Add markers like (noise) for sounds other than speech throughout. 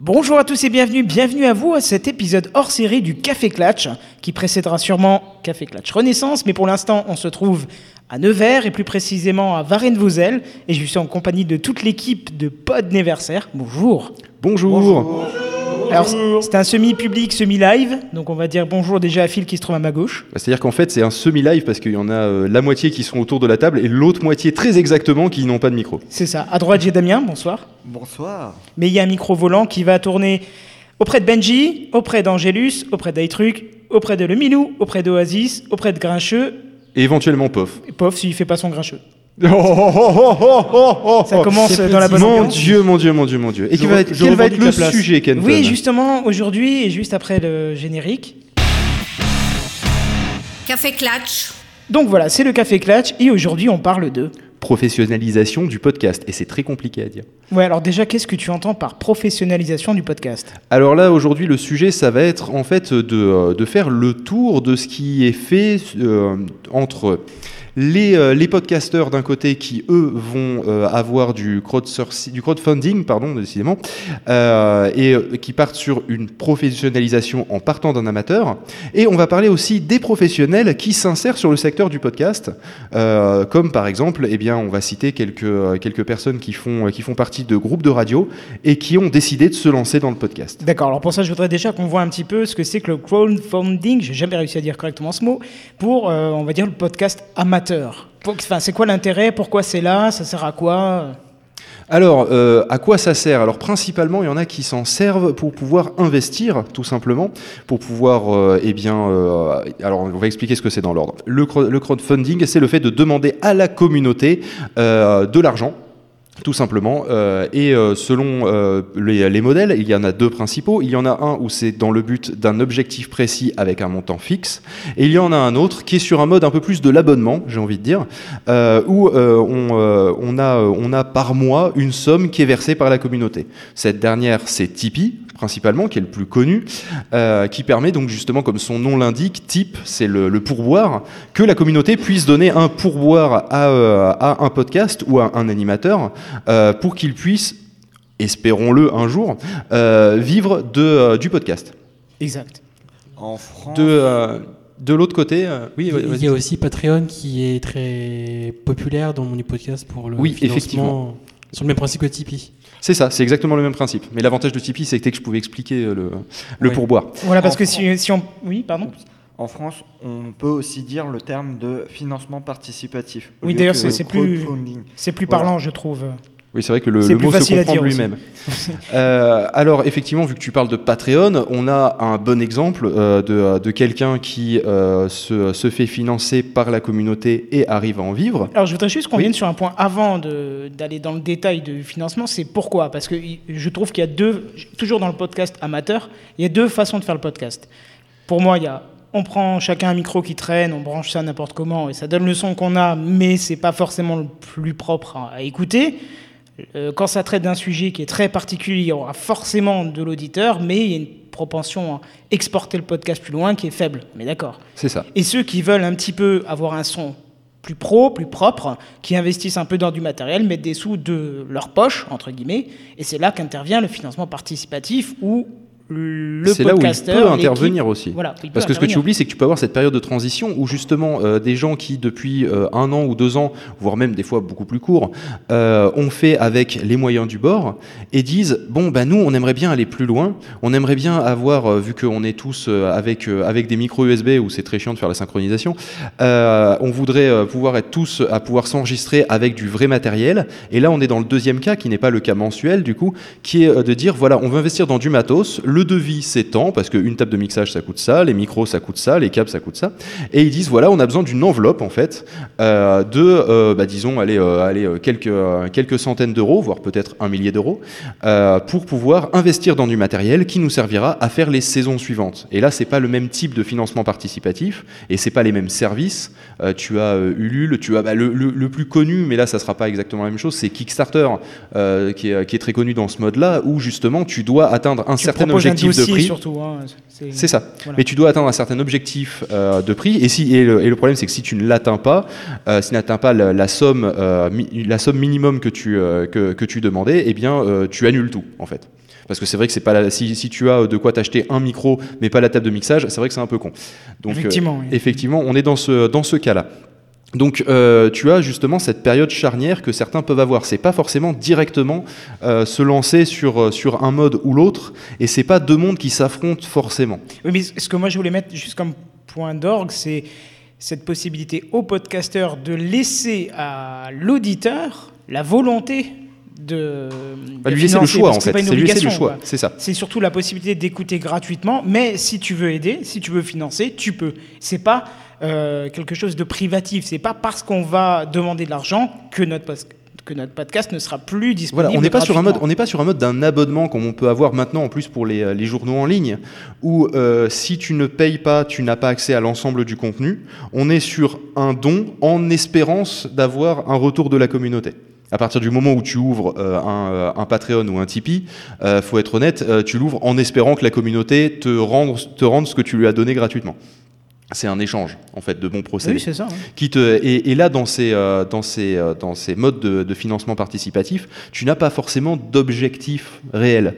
Bonjour à tous et bienvenue, bienvenue à vous à cet épisode hors série du Café Clatch, qui précédera sûrement Café Clatch Renaissance, mais pour l'instant on se trouve à Nevers et plus précisément à Varennes-Vauzelles, et je suis en compagnie de toute l'équipe de Pod Neversaire. Bonjour. Bonjour. Alors c'est un semi-public, semi-live, donc on va dire bonjour déjà à Phil qui se trouve à ma gauche. Bah, C'est-à-dire qu'en fait, c'est un semi-live parce qu'il y en a euh, la moitié qui sont autour de la table et l'autre moitié très exactement qui n'ont pas de micro. C'est ça. À droite j'ai Damien, bonsoir. Bonsoir. Mais il y a un micro volant qui va tourner auprès de Benji, auprès d'Angélus, auprès d'Aitruc, auprès de Le Milou, auprès d'Oasis, auprès de Grincheux, Et éventuellement POF. et pof s'il fait pas son Grincheux. Oh, oh, oh, oh, oh, oh, Ça oh. commence dans la bonne Mon ambiance. Dieu, mon Dieu, mon Dieu, mon Dieu. Et Je quel va re- être, je quel va être revendique le la place. sujet, Kenton Oui, justement, aujourd'hui et juste après le générique. Café Clatch. Donc voilà, c'est le Café Clatch et aujourd'hui on parle de... Professionnalisation du podcast. Et c'est très compliqué à dire. Ouais, alors déjà, qu'est-ce que tu entends par professionnalisation du podcast? Alors là, aujourd'hui, le sujet, ça va être en fait de, euh, de faire le tour de ce qui est fait euh, entre les, euh, les podcasteurs d'un côté qui, eux, vont euh, avoir du, du crowdfunding, pardon, décidément, euh, et qui partent sur une professionnalisation en partant d'un amateur. Et on va parler aussi des professionnels qui s'insèrent sur le secteur du podcast, comme par exemple, eh bien, on va citer quelques, quelques personnes qui font, qui font partie de groupes de radio et qui ont décidé de se lancer dans le podcast. D'accord, alors pour ça, je voudrais déjà qu'on voit un petit peu ce que c'est que le crowdfunding, j'ai jamais réussi à dire correctement ce mot, pour, on va dire, le podcast amateur. C'est quoi l'intérêt? Pourquoi c'est là? Ça sert à quoi? Alors, euh, à quoi ça sert? Alors, principalement, il y en a qui s'en servent pour pouvoir investir, tout simplement, pour pouvoir, euh, eh bien, euh, alors on va expliquer ce que c'est dans l'ordre. Le, cro- le crowdfunding, c'est le fait de demander à la communauté de l'argent. Tout simplement, euh, et euh, selon euh, les, les modèles, il y en a deux principaux. Il y en a un où c'est dans le but d'un objectif précis avec un montant fixe, et il y en a un autre qui est sur un mode un peu plus de l'abonnement, j'ai envie de dire, où on, a, on a par mois une somme qui est versée par la communauté. Cette dernière, c'est Tipeee, principalement, qui est le plus connu, euh, qui permet donc justement, comme son nom l'indique, Tip, c'est le, le pourboire, que la communauté puisse donner un pourboire à, euh, à un podcast ou à un animateur euh, pour qu'il puisse, espérons-le un jour, euh, vivre de, euh, du podcast. Exact. En France, De, euh, de l'autre côté, euh, oui, Il y a aussi Patreon qui est très populaire dans mon podcast pour le Oui, financement, effectivement. Sur le même principe que Tipeee. C'est ça, c'est exactement le même principe. Mais l'avantage de Tipeee, c'était que je pouvais expliquer euh, le, le Oui. pourboire. Voilà, parce En que si, si on... Oui, pardon en France, on peut aussi dire le terme de financement participatif. Oui, d'ailleurs, c'est- plus- plus Voilà. parlant, je trouve. Oui, c'est vrai que le, mot se comprend lui-même. (laughs) Euh, alors, effectivement, vu que tu parles de Patreon, on a un bon exemple euh, de, de quelqu'un qui euh, se, se fait financer par la communauté et arrive à en vivre. Alors, je voudrais juste qu'on Oui. vienne sur un point avant d'aller dans le détail du financement. C'est pourquoi? Parce que i- je trouve qu'il y a deux, toujours dans le podcast amateur, il y a deux façons de faire le podcast. Pour moi, il y a on prend chacun un micro qui traîne, on branche ça n'importe comment et ça donne le son qu'on a, mais c'est pas forcément le plus propre à écouter. Euh, quand ça traite d'un sujet qui est très particulier, il y aura forcément de l'auditeur, mais il y a une propension à exporter le podcast plus loin qui est faible. Mais d'accord. C'est ça. Et ceux qui veulent un petit peu avoir un son plus pro, plus propre, qui investissent un peu dans du matériel, mettent des sous de leur poche, entre guillemets, et c'est là qu'intervient le financement participatif où le C'est là où il peut intervenir aussi. Voilà, peut Parce que ce que tu oublies, c'est que tu peux avoir cette période de transition où justement euh, des gens qui depuis euh, un an ou deux ans, voire même des fois beaucoup plus court, euh, ont fait avec les moyens du bord et disent bon bah nous on aimerait bien aller plus loin, on aimerait bien avoir euh, vu qu'on est tous avec avec des micros USB où c'est très chiant de faire la synchronisation, on voudrait pouvoir être tous à pouvoir s'enregistrer avec du vrai matériel. Et là on est dans le deuxième cas qui n'est pas le cas mensuel du coup, qui est de dire voilà on veut investir dans du matos, le devis c'est tant parce qu'une table de mixage ça coûte ça, les micros ça coûte ça, les câbles ça coûte ça, et ils disent voilà on a besoin d'une enveloppe en fait euh, de euh, bah, disons allez, euh, allez, quelques quelques centaines d'euros voire peut-être un millier d'euros pour pouvoir investir dans du matériel qui nous servira à faire les saisons suivantes. Et là c'est pas le même type de financement participatif et c'est pas les mêmes services. Tu as Ulule, tu as bah, le, le- le plus connu, mais là ça sera pas exactement la même chose, c'est Kickstarter qui, est, qui est très connu dans ce mode-là où justement tu dois atteindre un Tu certain proposes objectif de prix. surtout. hein. C'est ça. Voilà. Mais tu dois atteindre un certain objectif euh, de prix. Et, si, et, le, et le problème, c'est que si tu ne l'atteins pas, euh, si tu n'atteins pas la, la somme, euh, mi- la somme minimum que tu, que, que tu demandais, eh bien, tu annules tout, en fait. Parce que c'est vrai que c'est pas la- si, si tu as de quoi t'acheter un micro, mais pas la table de mixage, c'est vrai que c'est un peu con. Donc, Effectivement, oui. effectivement, on est dans ce, dans ce cas-là. Donc, euh, tu as justement cette période charnière que certains peuvent avoir. C'est pas forcément directement euh, se lancer sur, euh, sur un mode ou l'autre, et c'est pas deux mondes qui s'affrontent forcément. Oui, mais ce que moi je voulais mettre juste comme point d'orgue, c'est cette possibilité au podcasteur de laisser à l'auditeur la volonté de. Bah, de lui laisser le choix, en fait. C'est lui laisser le choix, c'est ça. C'est surtout la possibilité d'écouter gratuitement, mais si tu veux aider, si tu veux financer, tu peux. C'est pas euh, quelque chose de privatif. C'est pas parce qu'on va demander de l'argent que notre que notre podcast ne sera plus disponible. Voilà, on n'est pas sur un mode, on n'est pas sur un mode d'un abonnement comme on peut avoir maintenant en plus pour les, euh, les journaux en ligne, où euh, si tu ne payes pas, tu n'as pas accès à l'ensemble du contenu. On est sur un don en espérance d'avoir un retour de la communauté. À partir du moment où tu ouvres euh, un, euh, un Patreon ou un Tipeee, euh, faut être honnête, euh, tu l'ouvres en espérant que la communauté te rende, te rende ce que tu lui as donné gratuitement. C'est un échange en fait de bons procédés Oui, c'est ça. qui te, et, et là, dans ces, euh, dans ces, euh, dans ces modes de, de financement participatif, tu n'as pas forcément d'objectif réel,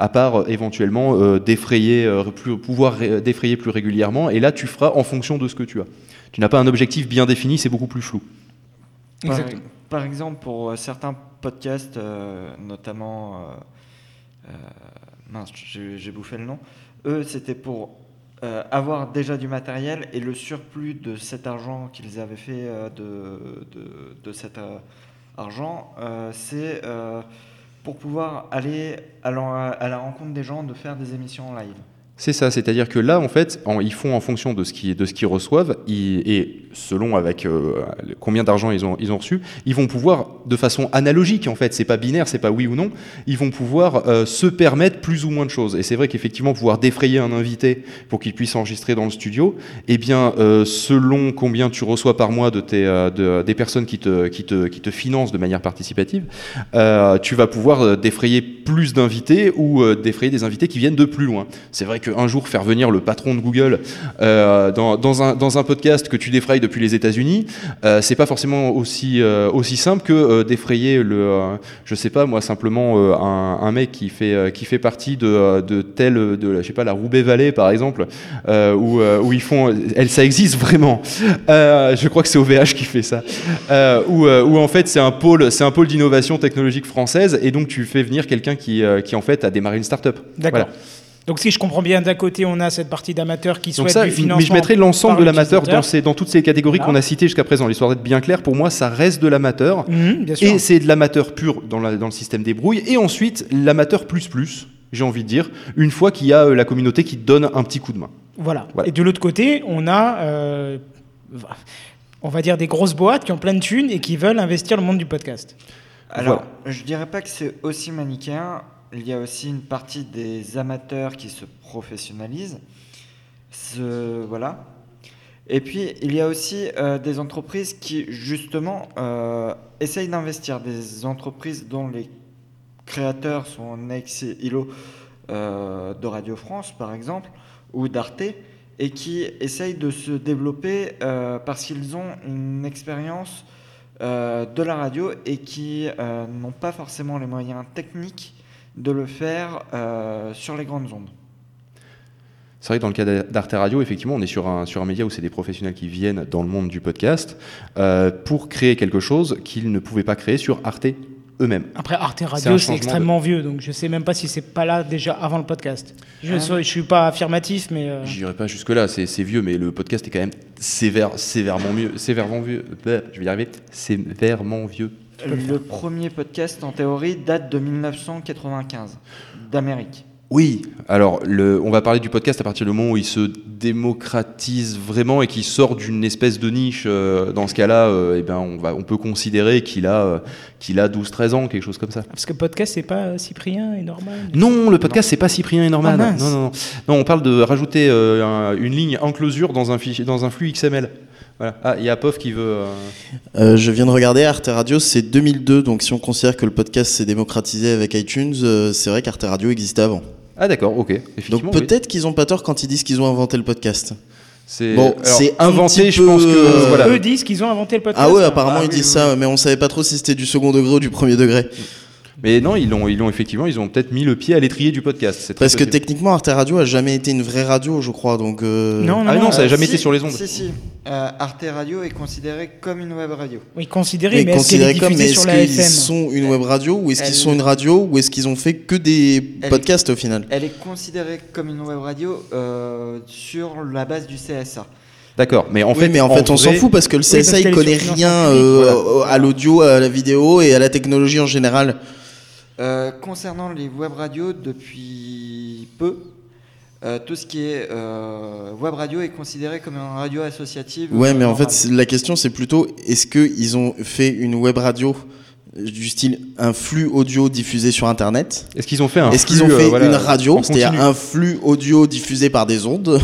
à part euh, éventuellement euh, défrayer, euh, plus, pouvoir défrayer plus régulièrement. Et là, tu feras en fonction de ce que tu as. Tu n'as pas un objectif bien défini, c'est beaucoup plus flou. Exactement. Par exemple, pour euh, certains podcasts, euh, notamment. euh, mince, j'ai bouffé le nom. Eux, c'était pour avoir déjà du matériel et le surplus de cet argent qu'ils avaient fait de, cet argent, c'est pour pouvoir aller à la, rencontre des gens, de faire des émissions en live. C'est ça, c'est-à-dire que là, en fait, ils font en fonction de ce qu'ils reçoivent, et selon avec euh, combien d'argent ils ont, ils ont reçu, ils vont pouvoir, de façon analogique, en fait, c'est pas binaire, c'est pas oui ou non, ils vont pouvoir euh, se permettre plus ou moins de choses. Et c'est vrai qu'effectivement, pouvoir défrayer un invité pour qu'il puisse enregistrer dans le studio, eh bien, euh, selon combien tu reçois par mois de tes, de- des personnes qui te, qui, te, qui te financent de manière participative, tu vas pouvoir défrayer plus d'invités ou défrayer des invités qui viennent de plus loin. C'est vrai qu'un jour, faire venir le patron de Google dans, dans un, dans un podcast que tu défrayes depuis les États-Unis, euh, c'est pas forcément aussi, euh, aussi simple que euh, défrayer le, euh, je sais pas moi, simplement un, mec qui fait, qui fait partie de, de telle, de, je sais pas, la Roubaix Vallée par exemple, où, où ils font, elle, ça existe vraiment. Je crois que c'est OVH qui fait ça, où, en fait c'est un pôle, c'est un pôle d'innovation technologique française, et donc tu fais venir quelqu'un qui, qui en fait a démarré une start-up. D'accord. Donc si je comprends bien, d'un côté, on a cette partie d'amateurs qui Donc souhaitent ça, du financement. mais je mettrai l'ensemble de l'amateur dans, ces- dans toutes ces catégories Voilà. qu'on a citées jusqu'à présent, l'histoire d'être bien clair. Pour moi, ça reste de l'amateur. Mhm. Et c'est de l'amateur pur dans, la- dans le système des brouilles. Et ensuite, l'amateur plus plus, j'ai envie de dire, une fois qu'il y a euh, la communauté qui donne un petit coup de main. Voilà. Voilà. Et de l'autre côté, on a, euh, on va dire, des grosses boîtes qui ont plein de thunes et qui veulent investir le monde du podcast. Alors, je dirais pas que c'est aussi manichéen. Il y a aussi une partie des amateurs qui se professionnalisent. Voilà. Et puis, il y a aussi euh, des entreprises qui, justement, euh, essayent d'investir. Des entreprises dont les créateurs sont ex ILO euh, de Radio France, par exemple, ou d'Arte, et qui essayent de se développer parce qu'ils ont une expérience de la radio et qui n'ont pas forcément les moyens techniques de le faire euh, sur les grandes ondes. C'est vrai que dans le cas d'Arte Radio, effectivement, on est sur un, sur un média où c'est des professionnels qui viennent dans le monde du podcast euh, pour créer quelque chose qu'ils ne pouvaient pas créer sur Arte eux-mêmes. Après, Arte Radio, c'est extrêmement vieux, donc je sais même pas si c'est pas là déjà avant le podcast. Je, Ah. ne suis pas affirmatif, mais euh, J'irai pas jusque-là, c'est c'est vieux, mais le podcast est quand même sévère, sévèrement mieux. Sévèrement vieux. Bleh, Je vais y arriver. Sévèrement vieux. Le premier podcast, en théorie, date de 1995, d'Amérique. Oui, alors le, on va parler du podcast à partir du moment où il se démocratise vraiment et qu'il sort d'une espèce de niche. euh, dans ce cas-là, euh, eh ben, on, va, on peut considérer qu'il a, euh, qu'il a 12-13 ans, quelque chose comme ça. parce que podcast, c'est pas euh, Cyprien et Norman. Non, le podcast, c'est pas Cyprien et Norman. Ah, non, non, non. Non, on parle de rajouter euh, un- une ligne enclosure dans un, fichier, dans un flux XML. Voilà. Ah, il y a Pof qui veut. euh, Euh, je viens de regarder Arte Radio, c'est 2002, donc si on considère que le podcast s'est démocratisé avec iTunes, euh, c'est vrai qu'Arte Radio existait avant. Ah d'accord, ok. Effectivement. Donc oui. peut-être qu'ils ont pas tort quand ils disent qu'ils ont inventé le podcast. C'est Bon, c'est inventé, petit je pense que euh, voilà. Eux disent qu'ils ont inventé le podcast. Ah ouais, apparemment Ah ils oui, disent oui, ça, mais on savait pas trop si c'était du second degré ou du premier degré. Mais non, ils l'ont, ils l'ont effectivement, ils ont peut-être mis le pied à l'étrier du podcast. C'est Parce que techniquement, Arte Radio a jamais été une vraie radio, je crois. Donc euh, Non, non, Ah non. non, ça a Euh, jamais si, été sur les ondes. Si, si. Euh, Arte Radio est considéré comme une web radio. Oui, considéré, mais mais est-ce qu'elle est comme, mais est-ce sur la qu'ils FM sont une web radio ou est-ce qu'ils sont une radio ou est-ce qu'ils ont fait que des Elle- podcasts au final Elle est considérée comme une web radio euh, sur la base du CSA. D'accord, mais en Oui, fait, mais en fait, on s'en fout parce que le CSA il qu'elle est connaît rien euh, à l'audio, à la vidéo et à la technologie en général. Euh, concernant les web radios, depuis peu, euh, tout ce qui est euh, web radio est considéré comme une radio associative. Ouais, mais en fait, la question c'est plutôt est-ce qu'ils ont fait une web radio du style un flux audio diffusé sur Internet? Est-ce qu'ils ont fait un Est-ce qu'ils ont euh, fait voilà, une radio, c'est-à-dire un flux audio diffusé par des ondes,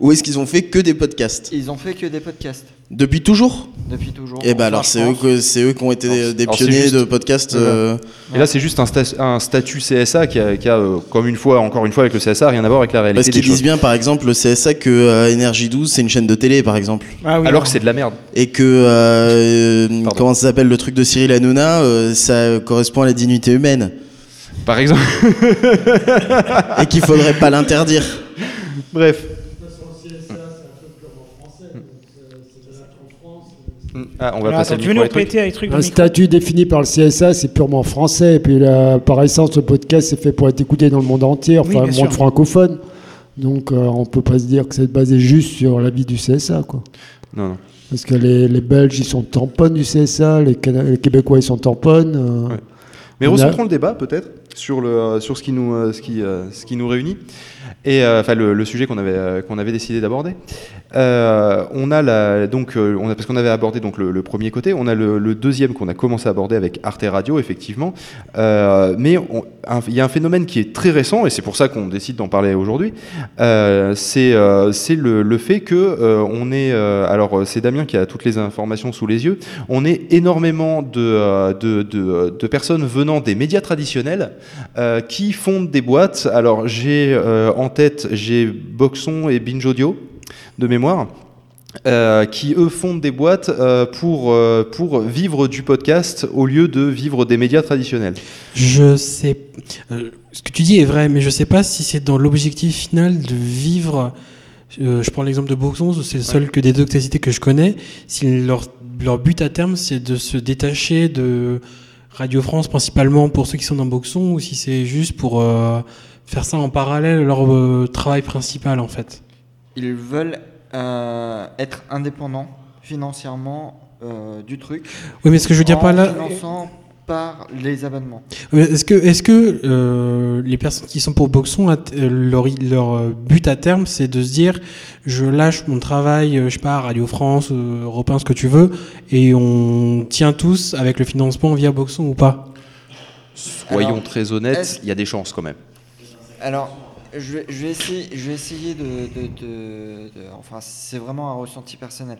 ou est-ce qu'ils ont fait que des podcasts Ils ont fait que des podcasts Depuis toujours depuis toujours. Eh ben Enfin, alors c'est eux, pense. que- c'est eux qui ont été Alors, des, alors, pionniers juste- de podcasts. Euh, Et là, c'est juste un, sta- un statut CSA qui a, qui a, euh, comme une fois, encore une fois, avec le CSA, rien à voir avec la réalité parce des qu'ils choses. disent bien, par exemple, le CSA que euh, Énergie 12 c'est une chaîne de télé, par exemple, Ah oui, Alors non. que c'est de la merde. et que euh, comment ça s'appelle le truc de Cyril Hanouna, euh, ça correspond à la dignité humaine Par exemple. et qu'il faudrait pas l'interdire. Bref. Ah, on va Alors, passer attends, le tu veux micro nous à trucs. répéter les trucs dans Un statut défini par le CSA, c'est purement français. Et puis, là, par essence, le podcast, c'est fait pour être écouté dans le monde entier, enfin, le sûr. monde francophone. Donc, euh, on peut pas se dire que c'est basé juste sur l'avis du CSA, quoi. Non, non. Parce que les, les Belges, ils sont tamponnes du CSA, les, Cana- les Québécois, ils sont tamponnes. euh, Ouais. Mais a- recentrons le débat peut-être sur le euh, sur ce qui nous euh, ce qui euh, ce qui nous réunit et euh, enfin le, sujet qu'on avait euh, qu'on avait décidé d'aborder. Euh, on a la donc parce qu'on avait abordé donc le, premier côté, on a le, deuxième qu'on a commencé à aborder avec Arte Radio effectivement. Mais il y a un phénomène qui est très récent et c'est pour ça qu'on décide d'en parler aujourd'hui. C'est c'est le, fait que on est alors c'est Damien qui a toutes les informations sous les yeux. On est énormément de, de, de, personnes venant des médias traditionnels qui fondent des boîtes. Alors j'ai euh, tête j'ai Boxon et Binge Audio de mémoire. euh, qui eux fondent des boîtes euh, pour, euh, pour vivre du podcast au lieu de vivre des médias traditionnels. Je sais. ce que tu dis est vrai, mais je sais pas si c'est dans l'objectif final de vivre. je prends l'exemple de Boxons, c'est le seul que des deux que as que je connais. Si leur, leur but à terme, c'est de se détacher de Radio France, principalement pour ceux qui sont dans Boxon, ou si c'est juste pour faire ça en parallèle à leur euh, travail principal, en fait. Ils veulent euh, être indépendants financièrement euh, du truc. Oui, mais ce que je veux dire en par là. finançant par les abonnements. Est-ce que, est-ce que euh, les personnes qui sont pour Boxon, leur, leur but à terme, c'est de se dire, je lâche mon travail, je pas, à Radio France, Europe 1, ce que tu veux, et on tient tous avec le financement via Boxon ou pas? Soyons Alors, très honnêtes, il y a des chances quand même. Alors, je vais, essayer, je vais essayer de, Enfin, c'est vraiment un ressenti personnel.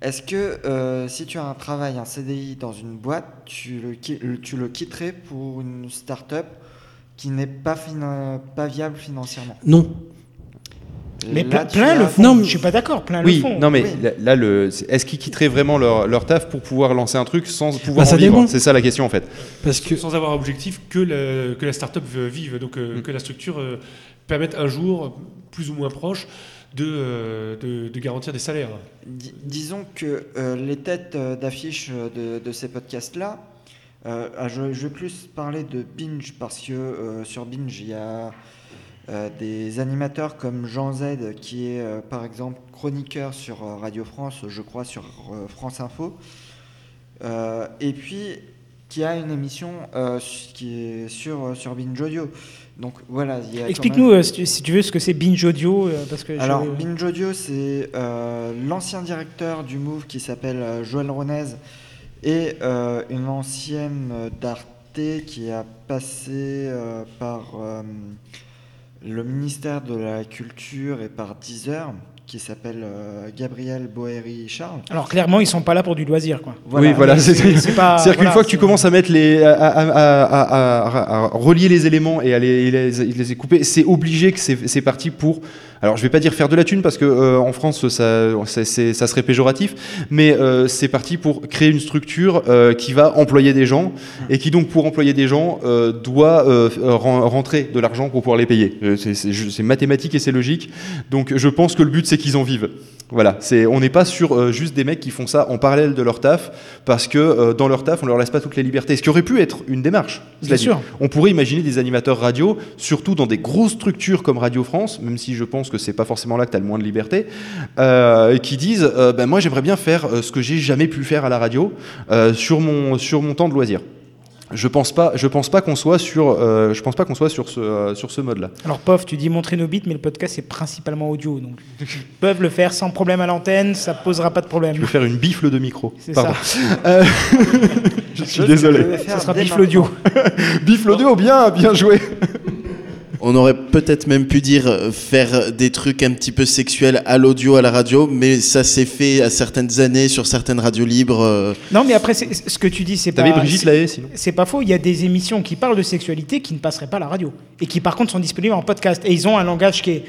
Est-ce que euh, si tu as un travail, un CDI dans une boîte, tu le, quitterais pour une start-up qui n'est pas, pas viable financièrement? Non. Mais Là, plein le font. Non, mais- Je suis pas d'accord, plein Oui, le font. non mais Oui. là, là, le, c'est- est-ce qu'ils quitteraient vraiment leur, leur taf pour pouvoir lancer un truc sans pouvoir Bah, ça en vivre dépend. C'est ça la question en fait. Parce que sans avoir objectif que, le- que la start-up vive, donc euh, Mm. que la structure euh, permette un jour, plus ou moins proche, de, euh, de, de garantir des salaires. Dis- disons que euh, les têtes euh, d'affiche euh, de, de ces podcasts-là, euh, ah, je, je vais plus parler de Binge parce que euh, sur Binge, il y a euh, des animateurs comme Jean Z qui est euh, par exemple chroniqueur sur euh, Radio France, je crois sur euh, France Info, et puis qui a une émission qui est sur, sur Binge Audio. Donc voilà, Explique-nous, même- si, tu, si tu veux, ce que c'est Binge Audio. parce que alors, Binge Audio, c'est l'ancien directeur du Move qui s'appelle Joël Ronez et une ancienne d'Arte qui a passé par le ministère de la Culture et par Deezer, qui s'appelle euh, Gabriel Boéry Charles. Alors clairement, ils sont pas là pour du loisir, quoi. oui, voilà. C'est c'est- c'est pas- à dire qu'une fois que tu commences à mettre les, à, à- à- à- à- à relier les éléments et à les, les, les couper, c'est obligé que c'est c'est parti pour. Alors, je vais pas dire faire de la thune parce que euh, en France, ça, c'est- ça serait péjoratif, mais euh, c'est parti pour créer une structure euh, qui va employer des gens et qui donc, pour employer des gens, euh, doit euh, ren- rentrer de l'argent pour pouvoir les payer. Euh, c'est mathématique et c'est logique. Donc, je pense que le but, c'est qu'ils en vivent. Voilà, c'est, on n'est pas sur euh, juste des mecs qui font ça en parallèle de leur taf, parce que euh, dans leur taf, on leur laisse pas toutes les libertés. Ce qui aurait pu être une démarche. Bien sûr. On pourrait imaginer des animateurs radio, surtout dans des grosses structures comme Radio France, même si je pense que c'est pas forcément là que tu as le moins de liberté, euh, qui disent ben, Moi, j'aimerais bien faire euh, ce que j'ai jamais pu faire à la radio euh, sur, mon, sur mon temps de loisir. Je pense pas, je pense pas qu'on soit sur, euh, je pense pas qu'on soit sur ce, euh, sur ce mode-là. Alors, POF, tu dis montrer nos bits, mais le podcast c'est principalement audio, donc ils peuvent le faire sans problème à l'antenne, ça posera pas de problème. Je vais faire une bifle de micro. C'est Pardon. ça. (laughs) Euh, je suis désolé. Ça sera bif l'audio. (laughs) Bifle audio, bien, bien joué. On aurait peut-être même pu dire euh, faire des trucs un petit peu sexuels à l'audio, à la radio, mais ça s'est fait à certaines années sur certaines radios libres. euh. Non, mais après, c'est- ce que tu dis, c'est pas. T'avais Brigitte Lahaye, sinon C'est pas faux, il y a des émissions qui parlent de sexualité qui ne passeraient pas à la radio. Et qui par contre sont disponibles en podcast. Et ils ont un langage qui est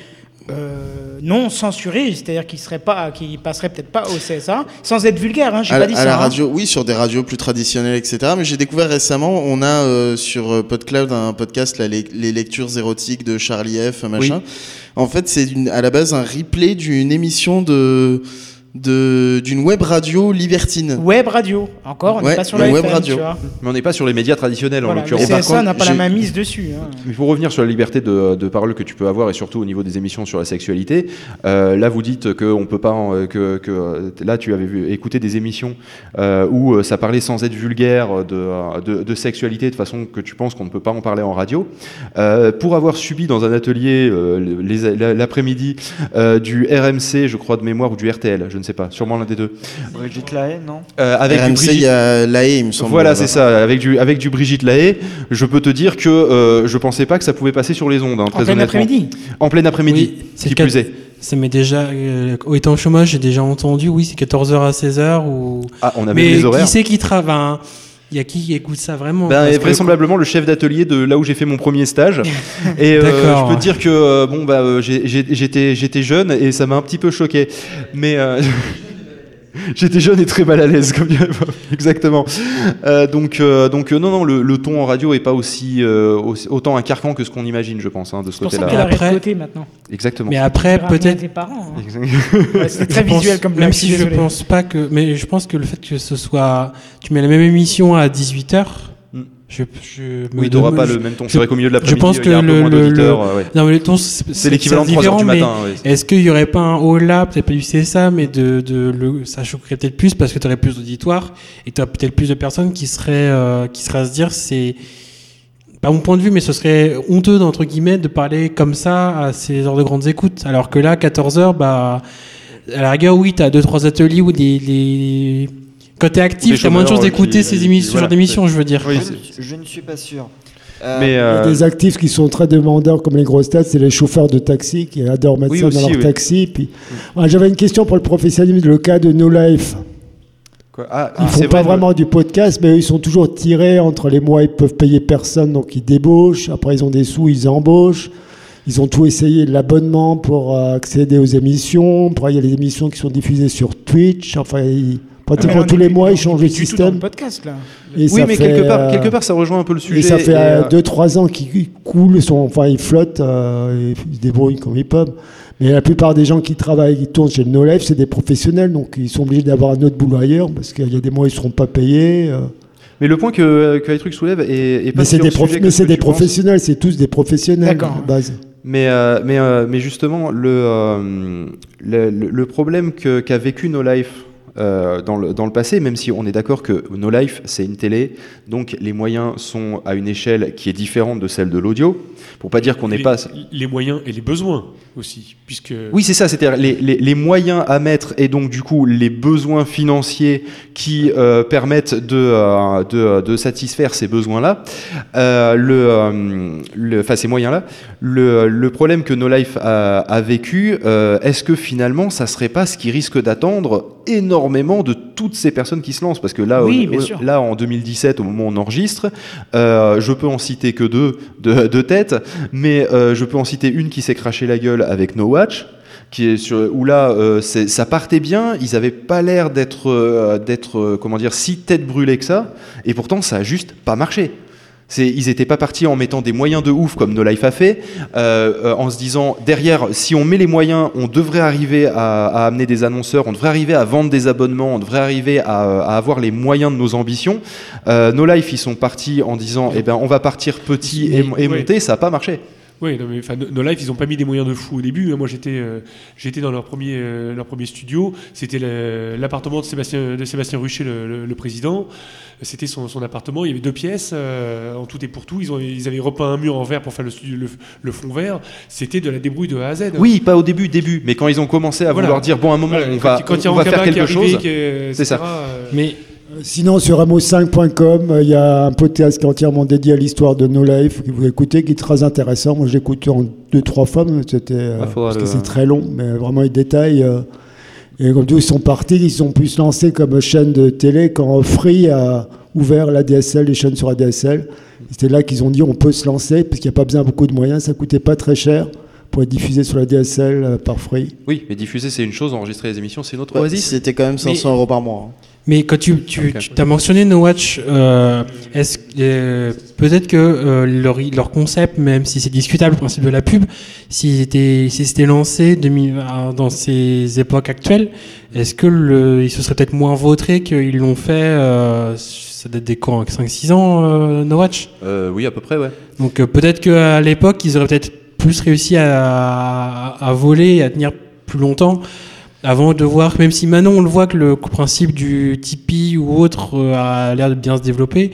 euh, non censuré, c'est-à-dire qui serait pas, qui passerait peut-être pas au CSA, sans être vulgaire, hein, j'ai à, pas dit à ça. la hein. radio, oui, sur des radios plus traditionnelles, etc. Mais j'ai découvert récemment, on a euh, sur euh, PodCloud un podcast, là, les, les lectures érotiques de Charlie F, machin. En fait, c'est une- à la base un replay d'une émission de- d'une web radio libertine. Web radio, encore, on n'est Ouais, pas sur la web FM, radio. tu vois. Mais on n'est pas sur les médias traditionnels en Voilà, le l'occurrence. Et par CSA n'a pas la main mise dessus. hein. Mais pour revenir sur la liberté de, de parole que tu peux avoir et surtout au niveau des émissions sur la sexualité, euh, là vous dites que on peut pas, en- que, que, euh, là tu avais vu, écouté des émissions euh, où ça parlait sans être vulgaire de, de, de sexualité de façon que tu penses qu'on ne peut pas en parler en radio. Euh, pour avoir subi dans un atelier euh, l'après-midi euh, du RMC, je crois de mémoire ou du RTL, je ne sais pas, sûrement l'un des deux, Brigitte Lahaye, non euh, avec du RMC, il Brigitte- y a l'AE, il me semble. voilà, c'est ça. Avec du, avec du Brigitte Lahaye, je peux te dire que euh, je pensais pas que ça pouvait passer sur les ondes, hein, En plein après-midi. En plein après-midi, Oui, c'est qui plus est. Ça m'est déjà. Euh, étant au chômage, j'ai déjà entendu, oui, c'est 14h à 16h. Ou... Ah, on avait Mais les horaires. qui c'est qui travaille Il y a qui qui écoute ça vraiment Ben, que- vraisemblablement le chef d'atelier de là où j'ai fait mon premier stage. (laughs) et euh, je peux dire que euh, bon bah euh, j'étais jeune et ça m'a un petit peu choqué. Mais euh, (laughs) (laughs) J'étais jeune et très mal à l'aise, comme. (laughs) Exactement. Euh, donc, euh, donc euh, non, non, le, le ton en radio est pas aussi, euh, aussi- autant un carcan que ce qu'on imagine, je pense, hein, de ce C'est pour ça côté-là. qu'elle a Après- arrêté maintenant. Exactement. Mais après, peut-être. parents. hein. Ouais, C'était très pense- visuel comme blague. Même si je désolé. pense pas que. Mais je pense que le fait que ce soit. Tu mets la même émission à 18h. Mm. Je, je Oui, t'auras demande- pas je- le même ton. je- C'est vrai qu'au milieu de je l'après-midi, pense il y a un que peu le- moins le- d'auditeurs. euh, ouais. Non, mais le ton, c'est l'équivalent de c'est 3 heures du matin. ouais. Est-ce qu'il y aurait pas un haut là, peut-être pas du CSA, mais de, de le, ça choquerait peut-être plus parce que tu aurais plus d'auditoire et tu aurais peut-être plus de personnes qui seraient, euh, qui seraient à se dire c'est pas mon point de vue, mais ce serait honteux entre guillemets de parler comme ça à ces heures de grandes écoutes. Alors que là, 14 heures, bah à la rigueur, oui, tu as deux trois ateliers ou des, les... quand t'es actif, t'as moins de chances d'écouter ces émissions, ce voilà, genre d'émissions, je veux dire. Oui, je, ne- ne suis pas sûr. Euh, Mais Il y a euh, des actifs qui sont très demandeurs, comme les grosses têtes, c'est les chauffeurs de taxi qui adorent mettre Oui, ça aussi, dans leur oui. taxi. Puis... J'avais une question pour le professionnalisme, le cas de No Life. quoi- ah, Ils ah, font pas vrai, vraiment du podcast, mais eux, ils sont toujours tirés entre les mois, ils peuvent payer personne, donc ils débauchent. Après, ils ont des sous, ils embauchent. Ils ont tout essayé, l'abonnement pour euh, accéder aux émissions. Après, il y a les émissions qui sont diffusées sur Twitch. Enfin, ils- pratiquement tous les mois, ils changent le du tout dans système. le podcast là. Et Oui, ça mais fait, quelque part, euh, quelque part, ça rejoint un peu le sujet. Et ça fait et, euh, 2-3 ans qu'ils coulent, sont, enfin ils flottent, euh, ils se débrouillent comme ils peuvent. Mais la plupart des gens qui travaillent, qui tournent chez le No Life, c'est des professionnels, donc ils sont obligés d'avoir un autre boulot ailleurs, parce qu'il y a des mois ils ne seront pas payés. euh. Mais le point que, que truc soulève est, est pas Mais c'est des, prof- mais ce professionnels, c'est tous des professionnels la base. Mais, euh, mais, euh, mais justement, le, euh, le, le- le problème que- qu'a vécu No Life euh, dans, le, dans le passé, même si on est d'accord que No Life, c'est une télé donc les moyens sont à une échelle qui est différente de celle de l'audio. Pour pas dire qu'on n'est pas. Les moyens et les besoins aussi, puisque. Oui, c'est ça, c'est-à-dire les, les- les moyens à mettre et donc du coup les besoins financiers qui euh, permettent de, euh, de, de satisfaire ces besoins-là, euh, le, euh, le, enfin ces moyens-là. Le, le problème que No Life a, a vécu, euh, est-ce que finalement ça serait pas ce qui risque d'attendre énormément de toutes ces personnes qui se lancent? Parce que là, Oui, au- bien au- sûr. là en 2017, au moment où on enregistre, euh, je peux en citer que deux de, tête, mais euh, je peux en citer une qui s'est craché la gueule avec No Watch, qui est sur, où là euh, ça partait bien, ils avaient pas l'air d'être d'être comment si tête brûlée que ça, et pourtant ça a juste pas marché. Ils n'étaient pas partis en mettant des moyens de ouf comme No Life a fait, euh, euh, en se disant derrière, si on met les moyens, on devrait arriver à, à amener des annonceurs, on devrait arriver à vendre des abonnements, on devrait arriver à, à avoir les moyens de nos ambitions. Euh, no Life, ils sont partis en disant, eh ben, on va partir petit et, monter, ça n'a pas marché. Oui, non, mais enfin, No- Life, ils n'ont pas mis des moyens de fou au début. hein. Moi, j'étais, euh, j'étais dans leur premier, euh, leur premier studio. C'était le- l'appartement de Sébastien, de Sébastien Ruchet, le, le- le président. C'était son, son appartement. Il y avait deux pièces, euh, en tout et pour tout. Ils, ont, ils avaient repeint un mur en verre pour faire le, studio- le, le fond vert. C'était de la débrouille de A à Z. Oui, pas au début, début, mais quand ils ont commencé à Voilà. vouloir dire, bon, à un moment, Voilà, on quand, va, quand a on va faire quelque chose. C'est ça. euh, Mais Sinon, sur amo5.com, euh, il y a un podcast qui est entièrement dédié à l'histoire de No Life que vous écoutez, qui est très intéressant. Moi, je l'ai écouté en deux, trois fois, mais c'était, euh, Ah, parce que c'est très long, mais vraiment, ils détaillent. euh, et comme tout, ils sont partis, ils ont pu se lancer comme chaîne de télé quand Free a ouvert la DSL, les chaînes sur la DSL. C'était là qu'ils ont dit on peut se lancer, parce qu'il n'y a pas besoin de beaucoup de moyens, ça coûtait pas très cher pour être diffusé sur la DSL euh, par Free. Oui, mais diffuser, c'est une chose, enregistrer les émissions, c'est une autre. Ouais, Oasis C'était quand même 500 euros par mois. hein. Mais quand tu, tu, as mentionné No Watch, euh, est-ce euh, peut-être que euh, leur, leur concept, même si c'est discutable, le principe de la pub, s'ils étaient, s'ils s'étaient lancés 2000 à- dans ces époques actuelles, est-ce que le, ils se seraient peut-être moins vautrés qu'ils l'ont fait euh, Ça date des quoi 5-6 ans, euh, No Watch Euh, Oui, à peu près, ouais. Donc euh, peut-être qu'à l'époque, ils auraient peut-être plus réussi à, à voler et à tenir plus longtemps avant de voir, même si maintenant on le voit que le principe du Tipeee ou autre euh, a l'air de bien se développer,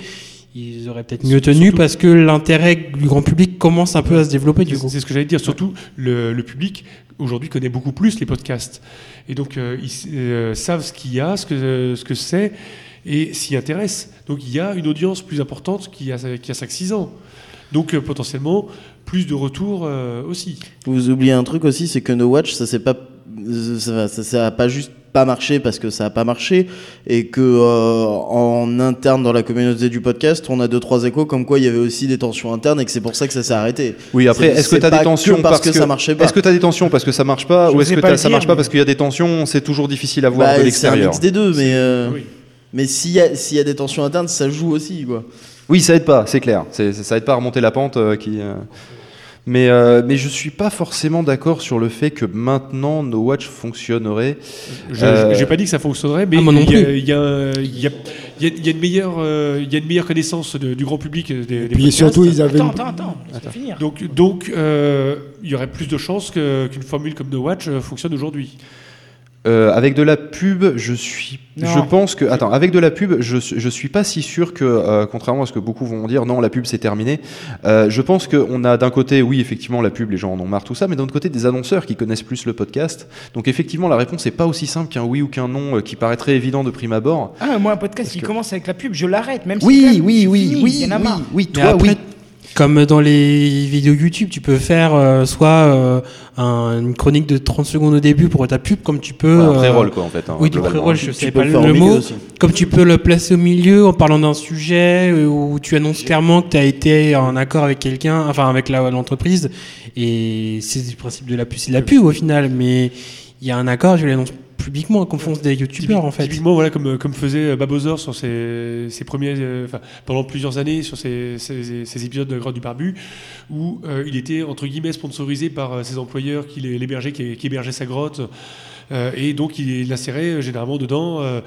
ils auraient peut-être mieux tenu Surtout- parce que l'intérêt du grand public commence un peu à se développer du C'est coup. c'est ce que j'allais dire. Surtout, le, le public aujourd'hui connaît beaucoup plus les podcasts. Et donc, euh, ils euh, savent ce qu'il y a, ce que ce que c'est, et s'y intéressent. Donc, il y a une audience plus importante qu'il y a, qu'il y a 5-6 ans. Donc, euh, potentiellement, plus de retours euh, aussi. Vous oubliez un truc aussi, c'est que No Watch, ça s'est pas, ça, ça, ça a pas juste pas marché parce que ça a pas marché et que euh, en interne dans la communauté du podcast, on a deux trois échos comme quoi il y avait aussi des tensions internes et que c'est pour ça que ça s'est arrêté. Oui, après, C'est- est-ce que c'est tu as des que tensions parce que ça marchait pas. Est-ce que tu as des tensions parce que ça marche pas Je ou est-ce que pas ça marche pas parce qu'il y a des tensions C'est toujours difficile à voir Bah, de c'est un l'extérieur. mix des deux, mais euh, Oui. Mais s'il y a s'il y a des tensions internes, ça joue aussi quoi. Oui, ça aide pas, c'est clair. C'est- c'est- ça aide pas à remonter la pente euh, qui. euh, Mais, euh, mais je suis pas forcément d'accord sur le fait que maintenant No Watch fonctionnerait. Je Euh, n'ai pas dit que ça fonctionnerait, mais Ah, il y, a- une meilleure, euh, il y a une meilleure connaissance de- du grand public des, des Puis podcasts. surtout, ils avaient. Attends, attends, attends. Donc, euh, il y aurait plus de chances que- qu'une formule comme No Watch fonctionne aujourd'hui. Euh, avec de la pub, je suis. Non. Je pense que. Attends, avec de la pub, je, je suis pas si sûr que, euh, contrairement à ce que beaucoup vont dire, non, la pub c'est terminé. Euh, je pense qu'on a d'un côté, oui, effectivement, la pub, les gens en ont marre, tout ça, mais d'un autre côté, des annonceurs qui connaissent plus le podcast. Donc, effectivement, la réponse n'est pas aussi simple qu'un oui ou qu'un non euh, qui paraîtrait évident de prime abord. Ah, moi, un podcast qui que- commence avec la pub, je l'arrête, même si Oui, oui, oui, oui, il y en a oui, oui, Mais toi, après, oui. Comme dans les vidéos YouTube, tu peux faire euh, soit euh, un- une chronique de 30 secondes au début pour ta pub, comme tu peux. Ouais, un euh, pré-roll, quoi, en fait. hein, Oui, du pré-roll, je sais pas le mot. aussi. Comme tu peux le placer au milieu en parlant d'un sujet où tu annonces clairement que tu as été en accord avec quelqu'un, enfin avec la- l'entreprise. Et c'est le principe de la pub. C'est de la pub au final, mais il y a un accord, je l'annonce publiquement, comme font des youtubeurs en fait. Typiquement, voilà, comme, comme faisait Babozor sur ses, ses premiers, euh, pendant plusieurs années sur ses, ses- ses épisodes de Grotte du Barbu, où euh, il était entre guillemets sponsorisé par euh, ses employeurs qui l'hé- l'hébergeaient, qui, qui hébergeaient sa grotte, Euh, et donc il, il insérait euh, généralement dedans euh,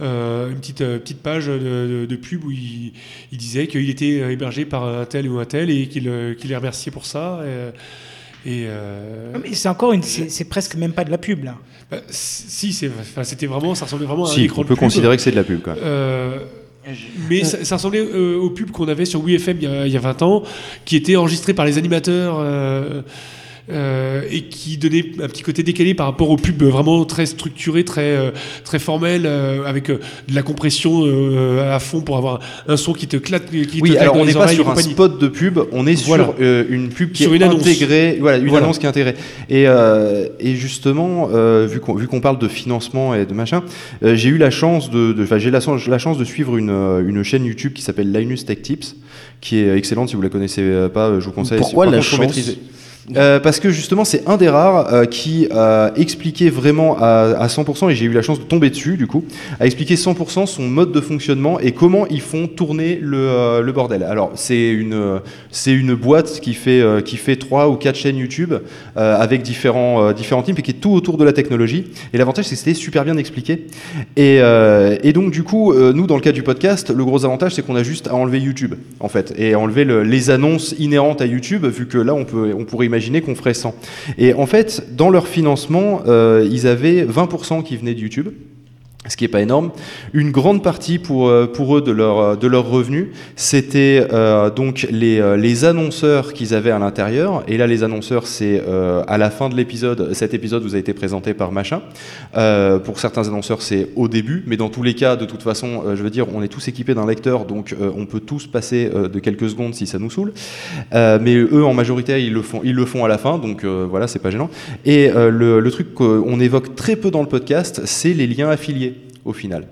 euh, une petite, euh, petite page de, de- de pub où il, il disait qu'il était euh, hébergé par un tel ou un tel et qu'il euh, qu'il les remerciait pour ça. Et, et, euh, c'est encore une, c'est presque même pas de la pub là. Bah, si, c'était vraiment, ça ressemblait vraiment à un Si, écran on de peut pub. considérer que c'est de la pub, même. Euh, Mais ça, ça ressemblait euh, aux pubs qu'on avait sur WeFM il y, a, il y a 20 ans, qui étaient enregistrés par les animateurs euh, et qui donnaient un petit côté décalé par rapport aux pubs vraiment très structurés, très, euh, très formels, euh, avec euh, de la compression euh, à fond pour avoir un son qui te claque. Qui te Oui, claque alors dans on n'est pas sur un spot de pub, on est Voilà. sur euh, une pub qui Sur est une annonce. intégrée, voilà, une Voilà. annonce qui est intégrée. Et, euh, et justement, euh, vu qu'on parle de financement et de machin, euh, j'ai eu la chance de, de- enfin, j'ai la, chance- la chance de suivre une, euh, une chaîne YouTube qui s'appelle Linus Tech Tips, qui est excellente. Si vous la connaissez euh, pas, je vous conseille. Pourquoi Par la contre, chance? maîtriser. Euh, parce que justement c'est un des rares euh, qui a expliqué vraiment à, à 100% et j'ai eu la chance de tomber dessus du coup a expliqué 100% son mode de fonctionnement et comment ils font tourner le, euh, bordel. Alors c'est une euh, c'est une boîte qui fait euh, qui fait trois ou quatre chaînes YouTube euh, avec différents euh, différents types et qui est tout autour de la technologie. Et l'avantage c'est que c'était super bien expliqué. Et, euh, donc du coup euh, nous dans le cas du podcast le gros avantage c'est qu'on a juste à enlever YouTube en fait et enlever le- les annonces inhérentes à YouTube vu que là on peut on pourrait imaginer qu'on ferait 100. Et en fait dans leur financement euh, ils avaient 20% qui venaient de YouTube ce qui n'est pas énorme. Une grande partie pour, euh, eux de leur, euh, revenus, c'était euh, donc les, annonceurs qu'ils avaient à l'intérieur. Et là, les annonceurs, c'est à la fin de l'épisode. Cet épisode vous a été présenté par Machin. Pour certains annonceurs, c'est au début. Mais dans tous les cas, de toute façon, je veux dire, on est tous équipés d'un lecteur. Donc, on peut tous passer de quelques secondes si ça nous saoule. Mais eux, en majorité, ils le font, à la fin. Donc, voilà, c'est pas gênant. Et le truc qu'on évoque très peu dans le podcast, c'est les liens affiliés au final.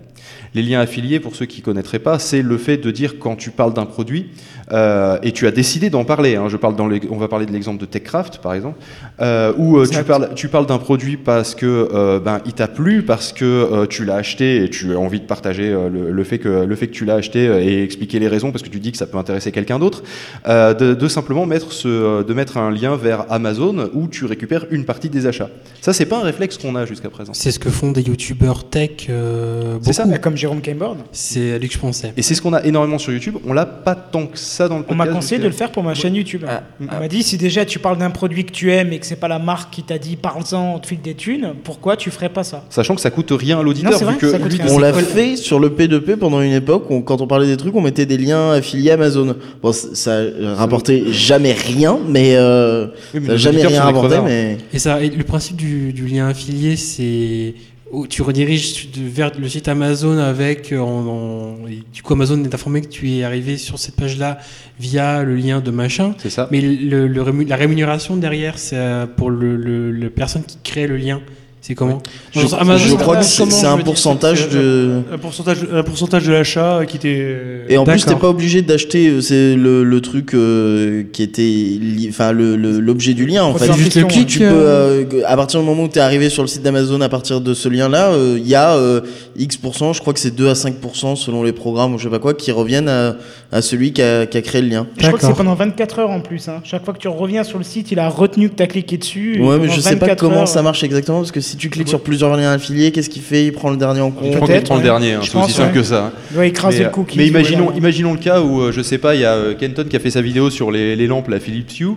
Les liens affiliés, pour ceux qui ne connaîtraient pas, c'est le fait de dire quand tu parles d'un produit, euh, et tu as décidé d'en parler, hein, je parle dans les- on va parler de l'exemple de TechCraft par exemple, euh, où euh, tu parles, tu parles d'un produit parce que euh, ben, il t'a plu, parce que euh, tu l'as acheté et tu as envie de partager euh, le, le fait que, le fait que tu l'as acheté et expliquer les raisons parce que tu dis que ça peut intéresser quelqu'un d'autre, euh, de, de simplement mettre, ce, de mettre un lien vers Amazon où tu récupères une partie des achats. Ça, c'est pas un réflexe qu'on a jusqu'à présent. C'est ce que font des youtubeurs tech. euh, C'est ça. Comme Jérôme Kimborn. C'est à lui que je pensais. Et c'est ce qu'on a énormément sur YouTube. On l'a pas tant que ça dans le On m'a conseillé de le faire pour ma chaîne YouTube. Ah, On m'a dit si déjà tu parles d'un produit que tu aimes et que c'est pas la marque qui t'a dit parle-en, on te file des thunes, pourquoi tu ferais pas ça? Sachant que ça coûte rien à l'auditeur. c'est vrai, vu que ça coûte lui- rien. On l'a fait sur le P2P pendant une époque, où, quand on parlait des trucs, on mettait des liens affiliés Amazon. Bon, ça rapportait jamais rien, mais euh, Oui, mais ça a nos jamais rien rapporté, mais Et ça, et le principe du, du lien affilié, c'est où tu rediriges vers le site Amazon avec, euh, en- du coup Amazon est informé que tu es arrivé sur cette page-là via le lien de machin. C'est ça. Mais le, la rémunération derrière, c'est euh, pour le, le- le personne qui crée le lien. C'est comment je, Amazon, je ça crois que c'est un pourcentage de. Un pourcentage, un pourcentage de l'achat qui était. Et en plus, t'es pas obligé d'acheter euh, c'est le, le truc euh, qui était, enfin l'objet du lien en fait. Juste le clic, Tu peux, euh, à partir du moment où tu es arrivé sur le site d'Amazon, à partir de ce lien-là, euh, il y a euh, X je crois que c'est 2 à 5% selon les programmes ou je sais pas quoi, qui reviennent à, à celui qui a, qui a créé le lien. Je crois que c'est pendant 24 heures en plus. hein. Chaque fois que tu reviens sur le site, il a retenu que tu as cliqué dessus. Ouais, mais je sais pas 24 comment heures, ça marche exactement parce que si tu cliques sur plusieurs liens affiliés, qu'est-ce qu'il fait? Il prend le dernier en compte. Je crois qu'il prend le dernier, hein, c'est aussi simple ouais. que ça. hein. Il doit écraser mais, le cookie. mais imaginons, voilà. imaginons le cas où, euh, je sais pas, il y a euh, Kenton qui a fait sa vidéo sur les, les lampes, la Philips Hue.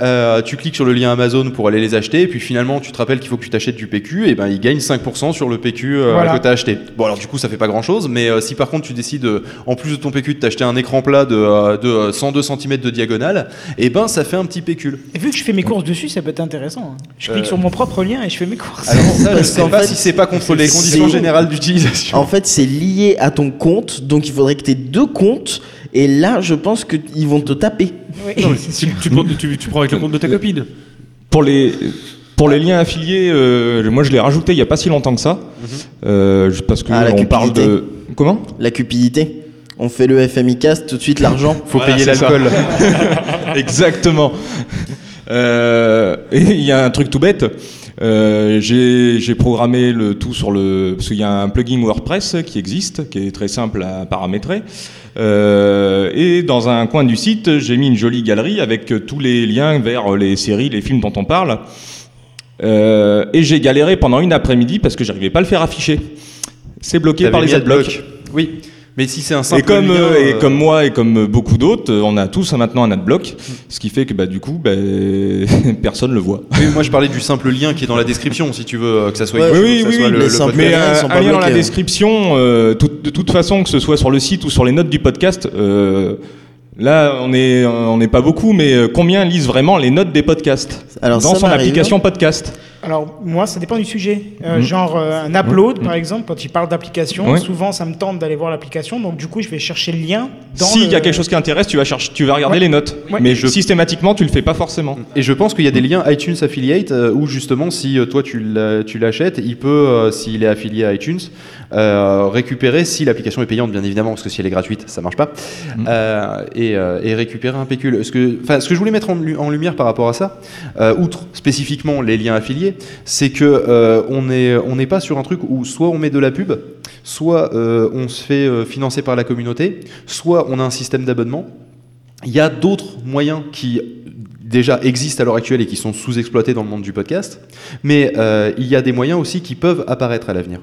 Euh, tu cliques sur le lien Amazon pour aller les acheter, et puis finalement, tu te rappelles qu'il faut que tu t'achètes du PQ, et ben il gagne 5% sur le PQ euh, Voilà. que tu as acheté. Bon, alors du coup, ça fait pas grand chose, mais euh, si par contre tu décides, euh, en plus de ton PQ, de t'acheter un écran plat de, euh, de euh, 102 cm de diagonale, et ben ça fait un petit pécule. Et vu que je fais mes courses dessus, ça peut être intéressant. hein. Je clique Euh, sur mon propre lien et je fais mes courses. Ça, je Parce sais qu'en pas fait, si c'est pas contre les conditions générales d'utilisation. En fait, c'est lié à ton compte, donc il faudrait que tu aies deux comptes. Et là, je pense qu'ils vont te taper. Oui, Non, tu, prends, tu- tu prends avec le compte de ta copine. Pour les, pour les liens affiliés, euh, moi je l'ai rajouté il n'y a pas si longtemps que ça. Euh, juste parce que Ah, on parle de. Comment? La cupidité. On fait le FMI cast, tout de suite l'argent. Faut Voilà, payer l'alcool. (laughs) Exactement. Euh, et il y a un truc tout bête. Euh, j'ai programmé le tout sur le parce qu'il y a un plugin WordPress qui existe, qui est très simple à paramétrer. Euh, et dans un coin du site, j'ai mis une jolie galerie avec tous les liens vers les séries, les films dont on parle. Euh, et j'ai galéré pendant une après-midi parce que j'arrivais pas à le faire afficher. C'est bloqué par les adblocks. adblock. Oui. Mais si c'est un simple Et comme, lien, euh, et euh, comme moi et comme beaucoup d'autres, euh, on a tous maintenant un adblock, ce qui fait que bah, du coup, bah, (laughs) personne le voit. oui, moi je parlais du simple lien qui est dans la description, si tu veux, euh, que ça soit Ouais, écrit, oui, que ça oui, soit oui, le, les le simples podcast. Mais un, un lien dans la ouais. description, euh, tout- de toute façon, que ce soit sur le site ou sur les notes du podcast, euh, là, on n'est on n'est pas beaucoup, mais euh, combien lisent vraiment les notes des podcasts Alors, dans son application podcast? Alors, moi, ça dépend du sujet. Euh, Mhm. Genre, euh, un upload, Mhm. par exemple, quand il parle d'application, souvent, ça me tente d'aller voir l'application. Donc, du coup, je vais chercher le lien dans S'il y a le- quelque chose qui intéresse, tu vas, chercher, tu vas regarder Ouais. les notes. Ouais. Mais Je- systématiquement, tu le fais pas forcément. Et je pense qu'il y a des liens iTunes Affiliate euh, où justement, si euh, toi tu l'a- tu l'achètes, il peut, euh, s'il est affilié à iTunes, euh, récupérer, si l'application est payante bien évidemment, parce que si elle est gratuite, ça marche pas, et, euh, et récupérer un pécule. Ce que, ce que je voulais mettre en, lu- en lumière par rapport à ça, euh, outre spécifiquement les liens affiliés, c'est que euh, on n'est on pas sur un truc où soit on met de la pub, soit euh, on se fait euh, financer par la communauté, soit on a un système d'abonnement. Il y a d'autres moyens qui déjà existent à l'heure actuelle et qui sont sous-exploités dans le monde du podcast, mais il y a des moyens aussi qui peuvent apparaître à l'avenir.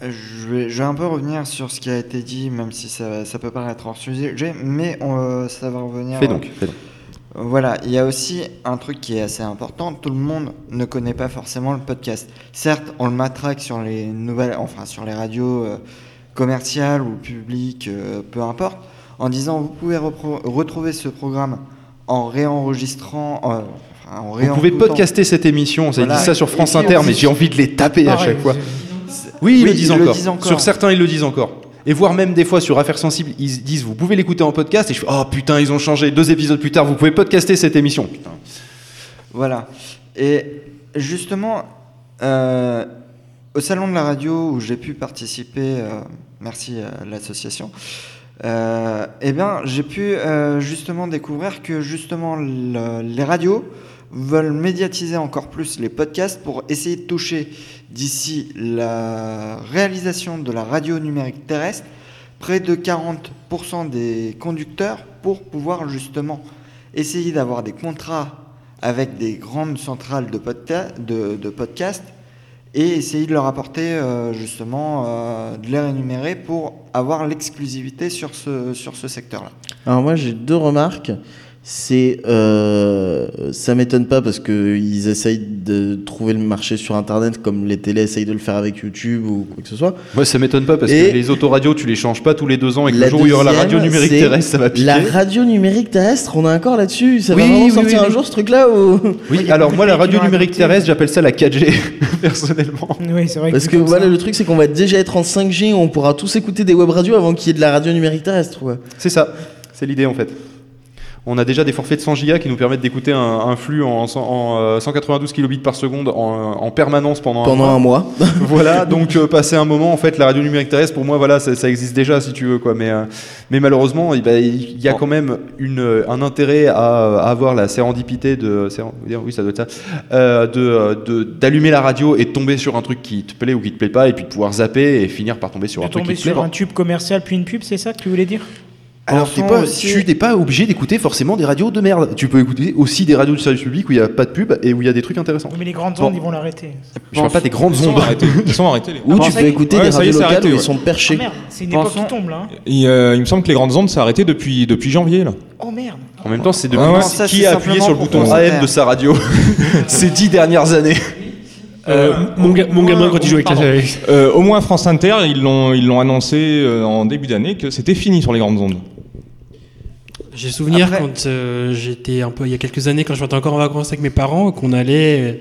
Je vais, je vais un peu revenir sur ce qui a été dit, même si ça, ça peut paraître hors sujet, mais on, ça va revenir. Fais donc, fais donc. Voilà, il y a aussi un truc qui est assez important. Tout le monde ne connaît pas forcément le podcast. Certes, on le matraque sur les nouvelles, enfin sur les radios euh, commerciales ou publiques, euh, peu importe, en disant vous pouvez retrouver ce programme en réenregistrant, euh, enfin, en Vous pouvez podcaster cette émission, ça Voilà. dit ça sur France Inter, mais j'ai envie de les taper à Pareil, chaque fois. Oui, ils, Oui, le, disent ils le encore. disent encore. Sur certains, ils le disent encore. Et voire même des fois sur Affaires Sensibles, ils disent vous pouvez l'écouter en podcast, et je fais oh putain, ils ont changé. Deux épisodes plus tard, vous pouvez podcaster cette émission. Voilà. Et justement, euh, au salon de la radio où j'ai pu participer, euh, merci à l'association, euh, eh bien, j'ai pu justement découvrir que justement le- les radios veulent médiatiser encore plus les podcasts pour essayer de toucher d'ici la réalisation de la radio numérique terrestre près de 40% des conducteurs pour pouvoir justement essayer d'avoir des contrats avec des grandes centrales de, podca- de, de podcasts et essayer de leur apporter euh, justement euh, de les rémunérer pour avoir l'exclusivité sur ce, sur ce secteur-là. Alors moi j'ai deux remarques. C'est euh, ça m'étonne pas parce que ils essayent de trouver le marché sur internet comme les télés essayent de le faire avec YouTube ou quoi que ce soit. Moi, ça m'étonne pas parce Et- que les autoradios, tu les changes pas tous les deux ans et que le jour où il y aura la radio numérique terrestre, ça va piquer. La radio numérique terrestre, on a encore là-dessus. Ça Oui, va vraiment oui, sortir oui, un oui. jour ce truc-là ou? Oui, alors moi, la radio numérique terrestre, j'appelle ça la 4G, (laughs) personnellement. Oui, c'est vrai. Parce que voilà, ça. le truc c'est qu'on va déjà être en 5G, on pourra tous écouter des web radios avant qu'il y ait de la radio numérique terrestre. C'est ça, c'est l'idée en fait. On a déjà des forfaits de 100 gigas qui nous permettent d'écouter un, un flux en, cent- en, euh, 192 kilobits par seconde en, en permanence pendant, Pendant un un mois. mois. (laughs) voilà, (laughs) donc euh, passer un moment, en fait, la radio numérique terrestre, pour moi, voilà, ça, ça existe déjà, si tu veux, quoi. Mais, euh, mais malheureusement, eh ben, il y a quand même une, un intérêt à, à avoir la sérendipité de, oui, ça doit être ça, euh, de, de- d'allumer la radio et de tomber sur un truc qui te plaît ou qui te plaît pas, et puis de pouvoir zapper et finir par tomber sur De un truc tomber qui te plaît. sur un tube commercial puis une pub, c'est ça que tu voulais dire? Alors, t'es pas, aussi- tu n'es pas obligé d'écouter forcément des radios de merde. Tu peux écouter aussi des radios de service public où il n'y a pas de pub et où il y a des trucs intéressants. Oui, Mais les grandes Bon. ondes, ils vont l'arrêter. Je parle pas des grandes Ils sont ondes. Ils sont arrêtés, Ou tu peux écouter Ouais, des radios locales arrêté, où ils ouais. sont Ah perchés. merde, c'est une époque Pensons- qui tombe là. hein. Et, euh, il me semble que les grandes ondes s'est arrêté depuis, depuis janvier. Là. Oh merde. En même temps, c'est de Ah ouais. Ça, qui a appuyé sur le bouton. AM de sa radio (laughs) ces dix dernières années. Euh, mon, ga- mon gamin, quand il joue avec la. Euh, au moins France Inter, ils l'ont ils l'ont annoncé euh, en début d'année que c'était fini sur les grandes ondes. J'ai souvenir Après- quand euh, j'étais un peu il y a quelques années quand je partais encore en vacances avec mes parents qu'on allait euh,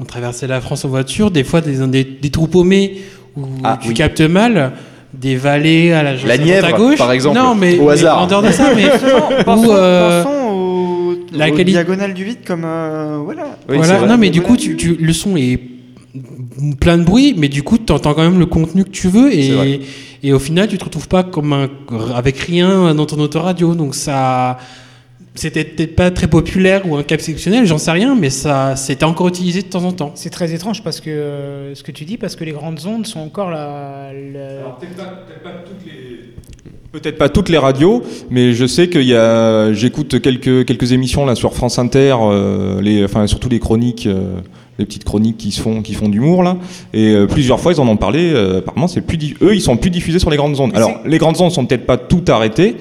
on traversait la France en voiture des fois des, des, des trous paumés où Ah, tu oui. captes mal des vallées à la, La Nièvre, à gauche. par exemple, non mais, au mais hasard. en dehors de ça mais (laughs) Pensons, euh, pensons au, la quali- diagonales du vide comme... euh, voilà. Oui, voilà non mais du coup tu, tu- le son est plein de bruit mais du coup tu entends quand même le contenu que tu veux et, et au final tu te retrouves pas comme un, avec rien dans ton autoradio donc ça c'était peut-être pas très populaire ou un cap exceptionnel, j'en sais rien, mais ça c'était encore utilisé de temps en temps. C'est très étrange parce que euh, ce que tu dis, parce que les grandes ondes sont encore la. la- Peut-être pas toutes les radios, mais je sais qu'il y a, j'écoute quelques quelques émissions là sur France Inter, euh, les, enfin surtout les chroniques, euh, des petites chroniques qui se font, qui font d'humour là. Et euh, plusieurs fois, ils en ont parlé. euh, apparemment, c'est plus, eux, ils sont plus diffusés sur les grandes ondes. Alors, les grandes ondes sont peut-être pas toutes arrêtées,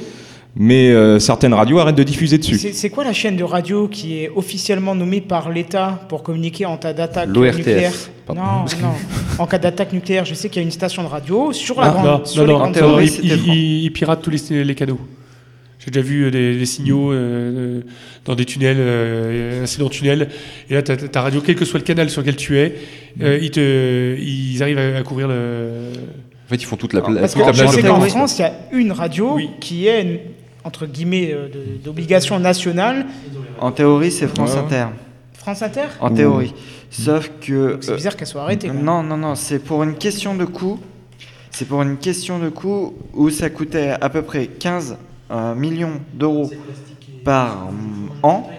mais euh, certaines radios arrêtent de diffuser dessus. C'est c'est quoi la chaîne de radio qui est officiellement nommée par l'État pour communiquer en cas d'attaque nucléaire Pardon. Non, non. En cas d'attaque nucléaire, je sais qu'il y a une station de radio sur la Ah, grande. non, sur non, les non, grandes non, ondes. ils, c'était ils- franc. ils- ils piratent tous les, les canaux. J'ai déjà vu euh, des, des signaux euh, dans des tunnels, euh, incidents tunnels, et là, ta, ta radio, quel que soit le canal sur lequel tu es, euh, ils, te, ils arrivent à, à couvrir le. En fait, ils font toute la, pla- Parce toute que la je plage sais de qu'en. France, il y a une radio Oui. qui est, une- entre guillemets, euh, d'obligation nationale. En théorie, c'est France. Inter. France Inter En théorie. Sauf que. C'est euh, bizarre qu'elle soit arrêtée. quand même. Non, non, non, c'est pour une question de coût. C'est pour une question de coût où ça coûtait à peu près 15 euh, millions d'euros par an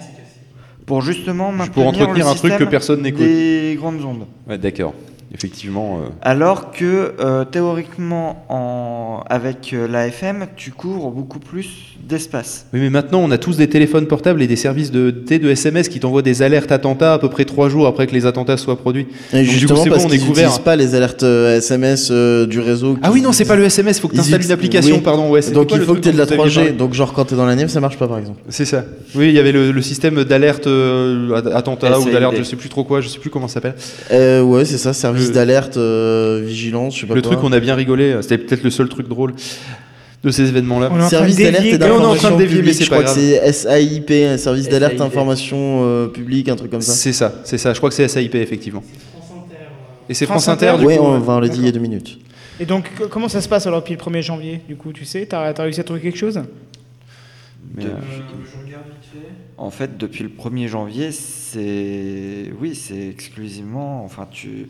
pour justement maintenir Pour entretenir le un truc que personne n'écoute. Des grandes ondes. Ouais, d'accord. Effectivement. euh, Alors que euh, théoriquement, en... avec euh, l'AFM, tu couvres beaucoup plus d'espace. Oui, mais maintenant, on a tous des téléphones portables et des services de, de SMS qui t'envoient des alertes attentats à peu près trois jours après que les attentats soient produits. Et Donc, du justement, coup, c'est parce bon, on couvert. n'utilisent pas les alertes SMS euh, du réseau. Ah oui, non, c'est pas le SMS, il faut que tu installes une application, oui. pardon. Ouais, Donc quoi il faut que tu aies de la dont vous aviez 3G. parlé Donc genre quand tu es dans la nef, ça marche pas par exemple. C'est ça. Oui, il y avait le, le système d'alerte euh, attentat ou d'alerte, je sais plus trop quoi, je sais plus comment ça s'appelle. Euh, ouais, c'est ça, service Le- d'alerte, euh, vigilance, je sais pas Le quoi. truc, on a bien rigolé. C'était peut-être le seul truc drôle de ces événements-là. On est en train Service d'alerte et quand même. on est en train de d'information dévier, mais publique, c'est je crois que c'est SAIP, un service d'alerte information euh, publique, un truc comme ça. C'est ça, c'est ça. Je crois que c'est SAIP, effectivement. Et c'est France Inter, du Oui, coup. on va en le dit il y a deux minutes. Et donc, comment ça se passe alors depuis le 1er janvier Du coup, tu sais, t'as as réussi à trouver quelque chose? Mais, euh, En fait, depuis le 1er janvier, c'est. Oui, c'est exclusivement. Enfin, tu.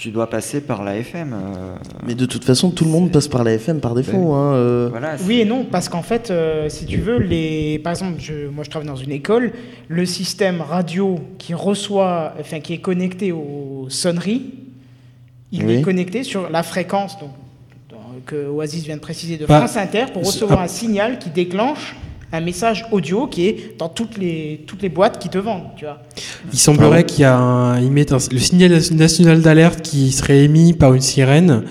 Tu dois passer par l'AFM. euh, Mais de toute façon, tout le monde passe par la FM par défaut. Hein, euh. Voilà. Oui et non, parce qu'en fait, euh, si tu veux, les... par exemple, je... moi je travaille dans une école, le système radio qui reçoit, enfin qui est connecté aux sonneries, il Oui. est connecté sur la fréquence donc, que Oasis vient de préciser de Bah, France Inter pour recevoir ah. un signal qui déclenche un message audio qui est dans toutes les, toutes les boîtes qui te vendent, tu vois. Il semblerait qu'il y a un, ils mettent un- le signal national d'alerte qui serait émis par une sirène.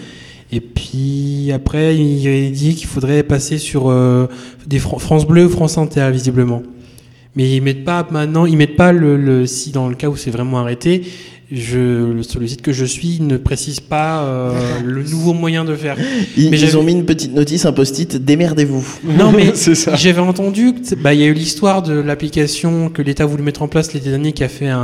Et puis après, il dit qu'il faudrait passer sur euh, des Fran- France Bleu ou France Inter, visiblement. Mais ils mettent pas maintenant, ils mettent pas le, le- si dans le cas où c'est vraiment arrêté. Je, le, sur le site que je suis ne précise pas euh, (laughs) le nouveau moyen de faire. Ils, Mais ils ont mis une petite notice, un post-it, démerdez-vous. Non mais (laughs) j'avais entendu, que, bah, y a eu l'histoire de l'application que l'État voulait mettre en place l'été dernier qui a fait un,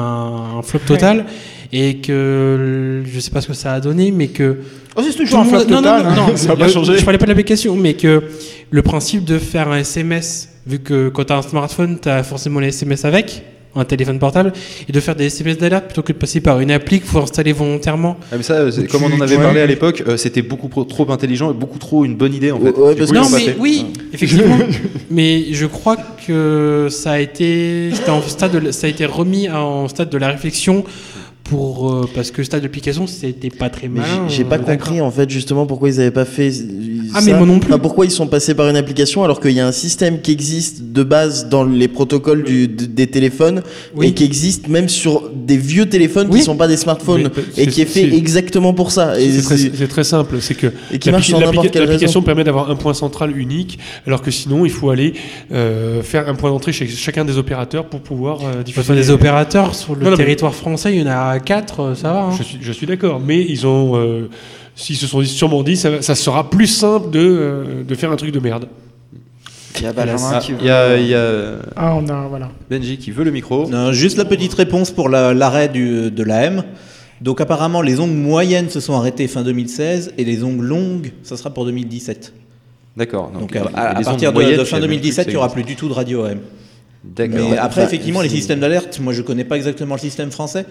un flop total et que je sais pas ce que ça a donné, mais que Oh, c'est toujours un flop non, total. non, hein. non, non, Ça a pas changé. Je parlais pas de l'application, mais que le principe de faire un SMS, vu que quand tu as un smartphone, tu as forcément les SMS avec, un téléphone portable, et de faire des SMS d'alerte plutôt que de passer par une appli qu'il faut installer volontairement. Ah, mais ça, euh, comme on en avait parlé à l'époque, euh, c'était beaucoup pro- trop intelligent et beaucoup trop une bonne idée en fait. Ouais, parce coup, Non, mais fait. oui, effectivement. (laughs) mais je crois que ça a été, c'était en stade de- ça a été remis en stade de la réflexion pour euh, parce que stade d'application c'était pas très malin. j'ai- j'ai pas euh, compris en fait justement pourquoi ils avaient pas fait. Ah, ça. mais moi non plus. Enfin, pourquoi ils sont passés par une application alors qu'il y a un système qui existe de base dans les protocoles du- des téléphones Oui. et qui existe même sur des vieux téléphones Oui. qui sont pas des smartphones Mais, et qui est fait exactement pour ça C'est très, très simple, c'est que et qui marche sur l'appli- n'importe quel l'application permet d'avoir un point central unique, alors que sinon il faut aller euh, faire un point d'entrée chez chacun des opérateurs pour pouvoir euh, diffuser. Enfin, des opérateurs sur le Non, non, mais- territoire français, il y en a 4, ça va. hein. Je suis, je suis d'accord, mais ils ont, euh, s'ils se sont dit- sûrement dit, ça, ça sera plus simple de, euh, de faire un truc de merde. Il y a Benjamin Ah, qui veut- Il y a, il y a Ah, on a, voilà. Benji qui veut le micro. Non, juste la petite réponse pour la- l'arrêt de l'AM. Donc apparemment, les ongles moyennes se sont arrêtées fin 2016 et les ongles longues, ça sera pour 2017. D'accord. Donc, à, partir de, moyennes, de je fin savais même 2017, que il n'y aura plus du tout de radio AM. D'accord. Mais après, enfin, effectivement, les systèmes d'alerte, moi je connais pas exactement le système français,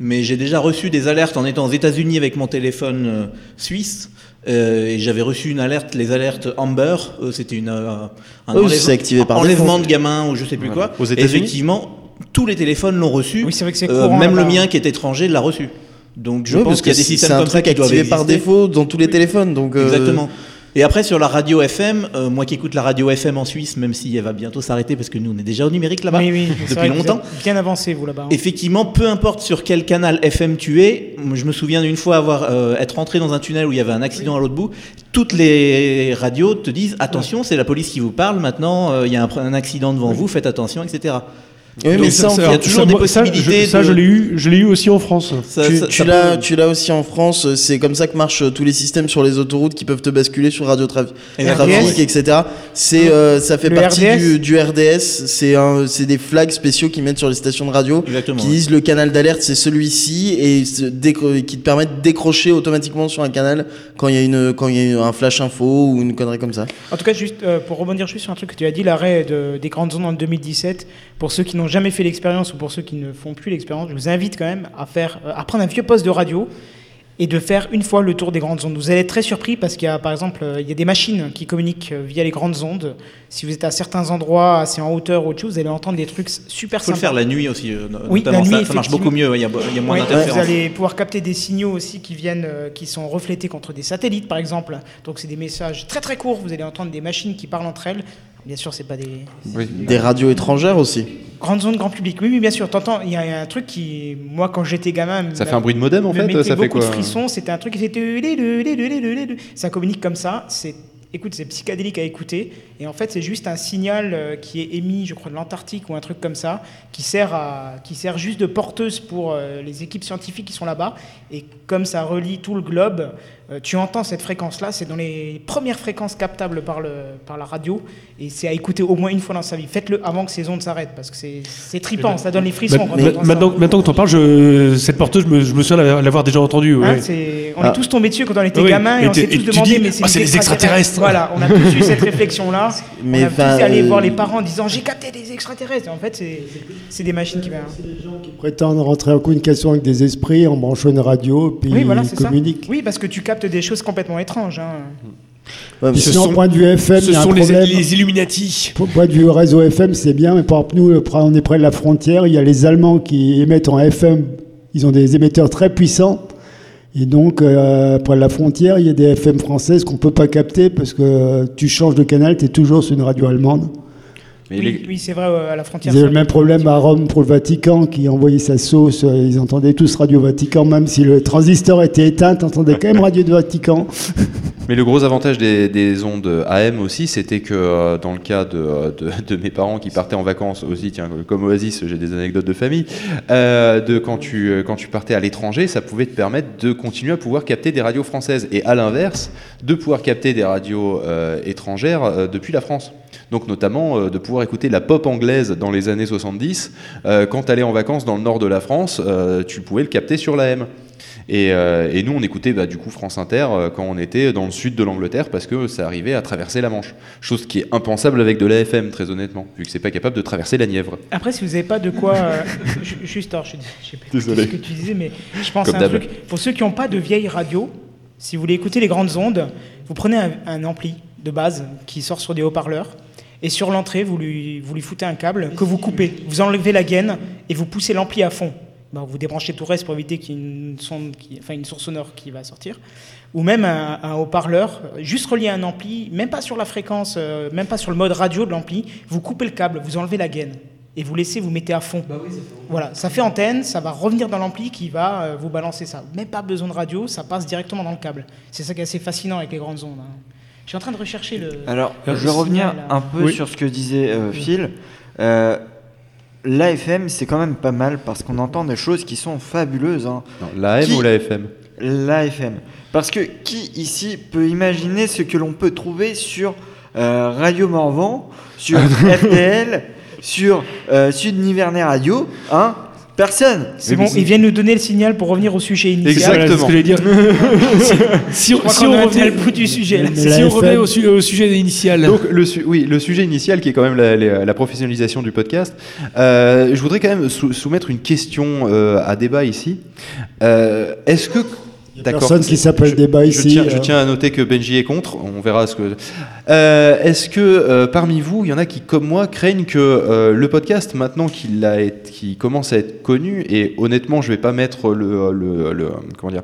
mais j'ai déjà reçu des alertes en étant aux États-Unis avec mon téléphone euh, suisse. euh, et j'avais reçu une alerte, les alertes Amber, euh, c'était une euh, un c'est activé par enlèvement de gamins ou je sais plus Voilà. quoi. Aux Et États-Unis effectivement, tous les téléphones l'ont reçu. Oui, c'est vrai que c'est Euh, courant. même le mien qui est étranger l'a reçu. Donc je pense qu'il y a que des c'est systèmes un comme ça truc qui doivent activé par défaut dans tous les téléphones donc euh, Exactement. Et après, sur la radio FM, euh, moi qui écoute la radio FM en Suisse, même si elle va bientôt s'arrêter parce que nous, on est déjà au numérique là-bas Oui, oui, (laughs) depuis longtemps. êtes Bien avancé, vous là-bas. hein. Effectivement, peu importe sur quel canal FM tu es, je me souviens d'une fois avoir, euh, être rentré dans un tunnel où il y avait un accident à l'autre bout. Toutes les radios te disent attention, c'est la police qui vous parle. Maintenant, euh, il y a un, un accident devant vous, faites attention, etc. Oui, mais Donc, ça, en il y a toujours des moi, ça, je- possibilités. Ça, de- je l'ai eu, je l'ai eu aussi en France. ça- tu, l'as, peut- tu l'as aussi en France, c'est comme ça que marchent euh, tous les systèmes sur les autoroutes qui peuvent te basculer sur radio Trafic, etc. C'est, euh, ça fait Le partie RDS. du, du RDS, c'est, un, c'est des flags spéciaux qu'ils mettent sur les stations de radio Exactement. qui disent le canal d'alerte c'est celui-ci et qui te permettent de décrocher automatiquement sur un canal quand il y a, une, quand il y a un flash info ou une connerie comme ça. En tout cas, juste euh, pour rebondir juste sur un truc que tu as dit, l'arrêt de- des grandes zones en 2017, pour ceux qui n'ont jamais fait l'expérience ou pour ceux qui ne font plus l'expérience, je vous invite quand même à, faire, euh, à prendre un vieux poste de radio et de faire une fois le tour des grandes ondes. Vous allez être très surpris parce qu'il y a par exemple euh, il y a des machines qui communiquent euh, via les grandes ondes. Si vous êtes à certains endroits assez en hauteur ou autre chose, vous allez entendre des trucs super Il faut le faire la nuit aussi, Oui, la nuit, ça, ça marche beaucoup mieux, il y a, il y a moins d'interférences. vous allez pouvoir capter des signaux aussi qui viennent, qui sont reflétés contre des satellites, par exemple. Donc c'est des messages très très courts. Vous allez entendre des machines qui parlent entre elles. Bien sûr, c'est pas des Oui. Des radios étrangères aussi. grandes zones grand public. Oui, oui, bien sûr. T'entends, il y a un truc qui, moi, quand j'étais gamin, Ça fait un bruit de modem en fait Ça fait quoi de frissons. C'était un truc qui fait. Ça communique comme ça. C'est Écoute, c'est psychédélique à écouter. Et en fait, c'est juste un signal euh, qui est émis, je crois, de l'Antarctique ou un truc comme ça, qui sert, à, qui sert juste de porteuse pour euh, les équipes scientifiques qui sont là-bas. Et comme ça relie tout le globe, tu entends cette fréquence-là. C'est dans les premières fréquences captables par, le, par la radio. Et c'est à écouter au moins une fois dans sa vie. Faites-le avant que ces ondes s'arrêtent, parce que c'est c'est trippant, ça donne les frissons. Maintenant, maintenant que tu en parles, je, cette porteuse, je me, je me souviens l'avoir l'avoir déjà entendue. Hein, ouais. c'est- on Ah. est tous tombés dessus quand on était Oui, gamin et, et on s'est tous demandé dis, mais c'est ah, c'est des les extraterrestres. Voilà, on a tous eu cette réflexion-là. (laughs) Mais on a tous enfin, allé euh, voir les parents en disant j'ai capté des extraterrestres. En fait, c'est c'est des machines qui viennent. prétendent rentrer en communication avec des esprits en branchant une radio, puis Oui, voilà, ils c'est ça. communiquent. Oui, parce que tu captes des choses complètement étranges. hein. Ouais, mais sinon, sont- point de vue FM, Ce y a un sont les, problème. les Illuminati. Au point de vue réseau FM, c'est bien, mais par exemple, nous, euh, on est près de la frontière. Il y a les Allemands qui émettent en FM. Ils ont des émetteurs très puissants. Et donc, euh, près de la frontière, il y a des FM françaises qu'on ne peut pas capter parce que euh, tu changes de canal, tu es toujours sur une radio allemande. Mais oui, les- oui, c'est vrai, euh, à la frontière. Ils avaient ça- le même problème à Rome pour le Vatican qui envoyait sa sauce. euh, Ils entendaient tous Radio Vatican, même si le transistor était éteint, tu entendais quand même Radio de Vatican. (laughs) Mais le gros avantage des, des ondes AM aussi, c'était que euh, dans le cas de, de, de mes parents qui partaient en vacances aussi, tiens, comme Oasis, j'ai des anecdotes de famille, euh, de quand tu, quand tu partais à l'étranger, ça pouvait te permettre de continuer à pouvoir capter des radios françaises et à l'inverse, de pouvoir capter des radios euh, étrangères euh, depuis la France. Donc notamment euh, de pouvoir écouter la pop anglaise dans les années 70. Euh, quand tu allais en vacances dans le nord de la France, euh, tu pouvais le capter sur. Et, euh, et nous, on écoutait bah, du coup France Inter euh, quand on était dans le sud de l'Angleterre parce que ça arrivait à traverser la Manche. Chose qui est impensable avec de l'AFM, très honnêtement, vu que c'est pas capable de traverser la Nièvre. Après, si vous n'avez pas de quoi. euh, (laughs) ju- juste, alors, je sais pas Désolé. ce que tu disais, mais je pense Comme à un truc. Pour ceux qui n'ont pas de vieille radio, si vous voulez écouter les grandes ondes, vous prenez un, un ampli de base qui sort sur des haut-parleurs. Et sur l'entrée, vous lui, vous lui foutez un câble que vous coupez. Vous enlevez la gaine et vous poussez l'ampli à fond. Bon, vous débranchez tout le reste pour éviter qu'il y ait une, sonde qui- enfin, une source sonore qui va sortir. Ou même un, un haut-parleur, juste relié à un ampli, même pas sur la fréquence, euh, même pas sur le mode radio de l'ampli. Vous coupez le câble, vous enlevez la gaine. Et vous laissez, vous mettez à fond. Voilà, ça fait antenne, ça va revenir dans l'ampli qui va euh, vous balancer ça. Même pas besoin de radio, ça passe directement dans le câble. C'est ça qui est assez fascinant avec les grandes ondes. hein. Je suis en train de rechercher le. Alors, le je vais revenir là. un peu Oui. sur ce que disait euh, Phil. Euh, L'AFM, c'est quand même pas mal parce qu'on entend des choses qui sont fabuleuses. hein. L'AM Qui- ou l'AFM L'AFM. Parce que qui ici peut imaginer ce que l'on peut trouver sur euh, Radio Morvan, sur (laughs) RTL, sur euh, Sud Nivernet Radio hein Personne. C'est bon, ils viennent nous donner le signal pour revenir au sujet initial. Voilà, c'est ce que dire. (laughs) si, si, Je crois si qu'on on a revenait le bout du sujet. là. Si on revenait au, su- au sujet initial. Donc le, su- oui, le sujet initial qui est quand même la, la- la professionnalisation du podcast, euh, je voudrais quand même sou- soumettre une question euh, à débat ici. Euh, Est-ce que... Personne qui s'appelle débat je ici, Tiens, je euh. tiens à noter que Benji est contre, on verra ce que... Euh, Est-ce que euh, parmi vous, il y en a qui, comme moi, craignent que euh, le podcast, maintenant qu'il qu'il commence à être connu, et honnêtement, je vais pas mettre le... le- le- comment dire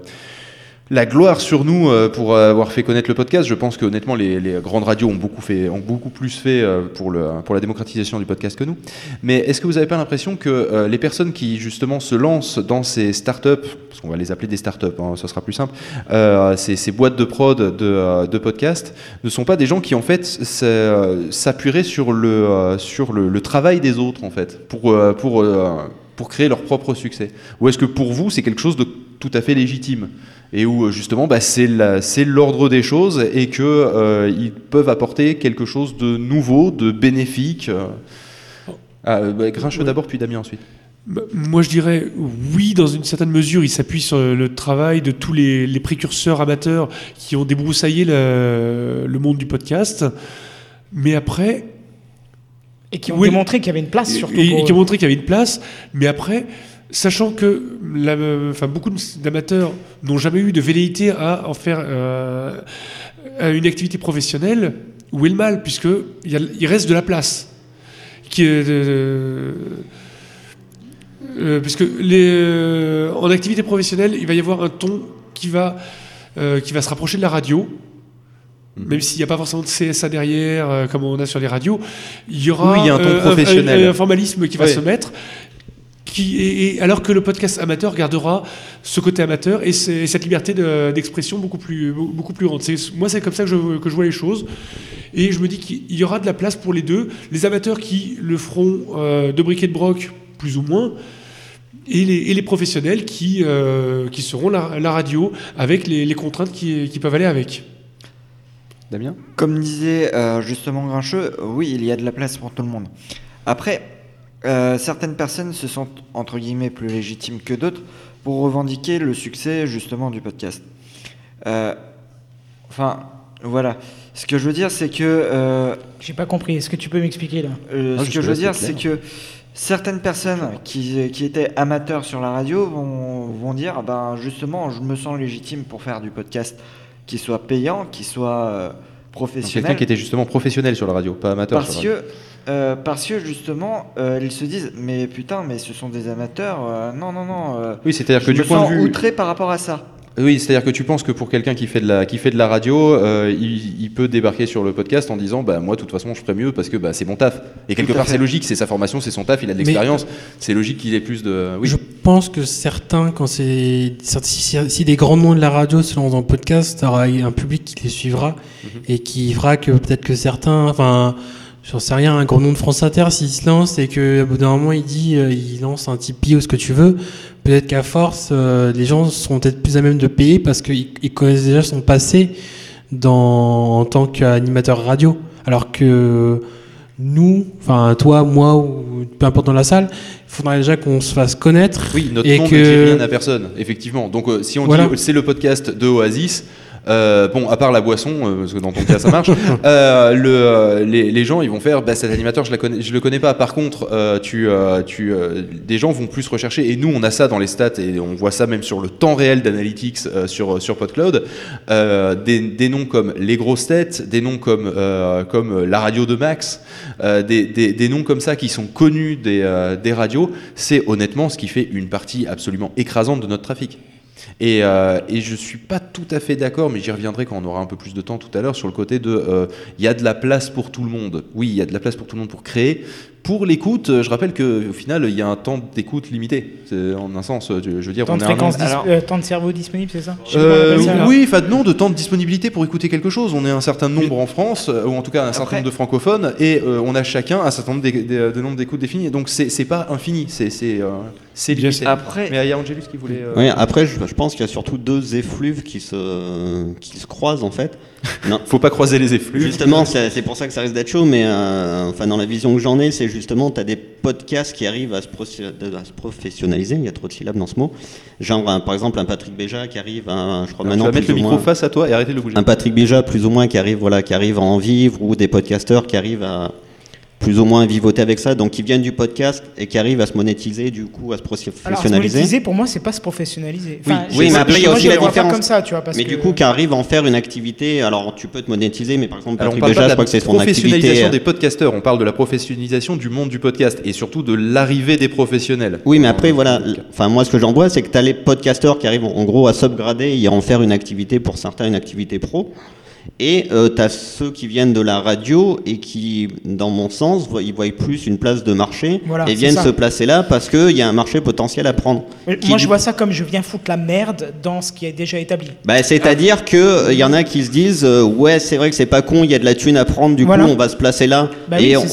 la gloire sur nous euh, pour avoir fait connaître le podcast. Je pense que honnêtement, les, grandes radios ont beaucoup, fait, ont plus fait euh, pour, la démocratisation du podcast que nous. Mais est-ce que vous n'avez pas l'impression que euh, les personnes qui justement se lancent dans ces startups, parce qu'on va les appeler des startups, hein, ça sera plus simple, euh, ces, boîtes de prod de, euh, de podcast, ne sont pas des gens qui en fait euh, s'appuieraient sur, le, euh, travail des autres en fait, pour, euh, pour, euh, pour créer leur propre succès? Ou est-ce que pour vous c'est quelque chose de tout à fait légitime? Et où euh, justement bah, c'est l'ordre des choses et que euh, ils peuvent apporter quelque chose de nouveau, de bénéfique. euh. Ah, euh, bah, Grincheux d'abord, puis Damien ensuite. Bah, Moi, je dirais oui, dans une certaine mesure, il s'appuie sur le travail de tous les, les précurseurs amateurs qui ont débroussaillé le, le monde du podcast. Mais après, Et qui ont Oui. démontré qu'il y avait une place surtout. et, pour et qui ont montré qu'il y avait une place. Mais après, sachant que la- enfin, beaucoup d'amateurs n'ont jamais eu de velléité à en faire euh, à une activité professionnelle, où est le mal Puisque il, y a- il reste de la place. Qui est euh, les, euh, en activité professionnelle, il va y avoir un ton qui va, qui va se rapprocher de la radio. Même s'il n'y a pas forcément de CSA derrière, euh, comme on a sur les radios, il y aura Oui, il y a un ton professionnel. un formalisme qui va se mettre. Qui, et, et alors que le podcast amateur gardera ce côté amateur et, cette liberté de- d'expression beaucoup plus, beaucoup plus grande. Moi, c'est comme ça que je, que je vois les choses. Et je me dis qu'il y aura de la place pour les deux. Les amateurs qui le feront euh, de briquet de broc, plus ou moins, et les, et les professionnels qui, euh, qui seront la, la radio avec les, les contraintes qui, qui peuvent aller avec. Damien? Comme disait euh, justement Grincheux, oui, il y a de la place pour tout le monde. Après, euh, certaines personnes se sentent entre guillemets plus légitimes que d'autres pour revendiquer le succès justement du podcast. Euh, enfin, voilà. Ce que je veux dire, c'est que euh, J'ai pas compris. Est-ce que tu peux m'expliquer là? Euh, Ah, ce que je veux dire, c'est que certaines personnes qui, qui étaient amateurs sur la radio vont, vont dire ah ben justement, je me sens légitime pour faire du podcast qui soit payant, qui soit euh, professionnel. Quelqu'un qui était justement professionnel sur la radio, pas amateur. Parce sur la que, euh, parce que justement, euh, ils se disent mais putain, mais ce sont des amateurs. euh, non, non, non. euh, Oui, c'est-à-dire que du point de vue. outré par rapport à ça. Oui, c'est-à-dire que tu penses que pour quelqu'un qui fait de la qui fait de la radio, euh, il, il peut débarquer sur le podcast en disant bah moi de toute façon je ferais mieux parce que bah, c'est mon taf. Et quelque part c'est logique, c'est sa formation, c'est son taf, il a de Mais- l'expérience, c'est logique qu'il ait plus de. Oui. Je pense que certains, quand c'est si, des grands noms de la radio se lancent dans le podcast, il y aura un public qui les suivra et qui fera que peut-être que certains, enfin, j'en sais rien, un grand nom de France Inter s'il se lance et que bout d'un moment il dit, euh, il lance un Tipeee ou ce que tu veux, peut-être qu'à force, euh, les gens seront peut-être plus à même de payer parce qu'ils ils connaissent déjà son passé dans, en tant qu'animateur radio, alors que nous, enfin toi, moi ou peu importe dans la salle, il faudra déjà qu'on se fasse connaître. Oui, notre et nom que... ne dit rien à personne, effectivement. Donc euh, si on Voilà. dit c'est le podcast de Oasis, euh, bon, à part la boisson, euh, parce que dans ton cas ça marche, (laughs) euh, le, les, les gens ils vont faire, bah, cet animateur je, la connais, je le connais pas. Par contre, tu, tu, des gens vont plus rechercher, et nous on a ça dans les stats, et on voit ça même sur le temps réel d'analytics sur, sur PodCloud, des, des noms comme les grosses têtes, des noms comme, comme la radio de Max, des, des, des noms comme ça qui sont connus des, des radios, c'est honnêtement ce qui fait une partie absolument écrasante de notre trafic. Et, euh, et je suis pas tout à fait d'accord, mais j'y reviendrai quand on aura un peu plus de temps tout à l'heure sur le côté de euh, il y a de la place pour tout le monde. Oui, il y a de la place pour tout le monde pour créer. Pour l'écoute, euh, je rappelle qu'au final, il y a un temps d'écoute limité. C'est en un sens, euh, je veux dire, Temps on de, fréquence euh, temps de cerveau disponible, c'est ça euh, oui, enfin non, de temps de disponibilité pour écouter quelque chose. On est un certain nombre en France, ou en tout cas un certain Après- nombre de francophones, et euh, on a chacun un certain nombre de nombre d'écoutes définies. Donc c'est c'est pas infini, c'est c'est euh, c'est Bien limité. Après, Mais il y a Angelus qui voulait. euh, Oui, après, je, je pense qu'il y a surtout deux effluves qui se, qui se croisent en fait. Non. Faut pas croiser les effluves. Justement, c'est pour ça que ça risque d'être chaud, mais euh, enfin, dans la vision que j'en ai, c'est justement, tu as des podcasts qui arrivent à se, pro- à se professionnaliser, il y a trop de syllabes dans ce mot. Genre, un- par exemple, un Patrick Béja qui arrive, à, je crois Alors, tu maintenant, vas mettre le micro moins- face à toi et arrêtez de le bouger. un Patrick Béja plus ou moins qui arrive, voilà, qui arrive à en vivre, ou des podcasteurs qui arrivent à, plus ou moins vivoter avec ça, donc qui viennent du podcast et qui arrivent à se monétiser, du coup, à se Alors, se professionnaliser. monétiser, pour moi, c'est pas se professionnaliser. Oui, Enfin, oui, je- mais après, il y a aussi la différence. comme ça, tu vois, parce mais que- du coup, qui arrivent à en faire une activité, alors tu peux te monétiser, mais par exemple, Patrick parle pas Béja, de je la crois que c'est son activité. professionnalisation euh, des podcasteurs, on parle de la professionnalisation du monde du podcast et surtout de l'arrivée des professionnels. Oui, mais après, voilà. Enfin, moi, ce que j'en vois, c'est que tu as les podcasteurs qui arrivent en en gros à s'upgrader et à en faire une activité, pour certains, une activité pro. Et tu as ceux qui viennent de la radio et qui, dans mon sens, voient- ils voient plus une place de marché Voilà, et viennent ça. se placer là parce qu'il y a un marché potentiel à prendre. Qui, Moi, je vois ça comme je viens foutre la merde dans ce qui est déjà établi. Bah, C'est-à-dire qu'il y en a qui se disent euh, Ouais, c'est vrai que c'est pas con, il y a de la thune à prendre, du Voilà. coup, on va se placer là. Bah et on,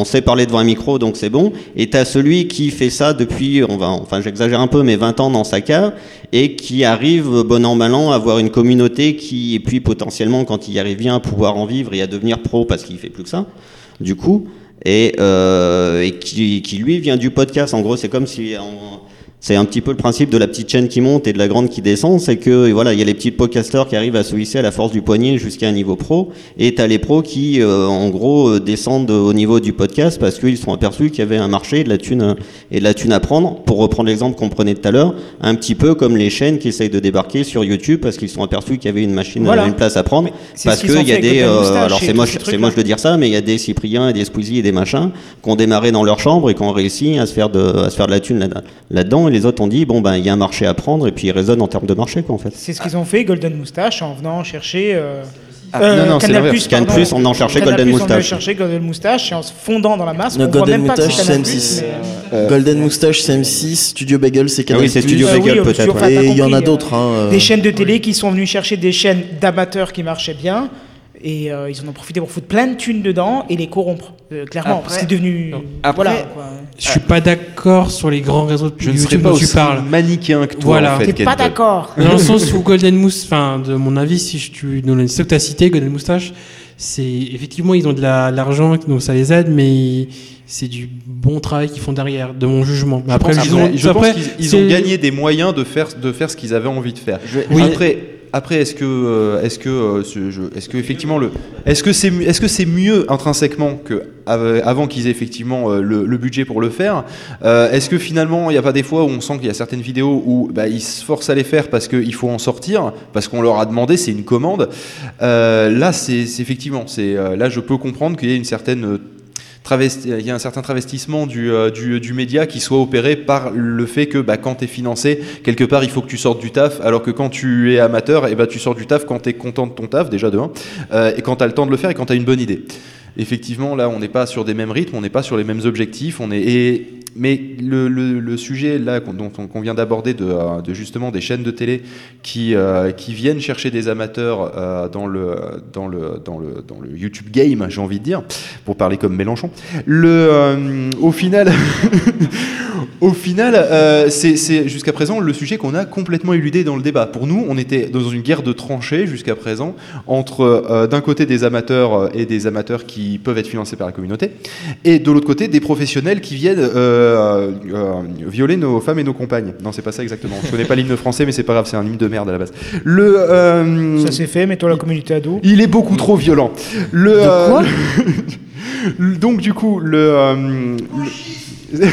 on sait parler devant un micro, donc c'est bon. Et tu as celui qui fait ça depuis, on va, enfin, j'exagère un peu, mais 20 ans dans sa cave, et qui arrive, bon an, mal an, à avoir une communauté qui, et puis quand il y arrive bien, à pouvoir en vivre et à devenir pro parce qu'il fait plus que ça, du coup. Et, euh, qui, lui vient du podcast. En gros, c'est comme si c'est un petit peu le principe de la petite chaîne qui monte et de la grande qui descend, c'est que voilà, il y a les petits podcasteurs qui arrivent à se hisser à la force du poignet jusqu'à un niveau pro, et tu as les pros qui, euh, en gros, euh, descendent au niveau du podcast parce qu'ils sont aperçus qu'il y avait un marché de la thune et de la thune à prendre. Pour reprendre l'exemple qu'on prenait tout à l'heure, un petit peu comme les chaînes qui essayent de débarquer sur YouTube parce qu'ils sont aperçus qu'il y avait une machine, Voilà. une place à prendre. Parce qu'il y a des, euh, alors c'est moche, ces c'est moche de dire ça, mais il y a des Cypriens et des Squeezie et des machins qui ont démarré dans leur chambre et qui ont réussi à se faire de, à se faire de la thune là- là-dedans. Et les autres ont dit bon ben il y a un marché à prendre et puis ils raisonnent en termes de marché quoi en fait. C'est ce qu'ils ont fait, Golden Moustache, en venant chercher. euh, Ah, euh, non, non, c'est Canal+, pardon. Canal+, on en cherchait Canal+, Golden On en Moustache. cherché Golden Moustache et en se fondant dans la masse, on voit Golden même pas que Moustache, c'est c'est Canal+. M6. mais, euh, Golden Moustache, c'est M6. Studio Bagel, c'est Canal+. oui, c'est Studio Euh, Bagel, peut-être, Et il y en a compris, d'autres. hein, euh. Des chaînes de télé qui sont venues chercher des chaînes d'amateurs qui marchaient bien. Et euh, ils en ont profité pour foutre plein de thunes dedans et les corrompre, euh, clairement. Après- parce que c'est devenu. Après- voilà. quoi. Je suis pas d'accord sur les grands réseaux de Je ne YouTube serais pas dont tu parles. manichéen que toi Voilà. en fait. T'es pas d'accord. Dans le sens où Golden Mousse, enfin, de mon avis, si je, tu nous ceux que tu as cités, Golden Moustache, c'est effectivement, ils ont de la- l'argent, donc ça les aide, mais c'est du bon travail qu'ils font derrière, de mon jugement. Mais après, ils ont, je après, pense qu'ils ils c'est- ont gagné des moyens de faire, de faire ce qu'ils avaient envie de faire. Je Oui. Après, après est-ce que, euh, est-ce que, euh, est-ce que effectivement le, est-ce que c'est, est-ce que c'est mieux intrinsèquement que av- avant qu'ils aient effectivement euh, le, budget pour le faire Est-ce que finalement il n'y a pas des fois où on sent qu'il y a certaines vidéos où bah, ils se forcent à les faire parce qu'il faut en sortir, parce qu'on leur a demandé, c'est une commande. Là, c'est, effectivement, c'est, là je peux comprendre qu'il y ait une certaine il y a un certain travestissement du, euh, du, média qui soit opéré par le fait que bah, quand tu es financé, quelque part il faut que tu sortes du taf, alors que quand tu es amateur, et bah, tu sors du taf quand tu es content de ton taf, déjà de un, euh, et quand tu as le temps de le faire et quand tu as une bonne idée. Effectivement, là, on n'est pas sur des mêmes rythmes, on n'est pas sur les mêmes objectifs, on est mais le, sujet là dont on, qu'on vient d'aborder de, euh, de justement des chaînes de télé qui, euh, qui viennent chercher des amateurs euh, dans, le, dans, le, dans, le, dans le YouTube game, j'ai envie de dire, pour parler comme Mélenchon. Le, au final, (laughs) au final, c'est c'est jusqu'à présent le sujet qu'on a complètement éludé dans le débat. Pour nous, on était dans une guerre de tranchées jusqu'à présent entre d'un côté des amateurs et des amateurs qui peuvent être financés par la communauté, et de l'autre côté des professionnels qui viennent euh, euh, violer nos femmes et nos compagnes. Non, c'est pas ça exactement. Je connais pas l'hymne français, mais c'est pas grave, c'est un hymne de merde à la base. Le euh, Ça c'est fait, mets-toi la communauté ado? il est beaucoup trop violent. Le, euh, (laughs) donc du coup, le, euh, le- (laughs)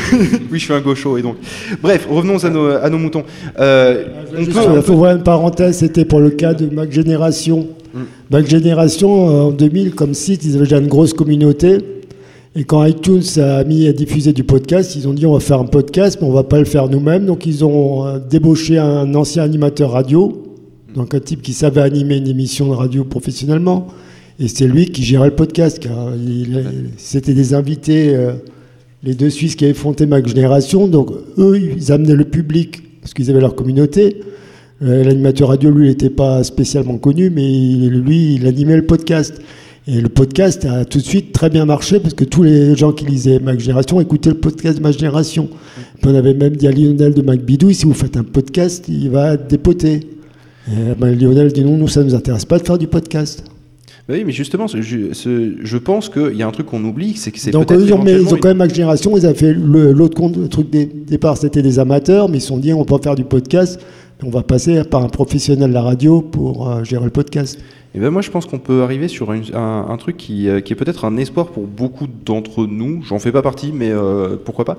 oui, je suis un gaucho et donc. Bref, revenons à nos, à nos moutons. Euh, on peut- Il faut voir une parenthèse, c'était pour le cas de Mac Génération. Mm. Mac Génération, euh, en 2000, comme site, ils avaient déjà une grosse communauté. Et quand iTunes a mis à diffuser du podcast, ils ont dit on va faire un podcast, mais on va pas le faire nous-mêmes. Donc ils ont euh, débauché un ancien animateur radio, donc un type qui savait animer une émission de radio professionnellement. Et c'est lui qui gérait le podcast, c'était des invités, euh, les deux Suisses qui avaient fondé Mac Génération. Donc eux, ils amenaient le public, parce qu'ils avaient leur communauté. Euh, L'animateur radio, lui, n'était pas spécialement connu, mais lui, il animait le podcast. Et le podcast a tout de suite très bien marché parce que tous les gens qui lisaient Mac Génération écoutaient le podcast de Mac Génération. Puis on avait même dit à Lionel de Mac Bidouille, si vous faites un podcast, il va dépoter. Et ben, Lionel dit non, nous, ça ne nous intéresse pas de faire du podcast. Bah oui, mais justement, ce- je, ce- je pense qu'il y a un truc qu'on oublie, c'est que c'est Donc ils ont, mais ils ont quand même Mac Génération, ils avaient fait le- l'autre compte, le truc des départ, c'était des amateurs, mais ils se sont dit on peut faire du podcast On va passer par un professionnel de la radio pour euh, gérer le podcast. Et ben moi, je pense qu'on peut arriver sur une- un, un truc qui, euh, qui est peut-être un espoir pour beaucoup d'entre nous. J'en fais pas partie, mais euh, pourquoi pas.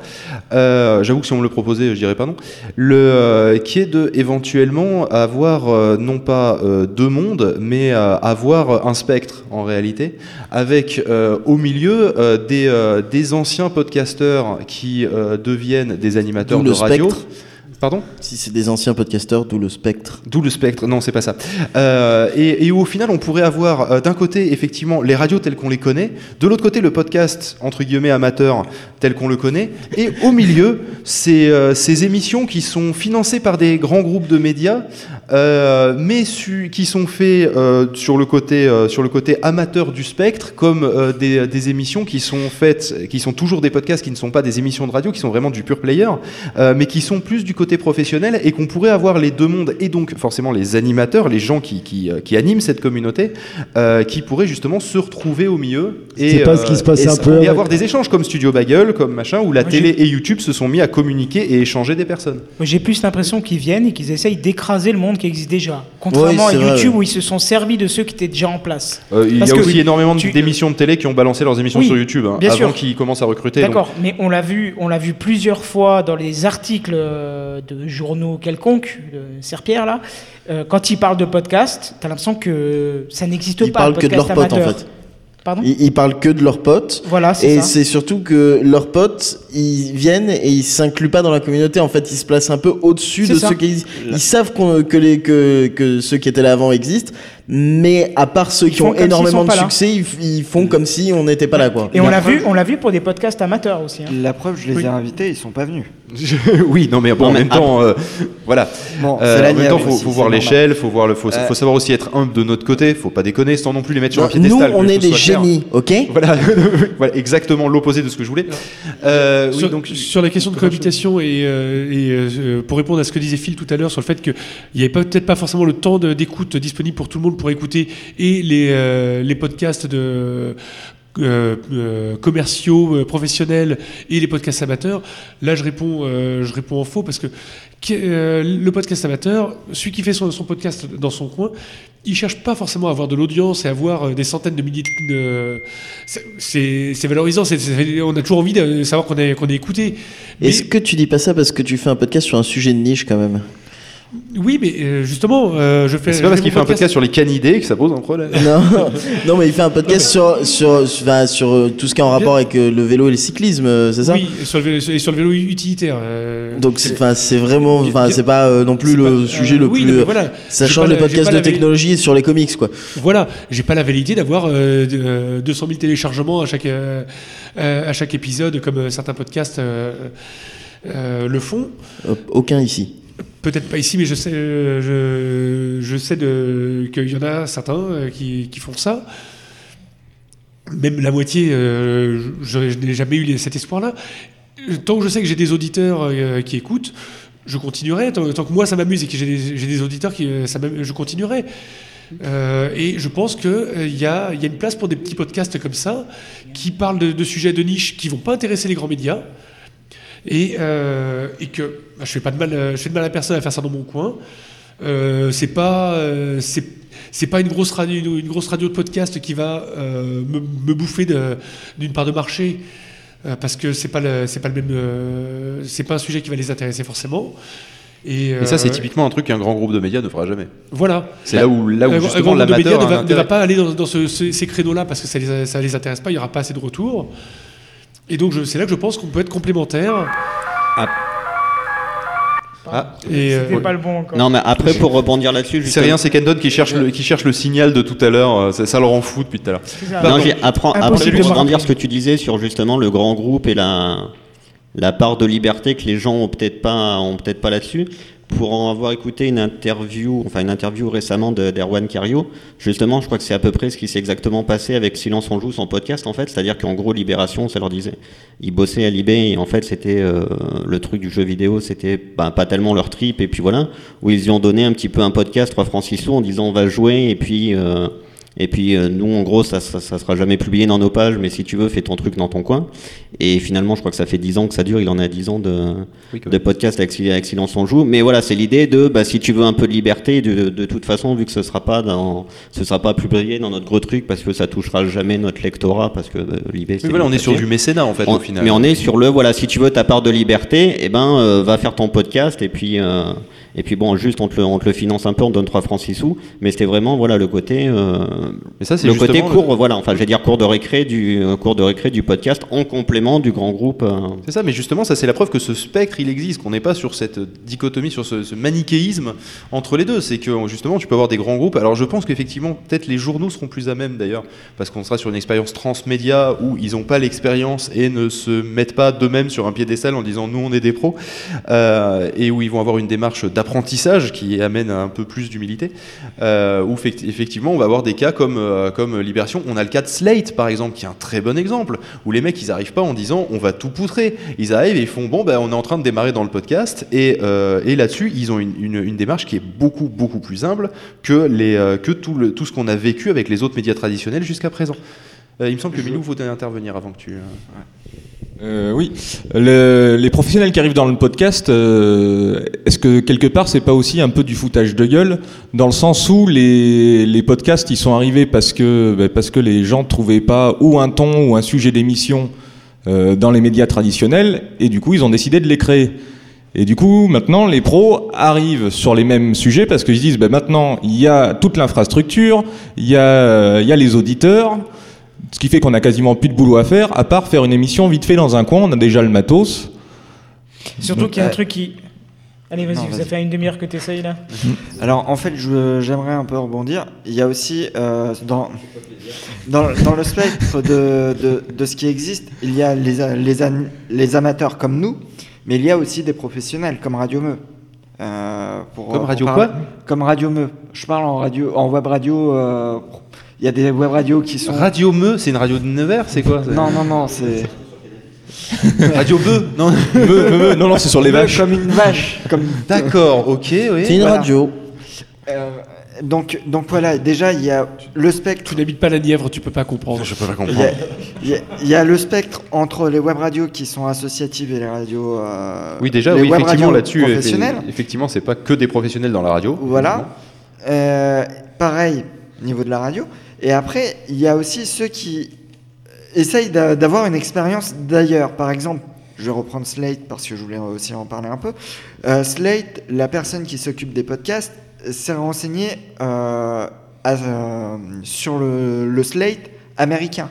Euh, J'avoue que si on me le proposait, je dirais pas non. Le, euh, qui est de éventuellement avoir euh, non pas euh, deux mondes, mais euh, avoir un spectre en réalité, avec euh, au milieu euh, des, euh, des anciens podcasteurs qui euh, deviennent des animateurs de le radio. spectre. Pardon Si c'est des anciens podcasteurs, d'où le spectre. D'où le spectre, non, c'est pas ça. Euh, et, et où, au final, on pourrait avoir euh, d'un côté, effectivement, les radios telles qu'on les connaît, de l'autre côté, le podcast, entre guillemets, amateur, tel qu'on le connaît, et au milieu, ces, euh, ces émissions qui sont financées par des grands groupes de médias, euh, mais su- qui sont faits euh, sur, le côté, euh, sur le côté amateur du spectre, comme euh, des, des émissions qui sont faites, qui sont toujours des podcasts, qui ne sont pas des émissions de radio, qui sont vraiment du pure player, euh, mais qui sont plus du côté professionnel et qu'on pourrait avoir les deux mondes et donc forcément les animateurs, les gens qui, qui, qui animent cette communauté, euh, qui pourraient justement se retrouver au milieu et, C'est pas ce qui se passe et un ça- peu et avec- avoir des échanges comme Studio Bagel, comme machin, où la Moi, télé et YouTube se sont mis à communiquer et échanger des personnes. Moi, J'ai plus l'impression qu'ils viennent et qu'ils essayent d'écraser le monde qui existe déjà. Contrairement à vrai, YouTube ouais. où ils se sont servis de ceux qui étaient déjà en place. Euh, il y a aussi énormément d'émissions de télé qui ont balancé leurs émissions Oui, sur YouTube hein, bien avant sûr. qu'ils commencent à recruter. donc- D'accord, mais on l'a vu, on l'a vu plusieurs fois dans les articles euh, de journaux quelconques, de Serpierre là. euh, quand ils parlent de podcast, t'as l'impression que ça n'existe Ils pas. parlent le que de leurs potes, en fait. Pardon Ils, ils parlent que de leurs potes. Voilà, c'est Et ça. c'est surtout que leurs potes, ils viennent et ils s'incluent pas dans la communauté. En fait, ils se placent un peu au-dessus C'est de ça. ceux qui. Ils savent qu'on- que, les, que, que ceux qui étaient là avant existent, mais à part ceux qui ont énormément de succès, ils, font comme si on n'était pas là, quoi. Et on l'a vu, on l'a vu pour des podcasts amateurs aussi. hein. La preuve, je les Oui. ai invités, ils sont pas venus. (laughs) oui, non, mais bon, Non, en mais même temps, euh, voilà. Bon, Euh, en même temps, faut, aussi, faut voir l'échelle, faut voir le, faut, Euh, faut savoir aussi être humble de notre côté. Faut pas déconner, sans non plus les mettre sur un Nous, piédestal. que on est des génies, ok (laughs) Voilà, (laughs) voilà, exactement l'opposé de ce que je voulais. Euh, oui, sur, donc sur la question de cohabitation et, euh, et, euh, pour répondre à ce que disait Phil tout à l'heure sur le fait qu'il n'y avait peut-être pas forcément le temps d'écoute disponible pour tout le monde pour écouter et les, euh, les podcasts de euh, euh, commerciaux, euh, professionnels et les podcasts amateurs. Là, je réponds, je réponds en faux parce que le podcast amateur, celui qui fait son, son podcast dans son coin, il cherche pas forcément à avoir de l'audience et à avoir des centaines de milliers de. c'est- valorisant. on a toujours envie de savoir qu'on est, qu'on est écouté. Mais- Est-ce que tu dis pas ça parce que tu fais un podcast sur un sujet de niche quand même? Oui, mais euh, justement, euh, je fais. c'est pas parce qu'il fait un podcast sur les canidés que ça pose un problème. non, (laughs) non, mais il fait un podcast sur, sur, sur, euh, tout ce qui est en rapport avec le vélo et le cyclisme, c'est ça Oui, sur le vélo, et sur le vélo utilitaire. euh, Donc c'est enfin, c'est vraiment, enfin c'est pas euh, non plus le pas- sujet euh, le oui, plus. non, voilà. Ça change les podcasts de vé- technologie sur les comics quoi. Voilà, j'ai pas la velléité d'avoir euh, de- euh, 200 000 téléchargements à chaque, à chaque épisode, comme certains podcasts euh, euh, le font. Aucun ici. Peut-être pas ici, mais je sais, qu'il y en a certains euh, qui, font ça. Même la moitié, euh, je, n'ai jamais eu cet espoir-là. Tant que je sais que j'ai des auditeurs euh, qui écoutent, je continuerai. Tant, que moi ça m'amuse et que j'ai des, auditeurs je continuerai. Et je pense qu'il il y, a, une place pour des petits podcasts comme ça qui parlent de, de sujets de niche qui vont pas intéresser les grands médias et, euh, et que bah, je fais pas de mal, euh, je fais de mal à personne à faire ça dans mon coin. Euh, c'est pas, euh, c'est, c'est pas une grosse radio, une grosse radio de podcast qui va euh, me, me bouffer d'une part de marché parce que c'est pas c'est pas le même, c'est pas un sujet qui va les intéresser forcément. Et, Et ça, c'est typiquement un truc qu'un grand groupe de médias ne fera jamais. Voilà. C'est là où, là où justement l'amateur ne ne va pas aller dans, dans ce- ce- ces créneaux-là parce que ça les, ça les intéresse pas, il n'y aura pas assez de retours. Et donc c'est là que je pense qu'on peut être complémentaires. Ah, Et, euh, C'était pas le bon encore. Non, mais après, pour rebondir là-dessus, c'est rien, c'est Kendon qui cherche, le, qui cherche le signal de tout à l'heure. euh, Ça, ça le rend fou depuis tout à l'heure. Après, de pour rebondir ce que tu disais sur justement le grand groupe et la, la part de liberté que les gens ont peut-être pas, ont peut-être pas là-dessus. Pour en avoir écouté une interview, enfin une interview récemment de- d'Erwan Cario, justement, je crois que c'est à peu près ce qui s'est exactement passé avec Silence on joue, son podcast en fait. C'est-à-dire qu'en gros, Libération, ça leur disait, ils bossaient à Libé et en fait, c'était euh, le truc du jeu vidéo, c'était bah, pas tellement leur trip et puis voilà, où ils y ont donné un petit peu un podcast 3 francs 6 sous en disant on va jouer et puis. euh, Et puis euh, nous, en gros, ça, ça, ça sera jamais publié dans nos pages, mais si tu veux, fais ton truc dans ton coin. Et finalement, je crois que ça fait 10 ans que ça dure. Il en a 10 ans de, Oui, de podcast avec, avec Silence on joue. Mais voilà, c'est l'idée de, bah, si tu veux un peu de liberté, de, de toute façon, vu que ce sera pas dans, ce sera pas publié dans notre gros truc, parce que ça touchera jamais notre lectorat, parce que euh, l'idée. Oui, voilà, on est sur du mécénat en fait On- au final. Mais on est sur le voilà, si tu veux ta part de liberté, eh ben euh, va faire ton podcast et puis euh, et puis bon juste on te, le, on te le finance un peu, on te donne 3 francs 6 sous, mais c'était vraiment voilà le côté euh, Mais ça, c'est le côté court le- voilà, enfin je vais dire cours de récré du euh, cours de récré du podcast en complément du grand groupe euh, C'est ça, mais justement, ça c'est la preuve que ce spectre il existe, qu'on n'est pas sur cette dichotomie, sur ce, ce manichéisme entre les deux. C'est que justement, tu peux avoir des grands groupes. Alors je pense qu'effectivement, peut-être les journaux seront plus à même d'ailleurs, parce qu'on sera sur une expérience transmédia où ils n'ont pas l'expérience et ne se mettent pas d'eux-mêmes sur un piédestal en disant nous on est des pros, euh, et où ils vont avoir une démarche d'apprentissage qui amène à un peu plus d'humilité. Euh, où effect- effectivement, on va avoir des cas comme, euh, comme Libération. On a le cas de Slate par exemple, qui est un très bon exemple, où les mecs ils arrivent pas en disant on va tout poutrer. Ils arrivent et ils font bon, ben, on est en train de démarrer dans le podcast, et, euh, et là-dessus, ils ont une, une- une démarche qui est beaucoup, beaucoup plus humble que, les, euh, que tout, le, tout ce qu'on a vécu avec les autres médias traditionnels jusqu'à présent. Il me semble que Milou voulait intervenir avant que tu. Euh, oui, Le- les professionnels qui arrivent dans le podcast, euh, est-ce que quelque part c'est pas aussi un peu du foutage de gueule, dans le sens où les, podcasts ils sont arrivés parce que bah, parce que les gens trouvaient pas ou un ton ou un sujet d'émission euh, dans les médias traditionnels et du coup ils ont décidé de les créer. Et du coup, maintenant, les pros arrivent sur les mêmes sujets parce qu'ils se disent, bah, maintenant, il y a toute l'infrastructure, il y a les auditeurs, ce qui fait qu'on a quasiment plus de boulot à faire, à part faire une émission vite fait dans un coin, on a déjà le matos. Surtout qu'il y a un Euh, truc qui. Allez, vas-y, ça vas-y. fait une demi-heure que tu essayes là. (laughs) Alors en fait, j'aimerais un peu rebondir. Il y a aussi euh, dans, dans, dans le spectre de, de, de ce qui existe, il y a les, les, les amateurs comme nous, mais il y a aussi des professionnels comme Radio Meux. Euh, pour- Comme pour Radio parler- quoi Comme Radio Meux. Je parle en radio, en web radio. euh, il y a des web radios qui sont. Radio Meux, c'est une radio de Nevers, c'est quoi Non, non, non, c'est. (laughs) Radio Beu Non, Me- me- me- non, non, c'est sur les Meux vaches. Comme une vache. Comme... D'accord, ok, oui. C'est une Voilà. radio. Euh, donc, donc voilà, déjà il y a le spectre Tu n'habites pas la Nièvre, tu peux pas comprendre. Je peux pas comprendre. il y a- il y a le spectre entre les web radios qui sont associatives et les radios. euh, Oui, déjà, oui, effectivement, là-dessus, effectivement, c'est pas que des professionnels dans la radio. Voilà. Euh, pareil, au niveau de la radio. Et après, il y a aussi ceux qui essayent d'a- d'avoir une expérience d'ailleurs. Par exemple, je vais reprendre Slate parce que je voulais aussi en parler un peu. Euh, Slate, la personne qui s'occupe des podcasts, s'est renseignée euh, euh, sur le, le Slate américain.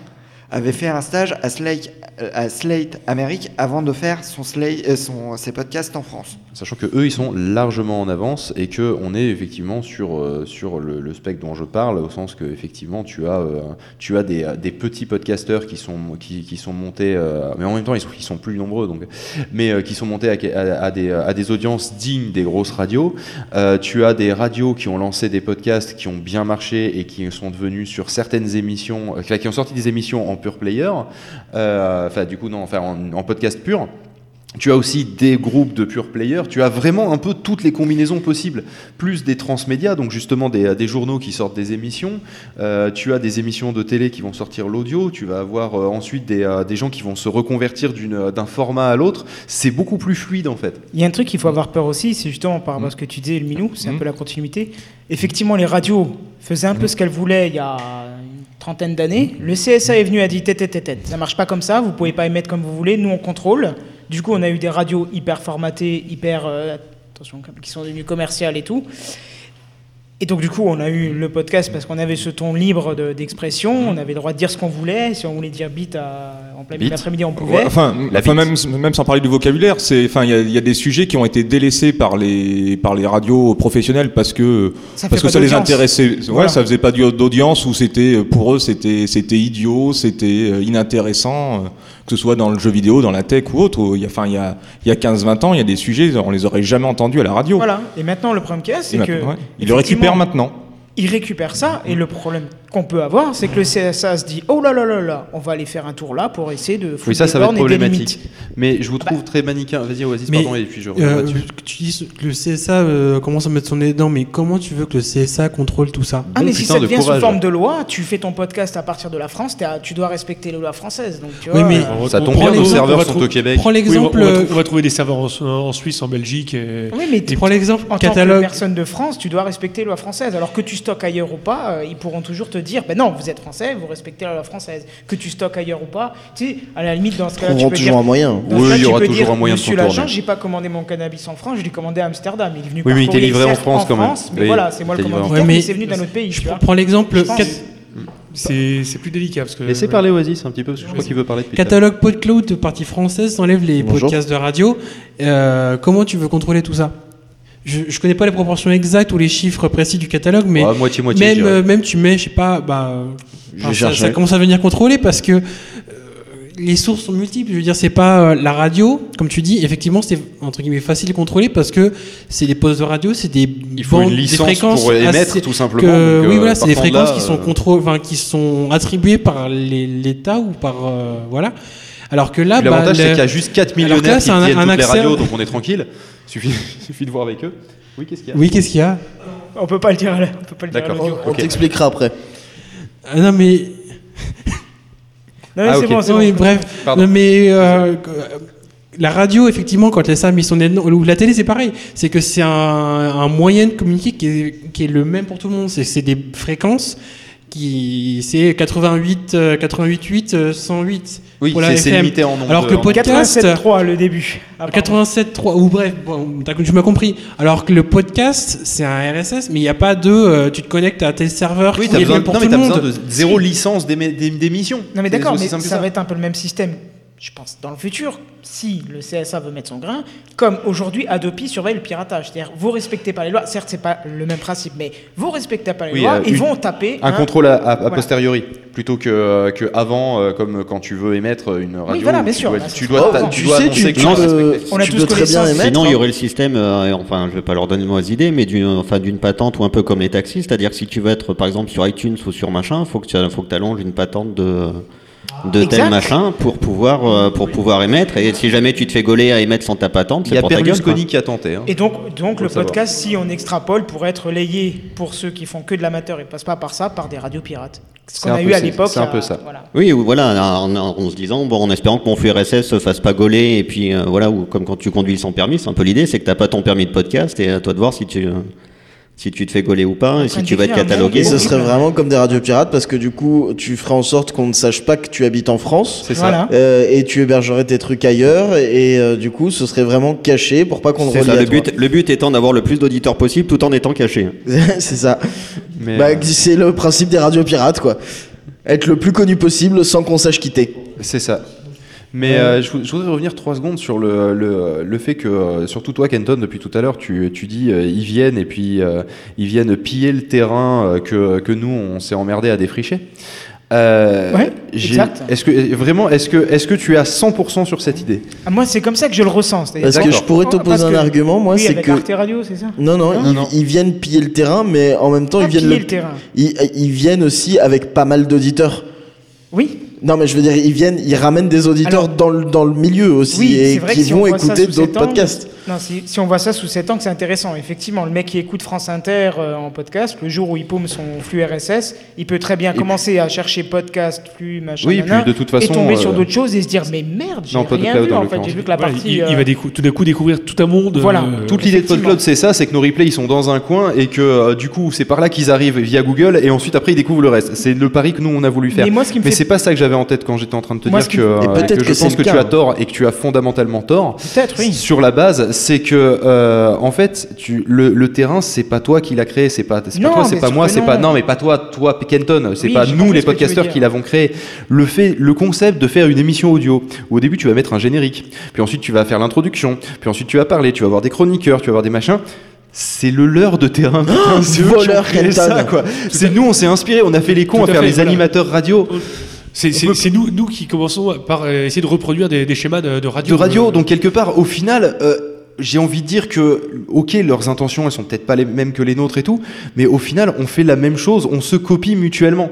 Avait fait un stage à Slate, à Slate Amérique avant de faire son Slate, euh, son, ses podcasts en France. Sachant que eux, ils sont largement en avance et que on est effectivement sur euh, sur le, le spectre dont je parle, au sens que effectivement, tu as euh, tu as des, des petits podcasteurs qui sont qui, qui sont montés, euh, mais en même temps, ils sont, ils sont plus nombreux, donc, mais euh, qui sont montés à, des à des audiences dignes des grosses radios. Euh, tu as des radios qui ont lancé des podcasts qui ont bien marché et qui sont devenus sur certaines émissions, euh, qui ont sorti des émissions en pure player, euh, enfin du coup non, enfin en, en podcast pur. Tu as aussi des groupes de pure players, tu as vraiment un peu toutes les combinaisons possibles, plus des transmédias, donc justement des, des journaux qui sortent des émissions, Euh, tu as des émissions de télé qui vont sortir l'audio, tu vas avoir euh, ensuite des, euh, des gens qui vont se reconvertir d'un format à l'autre, c'est beaucoup plus fluide en fait. Il y a un truc qu'il faut avoir peur aussi, c'est justement par rapport à ce que tu disais, le Minou, c'est un peu la continuité. Effectivement, les radios faisaient un peu ce qu'elles voulaient il y a trentaine d'années. Le CSA est venu a dit tête, tête. Ça marche pas comme ça, vous pouvez pas émettre comme vous voulez, nous on contrôle. Du coup, on a eu des radios hyper formatées, hyper. euh, attention, qui sont devenues commerciales et tout. Et donc, du coup, on a eu le podcast parce qu'on avait ce ton libre de- d'expression, on avait le droit de dire ce qu'on voulait. Si on voulait dire bite à- en plein milieu on pouvait. Ouais, enfin, La enfin, bite. même, même sans parler du vocabulaire, c'est, enfin, il y, a- il y a des sujets qui ont été délaissés par les, par les radios professionnelles parce que, Ça parce que ça les intéressait. Ouais, Voilà. ça faisait pas d'audience ou c'était, pour eux, c'était, c'était idiot, c'était euh, inintéressant, euh, que ce soit dans le jeu vidéo, dans la tech ou autre. Il y a, enfin, il y a, il y a 15-20 ans, il y a des sujets, on les aurait jamais entendus à la radio. Voilà. Et maintenant, le problème qu'il y a, c'est que. ouais, Ils le récupèrent maintenant. Ils récupèrent ça et le problème qu'on peut avoir, c'est que le CSA se dit oh là là là là, on va aller faire un tour là pour essayer de foutre Oui, ça, des ça va être problématique. Mais je vous bah trouve très manichéen. Vas-y, Oasis, Mais, pardon, et puis je reviens euh, tu dis que le CSA euh, commence à mettre son nez dedans, mais comment tu veux que le CSA contrôle tout ça? Ah mais si ça de devient sous forme de loi, tu fais ton podcast à partir de la France, tu dois respecter les lois françaises. Donc tu Oui, vois, mais- euh, Ça On- tombe on bien, nos serveurs sont au Québec. Prends Oui, on, va, l'exemple. on euh, on va trouver des serveurs en, en Suisse, en Belgique. Et, Oui, mais et prends l'exemple en tant que catalogue. personne de France, tu dois respecter les lois françaises. Alors que tu stockes ailleurs ou pas, euh, ils pourront toujours te dire, ben non, vous êtes français, vous respectez la loi française. Que tu stockes ailleurs ou pas, tu sais, à la limite dans ce cas-là, tu peux toujours dire. un moyen. Oui, il y aura toujours dire, un moyen de Monsieur contourner. l'agent, j'ai pas commandé mon cannabis en France, je l'ai commandé à Amsterdam. Il est venu Oui, oui, il était livré en France, quand même. mais Oui, voilà, c'est moi le commanditaire, mais c'est venu d'un autre pays. Je prends l'exemple c'est c'est plus délicat. Parce que, Laissez parler Oasis un petit peu, parce que je crois qu'il veut parler depuis. catalogue PodCloud partie française, t'enlèves les Bonjour. podcasts de radio. Euh, comment tu veux contrôler tout ça? Je, je connais pas les proportions exactes ou les chiffres précis du catalogue, mais Ouais, moitié, moitié. même, euh, même tu mets, je sais pas, bah, Je ça, commence à venir contrôlé parce que euh, les sources sont multiples. Je veux dire, c'est pas euh, la radio, comme tu dis. Effectivement, c'est entre guillemets facile à contrôler parce que c'est des postes de radio, c'est des Il faut bandes, une des licence fréquences pour émettre, tout simplement. que- donc, oui, voilà, c'est des de fréquences là, qui sont contrôle, qui sont attribuées par les- l'État ou par voilà. Alors que là, L'avantage, bah, c'est qu'il y a juste 4 Alors que millionnaires là, qui un- tiennent un toutes les accès- radios, donc on est tranquille. Suffit, (laughs) suffit de voir avec eux. Oui, qu'est-ce qu'il y a Oui, qu'est-ce qu'il y a? On peut pas le dire à la- on peut pas le dire à D'accord. l'audio. On Ok. t'expliquera après. Ah, Non mais Non, mais Ah, c'est ok. bon, c'est Non, mais bon. bref, Pardon. Non, mais euh, la radio, effectivement, quand l'ESA a mis son nez dedans, ou la télé, c'est pareil. C'est que c'est un, un moyen de communiquer qui est, qui est le même pour tout le monde. C'est c'est des fréquences qui c'est 88, euh, 88, euh, 108 Oui, c'est limité en nombre Alors que de- podcast, 87.3 le début. Ah, pardon. 87.3 ou bref, bon, tu m'as compris. Alors que le podcast, c'est un RSS, mais il n'y a pas de euh, tu te connectes à tel serveur Oui, qui t'as est besoin, pour non, mais tout t'as le besoin monde. de zéro licence d'émi- d'é- d'émission. Non mais d'accord, mais que ça va être un peu le même système. Je pense dans le futur, si le CSA veut mettre son grain, comme aujourd'hui Adopi surveille le piratage, c'est-à-dire vous respectez pas les lois. Certes, c'est pas le même principe, mais vous respectez pas les Oui, lois, euh, ils une- vont taper Un hein. contrôle à, à- a Voilà. posteriori, plutôt que, euh, que avant, euh, comme quand tu veux émettre une radio. voilà, où bien tu sûr, dois- là, tu dois, dois sais, annoncer tu, que tu tu vas peux, respecter. On a tu tous peux très bien émettre. Sinon, il y aurait le système, euh, et enfin, je vais pas leur donner de mauvaises idées, mais d'une enfin, d'une patente ou un peu comme les taxis, c'est-à-dire que si tu veux être, par exemple, sur iTunes ou sur machin, faut que tu faut que allonges une patente de de Exact. tel machin pour pouvoir euh, pour pouvoir émettre. Et si jamais tu te fais gauler à émettre sans ta patente, Il y c'est a pour ta gueule. quoi. Berlusconi qui a tenté. hein. Et donc, donc le savoir. podcast, si on extrapole, pourrait être layé pour ceux qui font que de l'amateur et passent pas par ça, par des radios pirates. Ce C'est qu'on un a peu eu à ça, l'époque. c'est un à- peu ça. Voilà. Oui, ou voilà, en, en- en se disant, bon, en espérant que mon flux RSS se fasse pas gauler, et puis euh, voilà, ou comme quand tu conduis sans permis, c'est un peu l'idée, c'est que t'as pas ton permis de podcast, et à toi de voir si tu, euh, si tu te fais gauler ou pas, et si tu vas être catalogué. Et ce serait vraiment comme des radios pirates parce que du coup, tu ferais en sorte qu'on ne sache pas que tu habites en France. C'est ça. Euh, et tu hébergerais tes trucs ailleurs et euh, du coup ce serait vraiment caché pour pas qu'on le ça, à le toi. but, le but étant d'avoir le plus d'auditeurs possible tout en étant caché. (laughs) c'est ça Mais, bah, euh, c'est le principe des radios pirates quoi être le plus connu possible sans qu'on sache quitter C'est ça. Mais euh, je, vou- je voudrais revenir trois secondes sur le, le, le fait que, euh, surtout toi, Kenton, depuis tout à l'heure, tu, tu dis euh, ils viennent et puis euh, ils viennent piller le terrain euh, que, que nous, on s'est emmerdé à défricher. Euh, Ouais. Est-ce que vraiment, est-ce que, est-ce que tu es à 100% sur cette idée? Ah, moi, c'est comme ça que je le ressens. parce que je pourrais t'opposer un que- argument moi oui, c'est que Arte Radio, c'est ça? Non non, Non, ils, non. ils viennent piller le terrain mais en même temps Ah, ils viennent piller le, le terrain. Ils, ils viennent aussi avec pas mal d'auditeurs Oui, non mais je veux dire ils viennent ils ramènent des auditeurs Alors- dans, le, dans le milieu aussi Oui, et qui si vont écouter d'autres podcasts Non, si, si on voit ça sous cet angle, c'est intéressant. Effectivement, le mec qui écoute France Inter euh, en podcast, le jour où il paume son flux RSS, il peut très bien commencer à chercher podcast, flux, machin, Oui, nanana, puis de toute façon, et tomber euh, sur d'autres choses et se dire mais merde, j'ai rien cloud, vu en en fait. l'occurrence. J'ai vu que la partie. il, euh, il va décou- tout d'un coup découvrir tout un monde. Voilà. euh, Toute l'idée de. PodCloud, c'est ça, c'est que nos replays ils sont dans un coin et que euh, du coup c'est par là qu'ils arrivent via Google et ensuite après ils découvrent le reste. C'est le pari que nous on a voulu faire. Mais moi, ce qui me Mais fait- c'est pas ça que j'avais en tête quand j'étais en train de te Moi, dire que, euh, que que je pense que tu as tort et que tu as fondamentalement tort. Peut-être, oui. Sur la base, c'est que euh, en fait, tu, le, le terrain, c'est pas toi qui l'as créé, c'est pas, c'est pas toi, c'est pas moi, c'est pas non, mais pas toi, toi Kenton, c'est Oui, pas nous les podcasteurs qui l'avons créé. Le fait, le concept de faire une émission audio. Où au début, tu vas mettre un générique, puis ensuite tu vas faire l'introduction, puis ensuite tu vas parler, tu vas avoir des chroniqueurs, tu vas avoir des machins. C'est le leur de terrain. (gasps) putain, c'est voleur, ça, quoi. C'est nous, on s'est inspiré, on a fait les cons à à faire fait, les voilà. animateurs radio. C'est nous, nous qui commençons par euh, essayer de reproduire des, des schémas de, de radio. de radio. Euh, Donc quelque part, au final, euh, j'ai envie de dire que, ok, leurs intentions, elles sont peut-être pas les mêmes que les nôtres et tout, mais au final, on fait la même chose, on se copie mutuellement.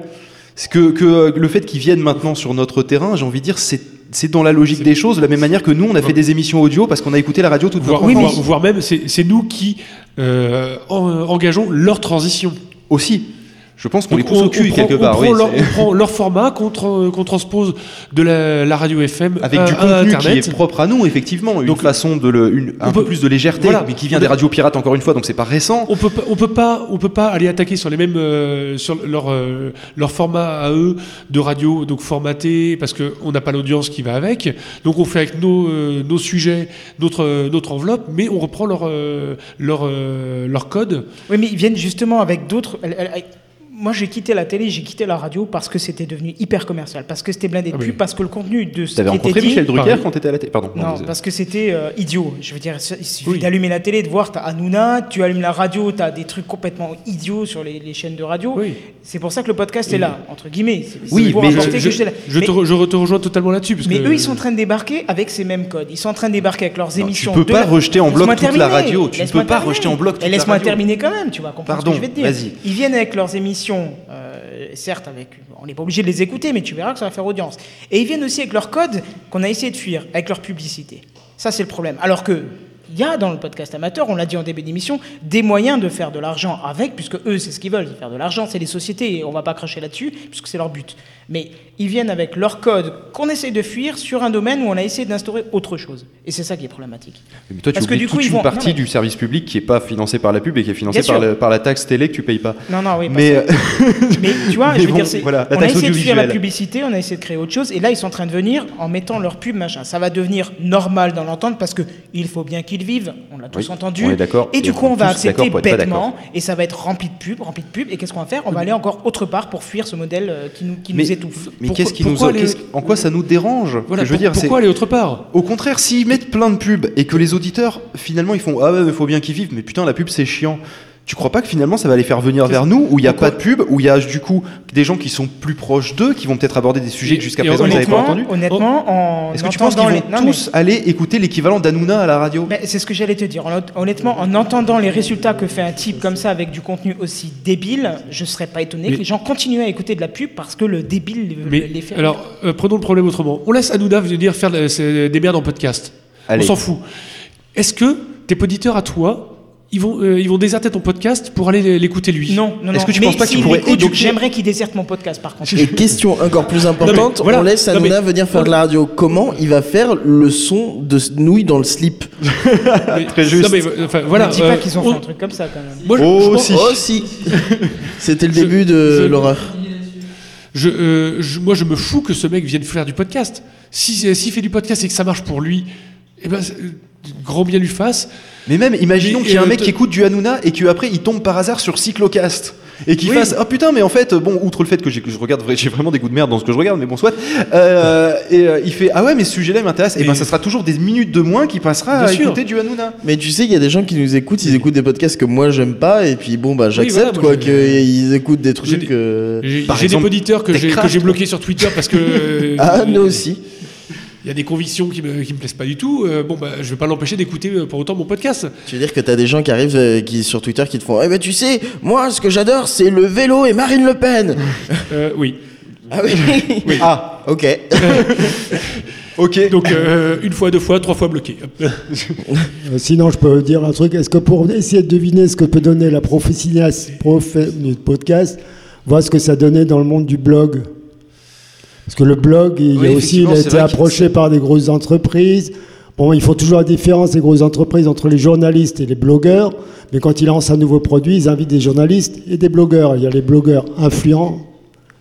C'est que, que le fait qu'ils viennent maintenant sur notre terrain, j'ai envie de dire, c'est c'est dans la logique des choses, de la même manière que nous, on a fait des émissions audio parce qu'on a écouté la radio toute Voire, notre voire- enfance. voire même, c'est c'est nous qui euh, en- engageons leur transition. Aussi. Je pense qu'on les pousse on- au cul on prend- quelque part. On, oui, prend leur, on prend leur format qu'on tra- qu'on transpose de la, la radio FM Avec à, du à contenu qui Internet. est propre à nous, effectivement. Une Donc, façon de le, une- un peu plus de légèreté, voilà. mais qui vient des radios pirates encore une fois, donc c'est pas récent. On peut pas, on peut pas, on peut pas aller attaquer sur les mêmes, euh, sur leur euh, leur format à eux de radio, donc formaté parce que on n'a pas l'audience qui va avec. Donc on fait avec nos euh, nos sujets, notre euh, notre enveloppe, mais on reprend leur euh, leur euh, leur code. Oui, mais ils viennent justement avec d'autres. Moi, j'ai quitté la télé, j'ai quitté la radio parce que c'était devenu hyper commercial, parce que c'était blindé de Ah oui. pub, parce que le contenu de ce T'avais qui était rencontré dit. Michel Drucker Pareil. quand t'étais à la télé Pardon. Non, parce que c'était euh, idiot. Je veux dire, il suffit d'allumer la télé, de voir, t'as Hanouna, tu allumes la radio, t'as des trucs complètement idiots sur les, les chaînes de radio. C'est pour ça que le podcast est là, entre guillemets. C'est pour je, je, je Mais- te, re- je te rejoins totalement là-dessus. mais que- eux, ils sont en train de débarquer avec ces mêmes codes. Ils sont en train de débarquer avec leurs émissions. peux de pas la- rejeter en bloc Laisse-moi toute la radio. Tu ne Laisse-moi peux pas rejeter en bloc toute la laisse-moi radio. terminer quand même, tu comprendre Pardon, ce que je vais te dire. vas-y. Ils viennent avec leurs émissions, euh, certes, on n'est pas obligé de les écouter, mais tu verras que ça va faire audience. Et ils viennent aussi avec leurs codes qu'on a essayé de fuir, avec leur publicité. Ça, c'est le problème. Alors que. Il y a dans le podcast amateur, on l'a dit en début d'émission, des moyens de faire de l'argent avec, puisque eux, c'est ce qu'ils veulent, faire de l'argent, c'est les sociétés, et on va pas cracher là-dessus, puisque c'est leur but. Mais ils viennent avec leur code qu'on essaye de fuir sur un domaine où on a essayé d'instaurer autre chose. Et c'est ça qui est problématique. Mais toi, tu Parce que du coup, toute ils une vont- partie non, mais- du service public qui est pas financé par la pub et qui est financé par, sûr. le- par la taxe télé que tu payes pas. Non, non, oui, Mais, euh, Mais tu vois, (laughs) mais je veux bon, dire, voilà, on a essayé de fuir la publicité, on a essayé de créer autre chose, et là, ils sont en train de venir en mettant leur pub, machin. Ça va devenir normal dans l'entente parce que il faut bien qu'ils vivent, on l'a tous Oui, entendu. on est d'accord, Et et du coup, on va accepter bêtement, et ça va être rempli de pubs, rempli de pubs, et qu'est-ce qu'on va faire? On va aller encore autre part pour fuir ce modèle euh, qui nous, qui Mais- nous étouffe. Mais qu'est-ce qui nous, les- en quoi ça nous dérange? Voilà, Je veux pour- dire, pourquoi aller autre part? Au contraire, s'ils mettent plein de pubs et que les auditeurs finalement ils font ah ouais, mais faut bien qu'ils vivent, mais putain la pub c'est chiant. Tu crois pas que finalement ça va les faire venir vers nous où il n'y a pas de pub, où il y a du coup des gens qui sont plus proches d'eux, qui vont peut-être aborder des sujets Et- que jusqu'à présent ils n'avaient pas entendus honnêtement, en Est-ce que tu penses qu'ils entendant vont les- non, mais- tous aller écouter l'équivalent d'Anouna à la radio? Mais c'est ce que j'allais te dire. Honnêt- Honnêtement, en entendant les résultats que fait un type comme ça avec du contenu aussi débile, je serais pas étonné Mais- que les gens continuent à écouter de la pub parce que le débile les- Mais les fait. alors, euh, prenons le problème autrement. On laisse Hanouna venir faire c'est- des merdes en podcast. Allez. On s'en fout. Est-ce que tes auditeurs à toi, ils vont, euh, ils vont déserter ton podcast pour aller l'écouter lui Non, non, Est-ce non. que tu Mais penses pas qu'il s'il pourrait écoute, éduquer- J'aimerais qu'il déserte mon podcast par contre. Et question encore plus importante, Non, mais voilà. on laisse Hanouna mais- venir faire de la radio. Comment il va faire le son de nouilles dans le slip? (laughs) Mais- Très juste. Non, mais, enfin, voilà. ne dis pas euh, qu'ils ont on- fait un truc comme ça quand même. Moi, je, Oh, je pense- si. Oh si (laughs) C'était le Je- début de je- l'horreur. je, euh, je- moi, je me fous que ce mec vienne faire du podcast. Si s'il fait du podcast et que ça marche pour lui, eh ben, c'est- grand bien lui fasse. Mais même, imaginons qu'il y a un euh, mec qui écoute du Hanouna et qu'après il tombe par hasard sur Cyclocast. Et qu'il Oui. fasse Ah putain, mais en fait, bon, outre le fait que j'ai- que je regarde, j'ai vraiment des goûts de merde dans ce que je regarde, mais bon, soit. euh, et euh, il fait Ah ouais, mais ce sujet-là il m'intéresse. Et Mais- ben ça sera toujours des minutes de moins qui passera à sûr. écouter du Hanouna. Mais tu sais, il y a des gens qui nous écoutent, ils écoutent des podcasts que moi j'aime pas, et puis bon, bah j'accepte voilà, quoi, qu'ils écoutent des J'ai trucs. des- euh, J'ai des auditeurs que j'ai que bloqués sur Twitter parce que. (laughs) euh, Ah, nous aussi. Il y a des convictions qui me, qui me plaisent pas du tout. euh, bon, bah, je vais pas l'empêcher d'écouter euh, pour autant mon podcast. Tu veux dire que t'as des gens qui arrivent euh, qui, sur Twitter qui te font Eh ben tu sais, moi ce que j'adore c'est le vélo et Marine Le Pen Euh, oui. Ah oui (laughs) Ah, ok. (laughs) Ok. Donc, euh, une fois, deux fois, trois fois bloqué. Sinon, je peux dire un truc. Est-ce que pour essayer de deviner ce que peut donner la professionnalisation du podcast, voir ce que ça donnait dans le monde du blog? Parce que le blog, il, Oui, a aussi, il a été approché par des grosses entreprises. Bon, il faut toujours la différence, les grosses entreprises, entre les journalistes et les blogueurs. Mais quand ils lancent un nouveau produit, ils invitent des journalistes et des blogueurs. Il y a les blogueurs influents.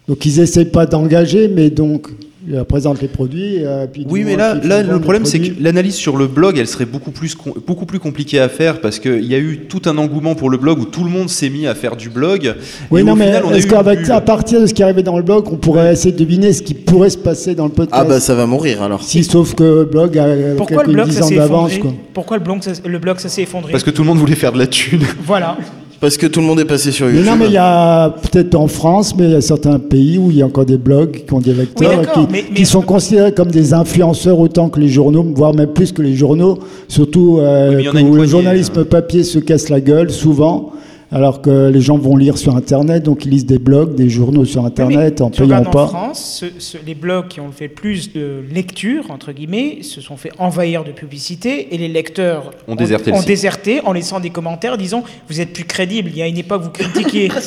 Donc, ils n'essayent pas d'engager, mais donc, ils présentent les produits. euh, puis Oui, mais là, là le problème, c'est que l'analyse sur le blog, elle serait beaucoup plus, beaucoup plus compliquée à faire parce qu'il y a eu tout un engouement pour le blog où tout le monde s'est mis à faire du blog. Oui, Et non, au mais final, on a est-ce eu qu'avec plus- à partir de ce qui arrivait dans le blog, on pourrait essayer de deviner ce qui pourrait se passer dans le podcast Ah bah ça va mourir alors. Si, sauf que le blog a Pourquoi quelques le blog ans d'avance. Pourquoi le blog ça, le blog ça s'est effondré Parce que tout le monde voulait faire de la thune. Voilà. Parce que tout le monde est passé sur Mais YouTube. non, mais il y a peut-être en France, mais il y a certains pays où il y a encore des blogs qui ont des lecteurs Oui, qui, mais- qui mais- sont considérés comme des influenceurs autant que les journaux, voire même plus que les journaux. Surtout euh, Oui, où le journalisme euh. papier se casse la gueule souvent. Alors que les gens vont lire sur Internet, donc ils lisent des blogs, des journaux sur Internet en tu payant regardes en pas. France, ce- ce- les blogs qui ont fait plus de lecture, entre guillemets, se sont fait envahir de publicité et les lecteurs Ont déserté le ont déserté en laissant des commentaires disant Vous êtes plus crédible. Il y a une époque, vous critiquiez. (laughs)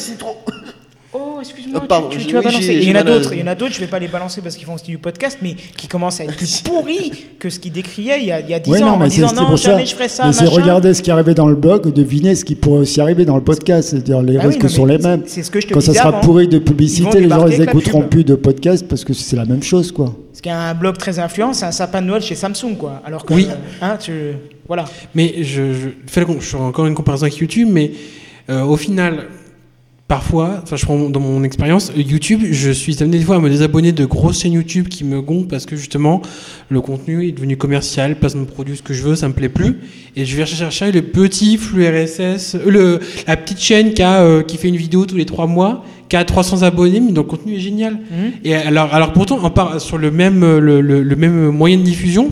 Excuse-moi, Oh, pardon, tu, tu- tu vas balancer. il y en a d'autres, il y en a d'autres, je vais pas les balancer parce qu'ils font aussi du podcast, mais qui commencent à être plus (laughs) pourris que ce qu'ils décriaient il y a, il y a 10 Oui, ans non, en mais c'est disant c'est Non, pour ça. jamais je ferai ça. mais c'est machin. regarder ce qui arrivait dans le blog, deviner ce qui pourrait aussi arriver dans le podcast. C'est-à-dire les Ah oui, risques non, sont mais les mêmes. c'est- c'est ce que je te Quand ça sera avant. pourri de publicité, les gens débarquer ils avec la écouteront pub. plus de podcast parce que c'est la même chose, quoi. Parce qu'un blog très influent, c'est un sapin de Noël chez Samsung, quoi. Alors que, Oui. euh, hein, tu, voilà. Mais je fais encore une comparaison avec YouTube, mais euh, au final, parfois, enfin, je prends dans mon expérience, YouTube, je suis amené des fois à me désabonner de grosses chaînes YouTube qui me gonflent parce que justement, le contenu est devenu commercial, place me produit ce que je veux, ça me plaît plus. Et je vais chercher le petit flux RSS, euh, le, la petite chaîne qui, a, euh, qui fait une vidéo tous les trois mois, qui a 300 abonnés, mais dont le contenu est génial. Et alors, alors pourtant, on part sur le même, euh, le, le- le même moyen de diffusion.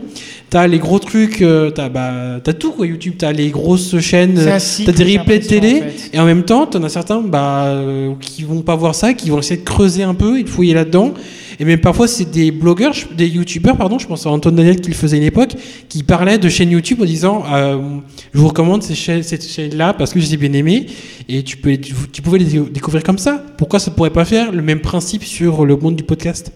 T'as les gros trucs, t'as bah, t'as tout quoi YouTube, t'as les grosses chaînes, t'as des replays de télé, en fait. et en même temps, t'en as certains bah, euh, qui vont pas voir ça, qui vont essayer de creuser un peu et de fouiller là-dedans. Et même parfois, c'est des blogueurs, des youtubeurs, pardon, je pense à Antoine Daniel qui le faisait à une époque, qui parlait de chaînes YouTube en disant euh, Je vous recommande cette chaîne-là parce que je les ai bien aimées, et tu, peux, tu, tu pouvais les découvrir comme ça. Pourquoi ça pourrait pas faire le même principe sur le monde du podcast?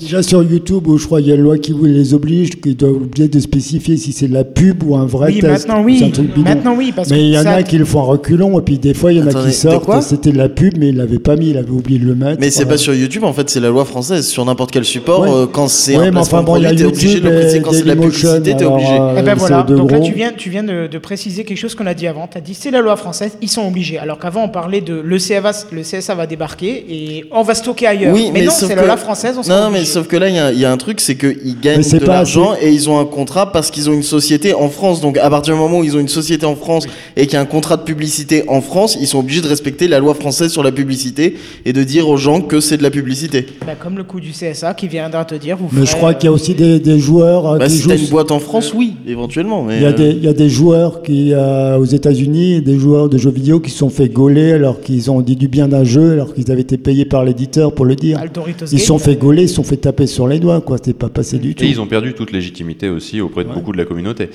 Déjà sur YouTube, où je crois qu'il y a une loi qui vous les oblige, qui doit obliger de spécifier si c'est de la pub ou un vrai Oui, test. maintenant, ou oui. un truc. Maintenant, oui, parce mais que il y en ça- a qui le font en reculons, et puis des fois il y en a Attendez, qui de sortent, c'était de la pub, mais il l'avait pas mis, il avait oublié de le mettre. Mais c'est pas sur YouTube, en fait, c'est la loi française. Sur n'importe quel support, Ouais. euh, quand c'est Ouais, un mais enfin bon, il y a produit, t'es obligé YouTube de le préciser. et Quand c'est de la Dailymotion, publicité, t'es alors, obligé. euh, Eh ben voilà, de donc là tu viens, tu viens de, de préciser quelque chose qu'on a dit avant. Tu as dit c'est la loi française, ils sont obligés. Alors qu'avant on parlait de le, CFA, le CSA va débarquer et on va stocker ailleurs. Oui, mais, non, c'est la loi française, on Non, mais sauf que là, il y, a- il y a un truc, c'est qu'ils gagnent de l'argent assez. et ils ont un contrat parce qu'ils ont une société en France. Donc, à partir du moment où ils ont une société en France et qu'il y a un contrat de publicité en France, ils sont obligés de respecter la loi française sur la publicité et de dire aux gens que c'est de la publicité. Bah, comme le coup du CSA qui viendra te dire vous Mais je crois qu'il y a aussi des, des joueurs euh, Bah, qui si jouent. une boîte en France, oui, éventuellement. Mais Il y, a euh, des, il y a des joueurs qui, euh, aux États-Unis, des joueurs de jeux vidéo qui se sont fait gauler alors qu'ils ont dit du bien d'un jeu, alors qu'ils avaient été payés par l'éditeur pour le dire. euh, Ils se sont fait gauler, ils se sont fait taper sur les doigts, quoi. C'était pas passé du tout. Et ils ont perdu toute légitimité aussi auprès de beaucoup de la communauté.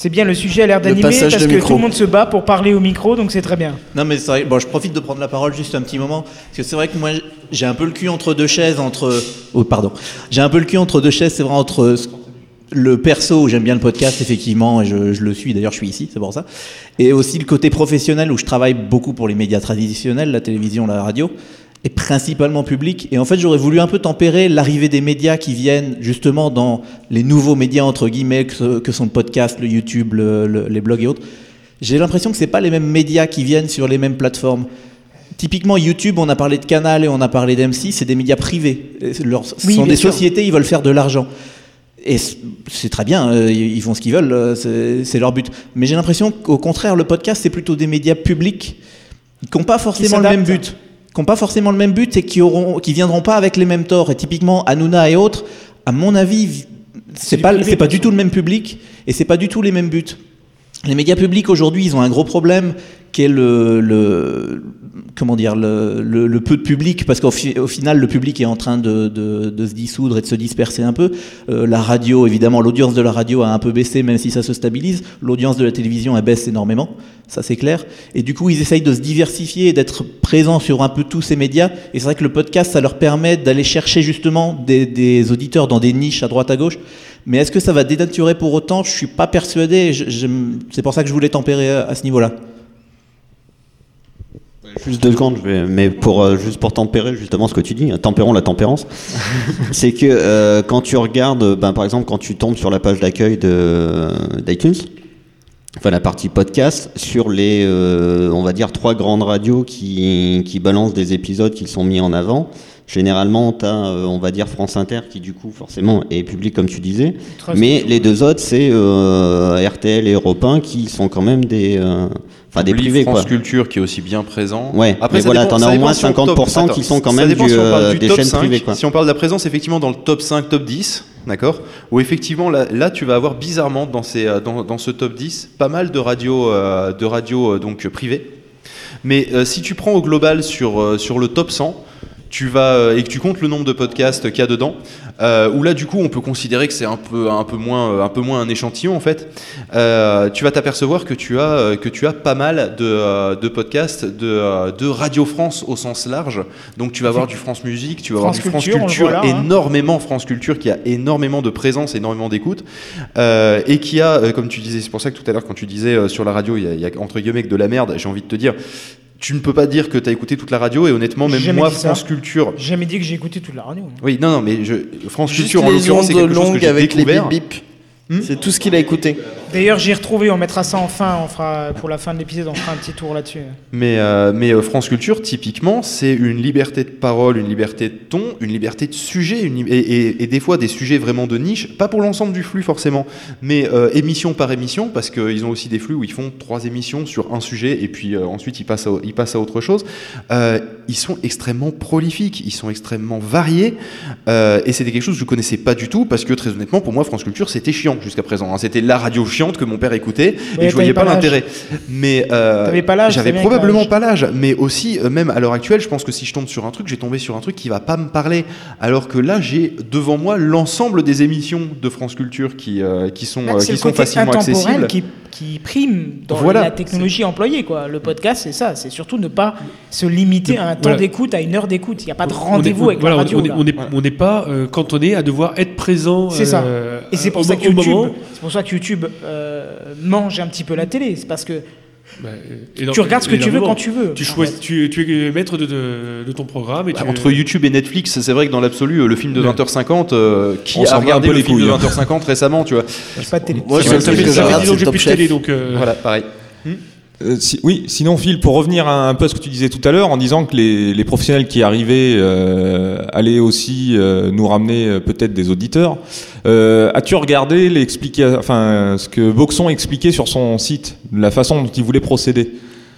C'est bien, le sujet a l'air d'animer parce que micro. tout le monde se bat pour parler au micro, donc c'est très bien. Non mais c'est vrai, bon, je profite de prendre la parole juste un petit moment, parce que c'est vrai que moi j'ai un peu le cul entre deux chaises, entre... Oh pardon. J'ai un peu le cul entre deux chaises, c'est vrai, entre le perso, où j'aime bien le podcast effectivement, et je, je le suis, d'ailleurs je suis ici, c'est pour ça, et aussi le côté professionnel, où je travaille beaucoup pour les médias traditionnels, la télévision, la radio, et principalement public. Et en fait j'aurais voulu un peu tempérer l'arrivée des médias qui viennent justement dans les nouveaux médias, entre guillemets, que, que sont le podcast, le YouTube, le- le- les blogs et autres. J'ai l'impression que c'est pas les mêmes médias qui viennent sur les mêmes plateformes. Typiquement YouTube, on a parlé de Canal et on a parlé d'M6, c'est des médias privés. Leur- Ce Oui, sont des sûr. sociétés, ils veulent faire de l'argent. Et c'est très bien, euh, ils font ce qu'ils veulent, euh, c'est leur but. Mais j'ai l'impression qu'au contraire, le podcast, c'est plutôt des médias publics qui n'ont pas forcément le même but. Qui n'ont pas forcément le même but et qui auront, qui viendront pas avec les mêmes torts. Et typiquement, Hanouna et autres, à mon avis, c'est pas, c'est pas du tout le même public et c'est pas du tout les mêmes buts. Les médias publics aujourd'hui, ils ont un gros problème qui est le, le- comment dire le, le- peu de public parce qu'au fi- au final le public est en train de, de- de se dissoudre et de se disperser un peu. Euh, la radio, évidemment, l'audience de la radio a un peu baissé même si ça se stabilise. L'audience de la télévision elle baisse énormément, ça c'est clair. Et du coup ils essayent de se diversifier et d'être présents sur un peu tous ces médias. Et c'est vrai que le podcast ça leur permet d'aller chercher justement des, des auditeurs dans des niches à droite à gauche. Mais est-ce que ça va dénaturer pour autant? Je suis pas persuadé. C'est pour ça que je voulais tempérer à, à ce niveau-là. Juste deux secondes, je vais, mais pour euh, juste pour tempérer justement ce que tu dis, hein, tempérons la tempérance, (laughs) c'est que euh, quand tu regardes, euh, ben, par exemple, quand tu tombes sur la page d'accueil d'iTunes, enfin la partie podcast, sur les, euh, on va dire trois grandes radios qui qui balancent des épisodes qui sont mis en avant, Généralement, tu as, on va dire, France Inter qui, du coup, forcément, est public, comme tu disais. Très Mais les deux autres, c'est euh, RTL et Europe 1 qui sont quand même des, euh, enfin, des privés, France quoi. Culture qui est aussi bien présent. Ouais, mais ça voilà, dépend- t'en as au moins si on top- 50% qui sont quand même du, si euh, du des chaînes 5, privées, quoi. Si on parle de la présence, effectivement, dans le top 5, top 10, d'accord Où effectivement, là, là, tu vas avoir bizarrement dans, ces, euh, dans, dans ce top 10 pas mal de radios, euh, de radios euh, donc, privées. Mais euh, si tu prends au global sur, euh, sur le top 100, tu vas, euh, et que tu comptes le nombre de podcasts qu'il y a dedans, euh, où là du coup on peut considérer que c'est un peu, un, peu moins, euh, un peu moins un échantillon en fait, euh, tu vas t'apercevoir que, tu as, que tu as pas mal de, de podcasts de, de Radio France au sens large. Donc tu vas avoir du France Musique, tu vas France avoir du France Culture, hein. énormément France Culture qui a énormément de présence, énormément d'écoute, euh, et qui a, comme tu disais, c'est pour ça que tout à l'heure quand tu disais sur la radio il y, a, il y a entre guillemets que de la merde, j'ai envie de te dire, tu ne peux pas dire que tu as écouté toute la radio et honnêtement même moi ça. France Culture J'ai jamais dit que j'ai écouté toute la radio. oui, non, non, mais je, France Juste Culture, en l'occurrence, c'est quelque chose que j'ai avec les découvert. bip bip. Hmm C'est tout ce qu'il a écouté. D'ailleurs, j'ai retrouvé, on mettra ça en fin, on fera, pour la fin de l'épisode, on fera un petit tour là-dessus. Mais, euh, mais euh, France Culture, typiquement, c'est une liberté de parole, une liberté de ton, une liberté de sujet, une et, et- et des fois des sujets vraiment de niche, pas pour l'ensemble du flux forcément, mais euh, émission par émission, parce qu'ils ont aussi des flux où ils font trois émissions sur un sujet, et puis euh, ensuite ils passent, à, ils passent à autre chose. Euh, ils sont extrêmement prolifiques, ils sont extrêmement variés, euh, et c'était quelque chose que je connaissais pas du tout, parce que très honnêtement, pour moi, France Culture, c'était chiant jusqu'à présent. hein. C'était la radio chiante que mon père écoutait, Ouais, et je voyais pas l'intérêt. Mais euh, T'avais pas l'âge, j'avais probablement pas l'âge, mais aussi, euh, même à l'heure actuelle, je pense que si je tombe sur un truc, j'ai tombé sur un truc qui va pas me parler. Alors que là, j'ai devant moi l'ensemble des émissions de France Culture qui, euh, qui sont, euh, c'est qui le sont facilement accessibles. qui, qui prime dans Voilà. la technologie employée. Quoi. Le podcast, c'est ça. C'est surtout ne pas se limiter à un temps Voilà. d'écoute, à une heure d'écoute. Il n'y a pas de rendez-vous avec voilà, la radio. On n'est pas euh, cantonné à devoir être présent. C'est ça. euh, Et c'est pour, ça que au YouTube, moment. c'est pour ça que YouTube euh, mange un petit peu la télé. C'est parce que Bah, tu regardes ce que tu veux quand tu veux. Tu, choisis, tu, tu es maître de, de- de ton programme. Et Bah, tu, entre YouTube et Netflix, c'est vrai que dans l'absolu, euh, le film de Ouais. 20h50, euh, qui On a regardé le les film de couilles, hein. 20h50 récemment, tu vois J'ai pas de télé. Moi, ça le fait truc que ça je fait regarde, 10 ans que j'ai plus de télé, donc euh, Voilà, pareil. Euh, oui, sinon Phil, pour revenir un peu à ce que tu disais tout à l'heure, en disant que les, professionnels qui arrivaient euh, allaient aussi euh, nous ramener peut-être des auditeurs, as-tu regardé enfin, ce que Boxon expliquait sur son site, la façon dont il voulait procéder?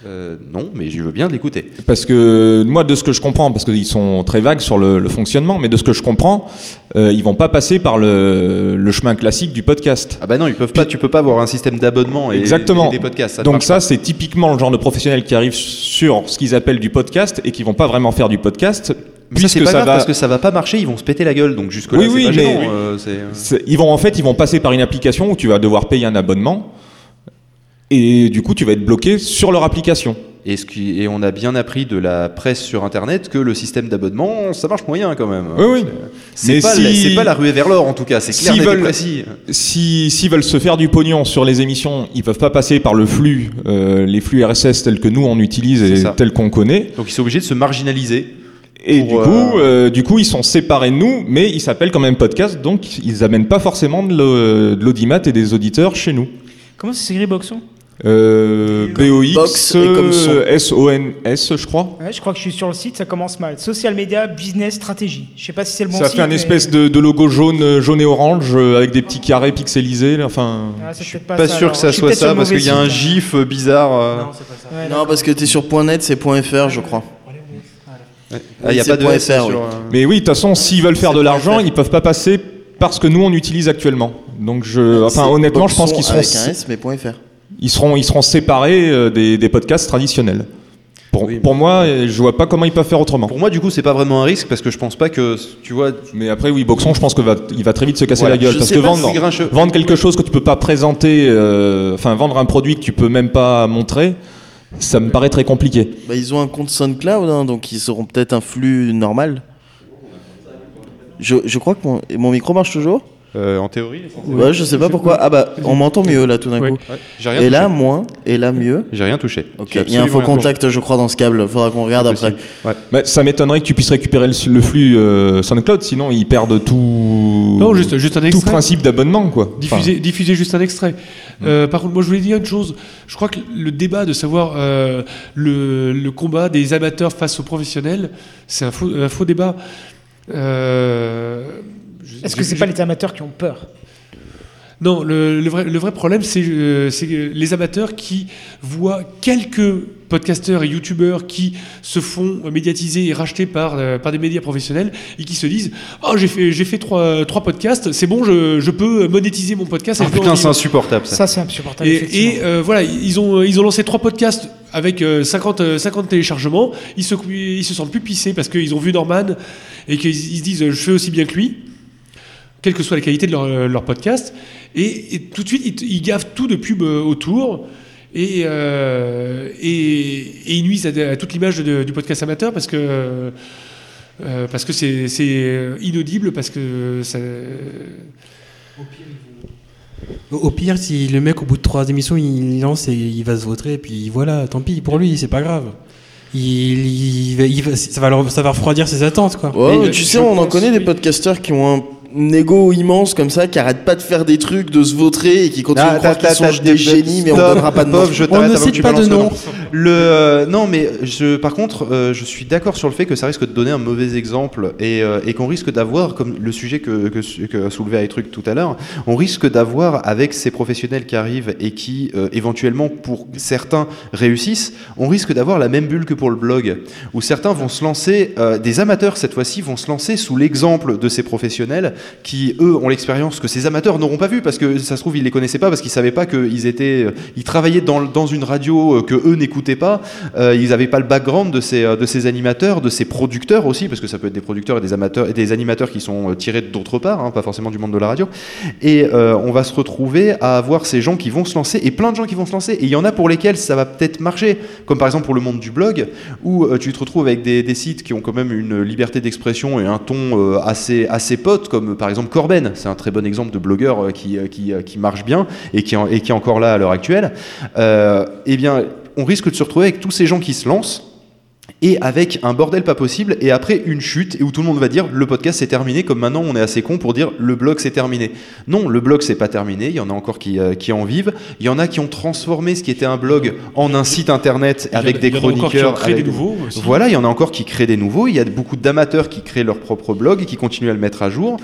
Euh, non, mais je veux bien l'écouter. Parce que moi, de ce que je comprends, parce qu'ils sont très vagues sur le, le fonctionnement, mais de ce que je comprends, euh, ils vont pas passer par le, le chemin classique du podcast. Ah bah non, ils peuvent pas, tu peux pas avoir un système d'abonnement et, Exactement. et des podcasts. ça Donc ça, c'est typiquement le genre de professionnels qui arrivent sur ce qu'ils appellent du podcast et qui vont pas vraiment faire du podcast. Mais ça, c'est pas ça grave va- parce que ça va pas marcher, ils vont se péter la gueule. Donc jusque là, Oui, c'est oui, pas mais- gênant, euh, C'est- Ils vont en fait, ils vont passer par une application où tu vas devoir payer un abonnement et du coup, tu vas être bloqué sur leur application. Et, ce qui, et on a bien appris de la presse sur Internet que le système d'abonnement, ça marche moyen quand même. Oui, oui. C'est Mais pas, si- la- c'est pas la ruée vers l'or en tout cas, c'est clair, S'ils veulent- précis. Si s'ils veulent se faire du pognon sur les émissions, ils peuvent pas passer par le flux, euh, les flux RSS tels que nous on utilise C'est et tels qu'on connaît. Donc ils sont obligés de se marginaliser. Et du coup, euh, du coup, ils sont séparés de nous, mais ils s'appellent quand même podcast, donc ils amènent pas forcément de l'au- de l'audimat et des auditeurs chez nous. Comment ça s'écrit Boxon? Euh, Box BOX, et comme son. euh, S-O-N-S, je crois. Ouais, Je crois que je suis sur le site, ça commence mal. Social media, business, stratégie. Je sais pas si c'est le bon ça site. fait un mais- espèce de, de logo jaune, euh, jaune et orange euh, avec des petits carrés pixelisés. Enfin, Ah, c'est peut-être Pas, ça, sûr alors. que ça Je suis soit ça parce qu'il y a un gif bizarre. Ouais, Non, d'accord. parce que t'es sur .net, c'est .fr, je crois. Ah, il n'y a c'est pas de FR, oui. Mais oui, de toute façon, s'ils veulent faire de point l'argent, ils peuvent pas passer par ce que nous on utilise actuellement. Donc, je, enfin, C'est honnêtement, je pense qu'ils seront, Avec un S, mais .fr. ils seront, ils seront séparés euh, des, des podcasts traditionnels. Pour, Oui, pour moi, euh, je vois pas comment ils peuvent faire autrement. Pour moi, du coup, c'est pas vraiment un risque parce que je pense pas que, tu vois, Mais après, oui, Boxon, je pense que va, il va très vite se casser Voilà. la gueule parce que vendre, si Grincheux- vendre quelque chose que tu peux pas présenter, euh, enfin vendre un produit que tu peux même pas montrer, ça me paraît très compliqué. Bah, ils ont un compte SoundCloud, hein, donc ils auront peut-être un flux normal. Je, je crois que mon, mon micro marche toujours? Euh, en théorie. Ouais, je sais pas pourquoi. Ah bah, on m'entend mieux là tout d'un Ouais. coup. Ouais, j'ai rien Et là, touché. moins. Et là, mieux. J'ai rien touché. Il y a un faux contact, je crois, dans ce câble. Faudra qu'on regarde après. Ouais. Bah, ça m'étonnerait que tu puisses récupérer le, le flux euh, SoundCloud, sinon ils perdent tout, Non, juste, juste un tout extrait. principe d'abonnement. quoi. Enfin, Diffuser, diffuser juste un extrait. Euh, par contre, moi, je voulais dire une chose. Je crois que le débat de savoir euh, le, le combat des amateurs face aux professionnels, c'est un faux, un faux débat. Euh, Est-ce que c'est pas les amateurs qui ont peur? Non, le, le vrai, le vrai problème, c'est euh, les amateurs qui voient quelques podcasteurs et youtubeurs qui se font médiatiser et racheter par, euh, par des médias professionnels et qui se disent Oh, j'ai fait, j'ai fait trois, trois podcasts, c'est bon, je, je peux monétiser mon podcast. Ah, putain, c'est insupportable ça. Ça, c'est insupportable. Et, euh, voilà, ils ont, ils ont lancé trois podcasts avec euh, 50, euh, 50 téléchargements. Ils se, ils se sentent plus pissés parce qu'ils ont vu Norman et qu'ils ils se disent je fais aussi bien que lui, quelle que soit la qualité de leur, euh, leur podcast. Et, et tout de suite, ils, ils gavent tout de pub euh, autour. Et, euh, et, et ils nuisent à, à toute l'image de- du podcast amateur parce que euh, parce que c'est c'est, inaudible parce que ça, Au au pire, si le mec, au bout de trois émissions, il lance et il va se vautrer, et puis voilà, tant pis pour lui, c'est pas grave. Il, ça, va leur- ça va refroidir ses attentes, quoi. Ouais, Mais tu sais, on en connaît des podcasteurs qui ont un un ego immense comme ça, qui arrêtent pas de faire des trucs, de se vautrer et qui continuent Ah, de croire qu'ils t'as- sont des génies, mais on donnera pas de nom. Je On ne cite pas de nom. Le, euh, non, mais je, par contre, euh, je suis d'accord sur le fait que ça risque de donner un mauvais exemple et, euh, et qu'on risque d'avoir, comme le sujet que, que, que truc tout à l'heure, on risque d'avoir avec ces professionnels qui arrivent et qui, euh, éventuellement, pour certains réussissent, on risque d'avoir la même bulle que pour le blog, où certains vont se lancer, euh, des amateurs cette fois-ci, vont se lancer sous l'exemple de ces professionnels qui, eux, ont l'expérience que ces amateurs n'auront pas vu parce que ça se trouve, ils les connaissaient pas parce qu'ils savaient pas qu'ils étaient, euh, ils travaillaient dans, dans une radio euh, que eux n'écoutaient pas, euh, ils n'avaient pas le background de ces, de ces animateurs, de ces producteurs aussi, parce que ça peut être des producteurs et des amateurs et des animateurs qui sont tirés d'autre part, hein, pas forcément du monde de la radio. Et on va se retrouver à avoir ces gens qui vont se lancer et plein de gens qui vont se lancer. Et il y en a pour lesquels ça va peut-être marcher, comme par exemple pour le monde du blog, où tu te retrouves avec des, sites qui ont quand même une liberté d'expression et un ton assez, assez pote, comme euh, par exemple Corben. C'est un très bon exemple de blogueur euh, qui, euh, qui, marche bien et qui, et qui est encore là à l'heure actuelle. Eh bien, on risque de se retrouver avec tous ces gens qui se lancent et avec un bordel pas possible, et après une chute, et où tout le monde va dire le podcast c'est terminé, comme maintenant on est assez con pour dire le blog c'est terminé. Non, le blog c'est pas terminé, il y en a encore qui, euh, qui en vivent, il y en a qui ont transformé ce qui était un blog en un site internet avec des il y en a encore qui ont chroniqueurs. Voilà, il y en a encore qui créent des nouveaux, il y a beaucoup d'amateurs qui créent leur propre blog et qui continuent à le mettre à jour.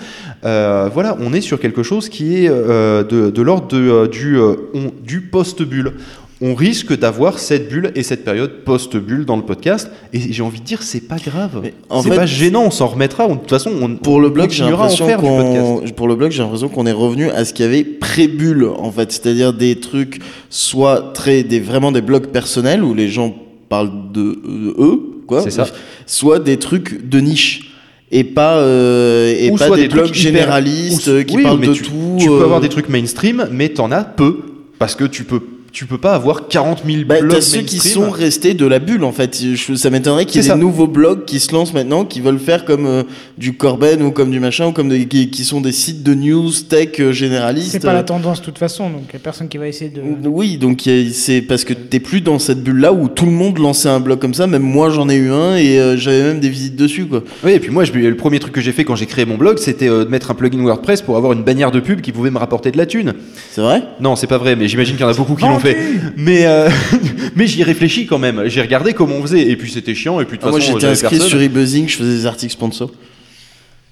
Euh, voilà, on est sur quelque chose qui est euh, de, de l'ordre de, du, on- du post-bulle on risque d'avoir cette bulle et cette période post-bulle dans le podcast. Et j'ai envie de dire, c'est pas grave. C'est pas gênant, on s'en remettra. De toute façon, on, Pour le blog, j'ai l'impression qu'on pour le blog, j'ai l'impression qu'on est revenu à ce qu'il y avait pré-bulle en fait, c'est-à-dire des trucs soit très des vraiment des blogs personnels où les gens parlent de euh, eux quoi, C'est ça. soit des trucs de niche et pas euh, et Ou pas soit des, des blogs généralistes ou- qui oui, parlent de tu- tout. Tu peux euh, avoir des trucs mainstream, mais t'en as peu. Parce que tu peux, tu peux pas avoir 40 000 Bah, blogs t'as ceux qui sont restés de la bulle en fait. Je- ça m'étonnerait qu'il y ait des ça. nouveaux blogs qui se lancent maintenant, qui veulent faire comme euh, du Corben ou comme du machin, ou comme des, qui, qui sont des sites de news tech euh, généralistes. C'est pas euh, la tendance de toute façon, donc il n'y a personne qui va essayer de. Oui, donc c'est parce que t'es plus dans cette bulle-là où tout le monde lançait un blog comme ça. Même moi, j'en ai eu un et euh, j'avais même des visites dessus, quoi. Oui, et puis moi, je, le premier truc que j'ai fait quand j'ai créé mon blog, c'était euh, de mettre un plugin WordPress pour avoir une bannière de pub qui pouvait me rapporter de la thune. C'est vrai? Non, c'est pas vrai, mais j'imagine qu'il y en a beaucoup qui l'ont fait. Mais, euh, (laughs) mais j'y réfléchis quand même. J'ai regardé comment on faisait, et puis c'était chiant, et puis de Ah, toute Moi, façon, j'étais j'avais inscrit personne. sur eBuzzing, je faisais des articles sponsors.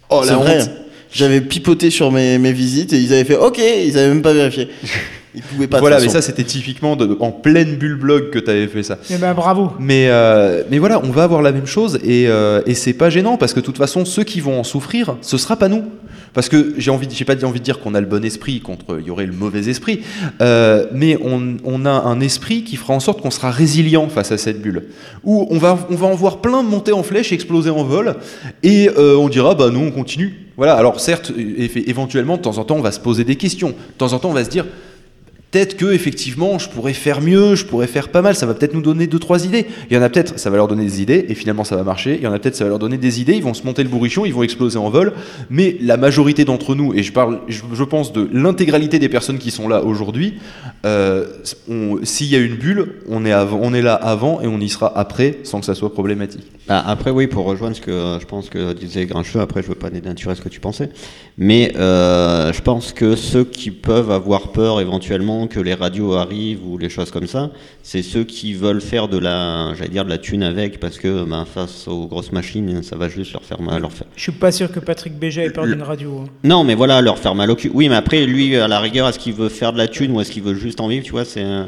Oh la vrai. honte. J'avais pipoté sur mes, mes visites et ils avaient fait OK, ils avaient même pas vérifié. Ils pouvaient pas. Voilà, mais ça c'était typiquement de- en pleine bulle blog que tu avais fait ça. Eh ben bravo. Mais, euh, mais voilà, on va avoir la même chose et, euh, et c'est pas gênant parce que de toute façon, ceux qui vont en souffrir, ce sera pas nous. Parce que j'ai envie, pas envie de dire qu'on a le bon esprit contre il y aurait le mauvais esprit, euh, mais on, a un esprit qui fera en sorte qu'on sera résilient face à cette bulle. Où on va, en voir plein monter en flèche, exploser en vol, et euh, on dira bah nous on continue. Voilà. Alors certes, é- éventuellement de temps en temps on va se poser des questions. De temps en temps on va se dire peut-être que effectivement je pourrais faire mieux, je pourrais faire pas mal, ça va peut-être nous donner deux trois idées. Il y en a peut-être, ça va leur donner des idées et finalement ça va marcher. Il y en a peut-être, ça va leur donner des idées, ils vont se monter le bourrichon, ils vont exploser en vol. Mais la majorité d'entre nous, et je parle, je, pense de l'intégralité des personnes qui sont là aujourd'hui, euh, s'il y a une bulle, on est, avant, on est là avant et on y sera après sans que ça soit problématique. Bah, après, oui, pour rejoindre ce que je pense que disait Grincheux, après, je veux pas dénaturer ce que tu pensais, mais euh, je pense que ceux qui peuvent avoir peur éventuellement que les radios arrivent ou les choses comme ça, c'est ceux qui veulent faire de la, j'allais dire, de la thune avec, parce que ben, face aux grosses machines, ça va juste leur faire mal. Leur faire... Je suis pas sûr que Patrick Béja ait peur d'une radio. hein. Non, mais voilà, leur faire mal au cul. Oui, mais après, lui, à la rigueur, est-ce qu'il veut faire de la thune ou est-ce qu'il veut juste en vivre, tu vois, c'est... un-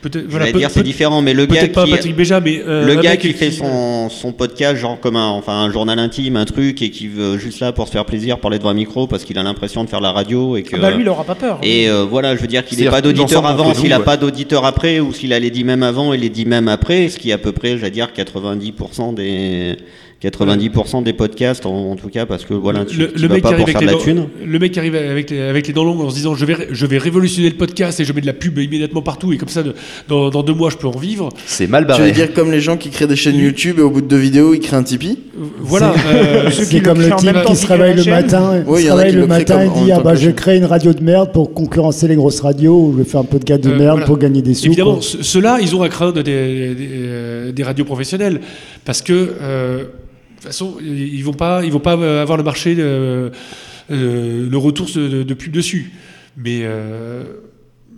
Peut-être Je voilà, peut- dire c'est peut- différent, mais le gars pas qui Patrick Béja, mais euh, le gars qui fait son, son podcast genre comme un enfin un journal intime, un truc et qui veut juste là pour se faire plaisir, parler devant un micro parce qu'il a l'impression de faire la radio et que Ah bah lui, il aura pas peur. et euh, voilà, je veux dire qu'il C'est-à-dire pas d'auditeur avant, s'il nous, a ouais. pas d'auditeur après, ou s'il a les 10 mêmes avant et les 10 mêmes après, ce qui est à peu près, je vais dire, 90% des 90% des podcasts, en, en tout cas, parce que voilà, tu, le, tu le vas mec pas qui arrive pour avec faire de la dents, thune. le mec qui arrive avec les, avec les dents longues en se disant je vais, je vais révolutionner le podcast et je mets de la pub immédiatement partout et comme ça de- dans, dans deux mois je peux en vivre. C'est mal Tu veux barré. dire comme les gens qui créent des chaînes YouTube et au bout de deux vidéos ils créent un Tipeee Voilà. C'est- euh, (laughs) Ceux qui C'est comme le type même temps qui se crée réveille le matin, se réveille le matin et dit ah bah je créer une radio de merde pour concurrencer les grosses radios ou je vais faire un podcast de Euh, merde pour gagner des sous. Évidemment, ceux-là, ils ont à craindre des, euh, radios professionnelles parce que euh, façon, ils vont pas, vont pas euh, avoir le marché, euh, euh, le retour de, de pub dessus. Mais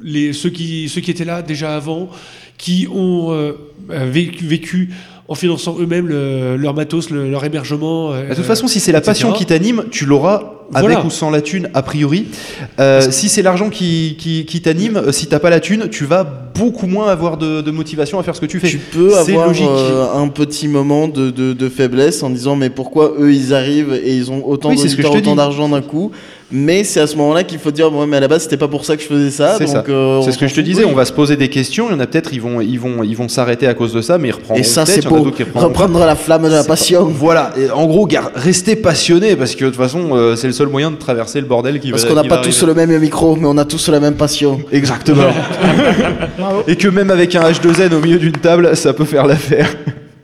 les, ceux qui, ceux qui étaient là déjà avant, qui ont vécu en finançant eux-mêmes le- leur matos, le- leur hébergement. euh, De toute façon, si c'est la etc. passion qui t'anime, tu l'auras avec Voilà. ou sans la thune, a priori. Euh, si c'est l'argent qui, qui, qui t'anime, euh, si t'as pas la thune, tu vas beaucoup moins avoir de, de motivation à faire ce que tu fais. Tu peux avoir logique. euh, un petit moment de, de, de faiblesse en disant mais pourquoi eux ils arrivent et ils ont autant Oui, d'argent d'un coup mais c'est à ce moment-là qu'il faut dire bon, mais à la base c'était pas pour ça que je faisais ça C'est euh, ce que je te disais, Oui. on va se poser des questions, il y en a peut-être, ils vont, ils vont, ils vont s'arrêter à cause de ça, mais ils reprendront et ça peut-être, c'est pour reprendre la flamme de la pas- passion Voilà, et en gros, gar- restez passionné parce que de toute façon, euh, c'est le seul moyen de traverser le bordel qui parce va qu'on n'a pas tous arriver. le même micro mais on a tous la même passion Exactement. (laughs) (laughs) Et que même avec un H2N au milieu d'une table, ça peut faire l'affaire.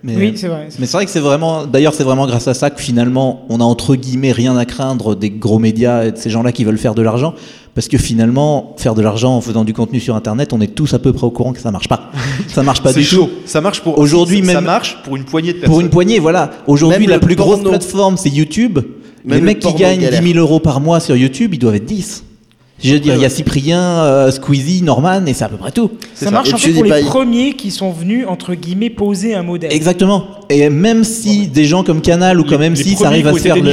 Mais, Oui, c'est vrai. mais c'est vrai que c'est vraiment. D'ailleurs, c'est vraiment grâce à ça que finalement, on a entre guillemets rien à craindre des gros médias et de ces gens-là qui veulent faire de l'argent. Parce que finalement, faire de l'argent en faisant du contenu sur Internet, on est tous à peu près au courant que ça marche pas. (laughs) Ça marche pas C'est du tout. chaud. Ça marche pour Aujourd'hui, ça, ça même- marche pour une poignée de personnes. Pour une poignée, voilà. Aujourd'hui, Même la plus grosse plateforme, c'est YouTube. Même les le mecs qui gagnent galère. 10 000 euros par mois sur YouTube, ils doivent être 10. Je veux dire, il y a Cyprien, euh, Squeezie, Norman, et c'est à peu près tout. Ça, ça. marche Et en fait pour les premiers qui sont venus, entre guillemets, poser un modèle. Exactement. Et même si des gens comme Canal ou comme les M6 premiers arrivent à se faire le...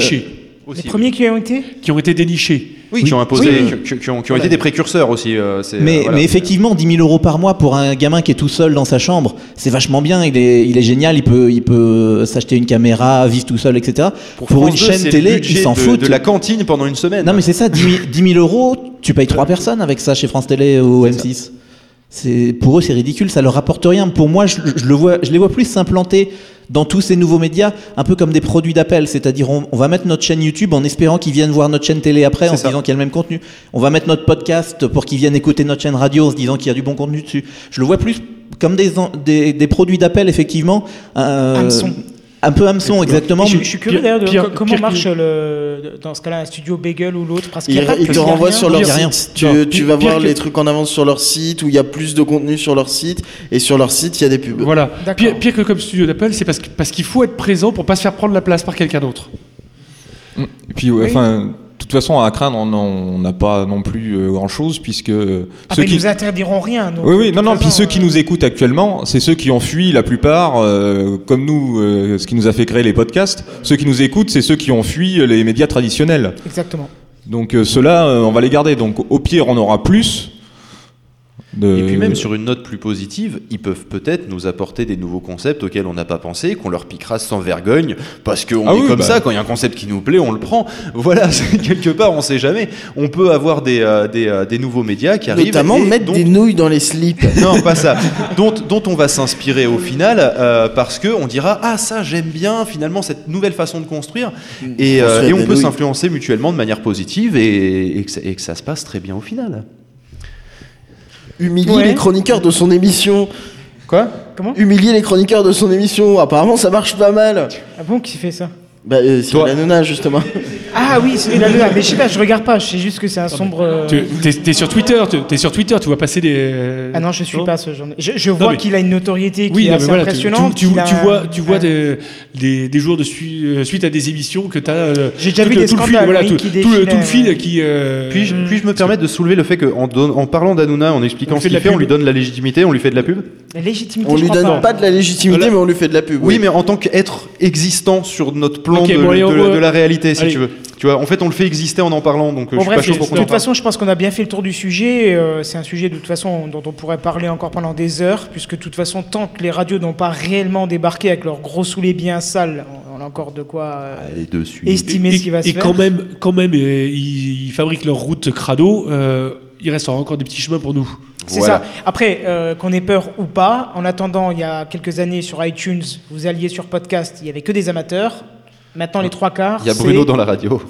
Les premiers qui ont été qui ont été dénichés. Oui, qui ont imposé, Oui, qui, qui ont, qui ont été des précurseurs aussi. euh, Mais, euh, voilà. mais effectivement, 10 000 euros par mois pour un gamin qui est tout seul dans sa chambre, c'est vachement bien. Il est, il est génial. Il peut, il peut s'acheter une caméra, vivre tout seul, etc. Pour, une 2, chaîne télé, ils s'en foutent. de la cantine pendant une semaine. Non, mais c'est ça, 10 000, 10 000 euros, tu payes trois personnes avec ça chez France Télé ou M6. C'est pour eux, c'est ridicule, ça leur rapporte rien. Pour moi, je, je le vois, je les vois plus s'implanter dans tous ces nouveaux médias, un peu comme des produits d'appel. C'est-à-dire, on, on va mettre notre chaîne YouTube en espérant qu'ils viennent voir notre chaîne télé après, en se disant qu'il y a le même contenu. On va mettre notre podcast pour qu'ils viennent écouter notre chaîne radio en se disant qu'il y a du bon contenu dessus. Je le vois plus comme des, des, des produits d'appel, effectivement. euh. Un peu hameçon, exactement. Je, je suis curieux d'ailleurs de Pire- comment pire marche le, dans ce cas-là un studio Bagel ou l'autre parce qu'il te il a renvoient rien. sur leur Il site. Tu, Non, tu pire- vas voir que- les trucs en avance sur leur site où il y a plus de contenu sur leur site et sur leur site il y a des pubs. Voilà. Pire, pire que comme studio d'Apple, c'est parce qu'il faut être présent pour pas se faire prendre la place par quelqu'un d'autre. Et puis, ouais, enfin, toute façon, à craindre, on n'a pas non plus grand chose, puisque euh, Ah, ceux mais qui. ils nous interdiront rien. donc, Oui, oui, non, non, puis ceux qui euh, nous écoutent actuellement, c'est ceux qui ont fui la plupart, euh, comme nous, euh, ce qui nous a fait créer les podcasts. Ceux qui nous écoutent, c'est ceux qui ont fui les médias traditionnels. Exactement. Donc euh, ceux-là, euh, on va les garder. Donc au pire, on aura plus. De... Et puis même sur une note plus positive, ils peuvent peut-être nous apporter des nouveaux concepts auxquels on n'a pas pensé, qu'on leur piquera sans vergogne, parce qu'on Ah est oui, comme bah. ça, quand il y a un concept qui nous plaît, on le prend. (laughs) Voilà, quelque part, on sait jamais. On peut avoir des, euh, des, euh, des nouveaux médias qui arrivent. Notamment et mettre dont- des nouilles dans les slips. (laughs) Non, pas ça. dont, dont on va s'inspirer au final, euh, parce que on dira ah ça j'aime bien finalement cette nouvelle façon de construire, et, euh, et on peut s'influencer mutuellement de manière positive et, et que, ça, et que ça se passe très bien au final. Humilier Ouais. les chroniqueurs de son émission. Quoi? Comment? Humilier les chroniqueurs de son émission. Apparemment, ça marche pas mal. Ah bon, qui fait ça? Bah, euh, Cyril Hanouna, justement. (laughs) Ah oui, c'est la Mais je sais pas, je regarde pas, je sais juste que c'est un sombre. euh, Tu es, t'es sur Twitter, tu es sur Twitter, tu vois passer des. Ah non, je suis pas ce genre. de- Je, je vois mais- qu'il a une notoriété qui Oui, est non, mais assez voilà, tu, impressionnante. tu- tu- qu'il a tu un- vois, tu vois un- des, des, des jours de sui- euh, suite à des émissions que tu as. J'ai déjà vu des tout le fil, scandales, voilà, oui, tout, qui tout le, tout le défilaient, fil qui. euh, Puis-je puis-je me permettre de soulever le fait qu'en en parlant d'Hanouna, en expliquant ce de qu'il la fait, on pub. lui donne la légitimité, on lui fait de la pub La légitimité, On je lui crois donne pas de la légitimité, mais on lui fait de la pub. Oui, mais en tant qu'être existant sur notre plan Ok, de, bon, de- on de va- la réalité, si Allez. tu veux. Tu vois, en fait, on le fait exister en en parlant, donc euh, Bon, je suis bref, pas chaud de pour toute façon, je pense qu'on a bien fait le tour du sujet. euh, c'est un sujet de toute façon dont on pourrait parler encore pendant des heures, puisque de toute façon, tant que les radios n'ont pas réellement débarqué avec leurs gros soulets bien sales, on a encore de quoi euh, Allez, dessus. estimer et, ce qui va se et faire. quand même, quand même euh, ils, ils fabriquent leur route crado. euh, il reste encore des petits chemins pour nous. C'est Voilà. ça. Après, euh, qu'on ait peur ou pas, en attendant, il y a quelques années sur iTunes, vous alliez sur podcast, il y avait que des amateurs. Maintenant, les trois quarts. Il y a Bruno dans la radio.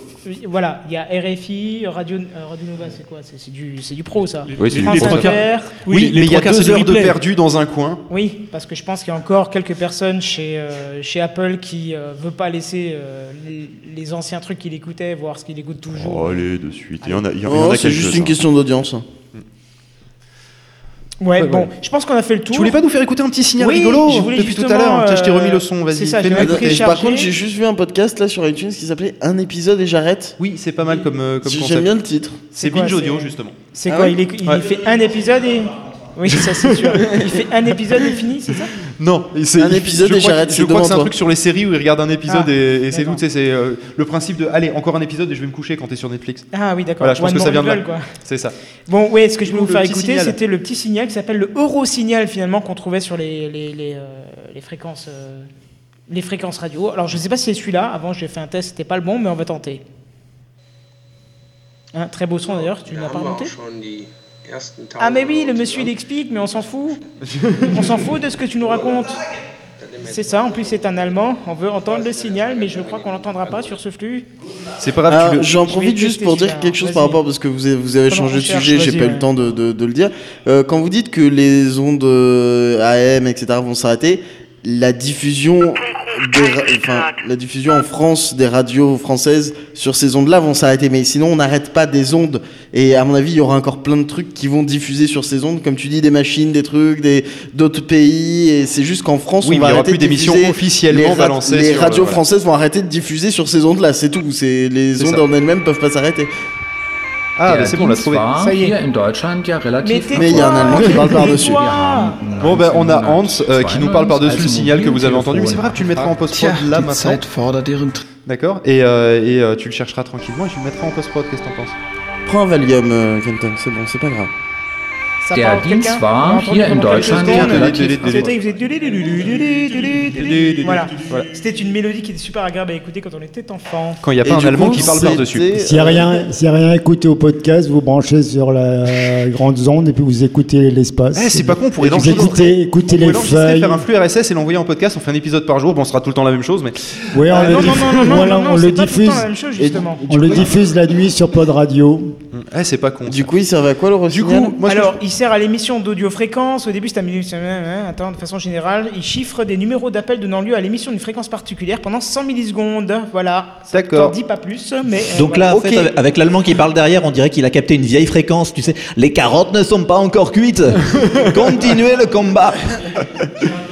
Voilà, il y a RFI, Radio, euh, Radio Nova, c'est quoi C'est du, c'est du pro, ça. Oui, c'est du pro. trois quarts. Inter. Oui, Oui, les mais il y a deux heures de perdu dans un coin. Oui, parce que je pense qu'il y a encore quelques personnes chez, euh, chez Apple qui ne veulent pas laisser euh, les, les anciens trucs qu'il écoutait, voir ce qu'il écoute toujours. allez, de suite. Il y en a, il y en Oh, c'est juste une question d'audience. Ouais, Ouais, bon, ouais. je pense qu'on a fait le tour. Tu voulais pas nous faire écouter un petit signal Oui, rigolo je voulais depuis tout à l'heure Je t'ai remis euh, le son, vas-y. vais Et par contre, j'ai juste vu un podcast là sur iTunes qui s'appelait Un épisode et j'arrête. Oui, c'est pas mal comme, euh, comme J'aime concept. bien le titre. C'est Binge Audio, justement. C'est Ah quoi ouais Il, il Ouais. fait un épisode et. Oui, ça c'est sûr. Il fait un épisode et fini, c'est ça? Non, c'est Un épisode je et crois que- j'arrête, Je c'est crois que c'est un truc sur les séries où il regarde un épisode Ah, et, et c'est tout. C'est euh, le principe de allez, encore un épisode et je vais me coucher quand t'es sur Netflix. Ah oui, d'accord. Voilà, je pense One que ça more vient de là. C'est ça. Bon, oui, ce que je voulais vous faire écouter, signal. c'était le petit signal qui s'appelle le Eurosignal, finalement, qu'on trouvait sur les, les, les, euh, les fréquences. euh, les fréquences radio. Alors, je ne sais pas si c'est celui-là. Avant, j'ai fait un test, c'était pas le bon, mais on va tenter. Hein, très beau son d'ailleurs, tu ne l'as pas remonté Ah, mais oui, le monsieur il explique, mais on s'en fout. (laughs) on s'en fout de ce que tu nous racontes. C'est ça, en plus c'est un allemand. On veut entendre le signal, mais je crois qu'on l'entendra pas sur ce flux. C'est pas grave. Le- J'en profite juste pour dire quelque chose par rapport parce que vous avez, vous avez Pendant changé de cherche, sujet, j'ai pas eu ouais. le temps de, de- de le dire. Euh, quand vous dites que les ondes euh, AM, etc. vont s'arrêter, la diffusion, enfin, la diffusion en France des radios françaises sur ces ondes-là vont s'arrêter. Mais sinon, on n'arrête pas des ondes. Et à mon avis, il y aura encore plein de trucs qui vont diffuser sur ces ondes, comme tu dis, des machines, des trucs, des d'autres pays. Et c'est juste qu'en France, Oui, on va arrêter plus de d'émissions diffuser- officiellement les, ra- balancées les sur, radios euh, voilà. françaises vont arrêter de diffuser sur ces ondes-là. C'est tout. C'est les C'est ondes ça. en elles-mêmes peuvent pas s'arrêter. Ah, bah c'est bon, on l'a trouvé. war Ça y est. hier in Deutschland ja relativ Mais Mais il y a un Allemand qui parle par-dessus. Bon, ben on a Hans euh, qui nous parle par-dessus le signal que vous avez entendu. Mais c'est pas grave, tu le mettras en post-prod là maintenant. D'accord Et, euh, et euh, tu le chercheras tranquillement et tu le mettras en post-prod. Qu'est-ce que t'en penses? Prends un Valium, Kenton, c'est bon, c'est pas grave. Der Dienst war hier in Deutschland relativ Voilà. C'était une mélodie qui était super agréable à écouter quand on était enfant. Quand il n'y a pas un Allemand qui parle par-dessus. S'il n'y a, rien- s'il au podcast, vous branchez sur la grande onde et puis vous écoutez l'espace. Eh, c'est pas con, on pourrait vous l'enregistrer. écoutez, écoutez On les feuilles. faire un flux RSS et l'envoyer en podcast. On fait un épisode par jour. Bon, on sera tout le temps la même chose, mais Oui, on le, diffuse. la même chose, justement. On le diffuse la nuit sur Pod Radio. eh, c'est pas con. Du coup, il servait à quoi le Du coup, moi, ce que Alors, il sert à l'émission d'audiofréquence. Au début, c'est un. Attends, de façon générale, il chiffre des numéros d'appel donnant lieu à l'émission d'une fréquence particulière pendant 100 millisecondes. Voilà. D'accord. t'en dit pas plus, mais. euh, Donc voilà. là, en fait, avec l'allemand qui parle derrière, on dirait qu'il a capté une vieille fréquence. Tu sais, les carottes ne sont pas encore cuites. (laughs) Continuez le combat. (laughs)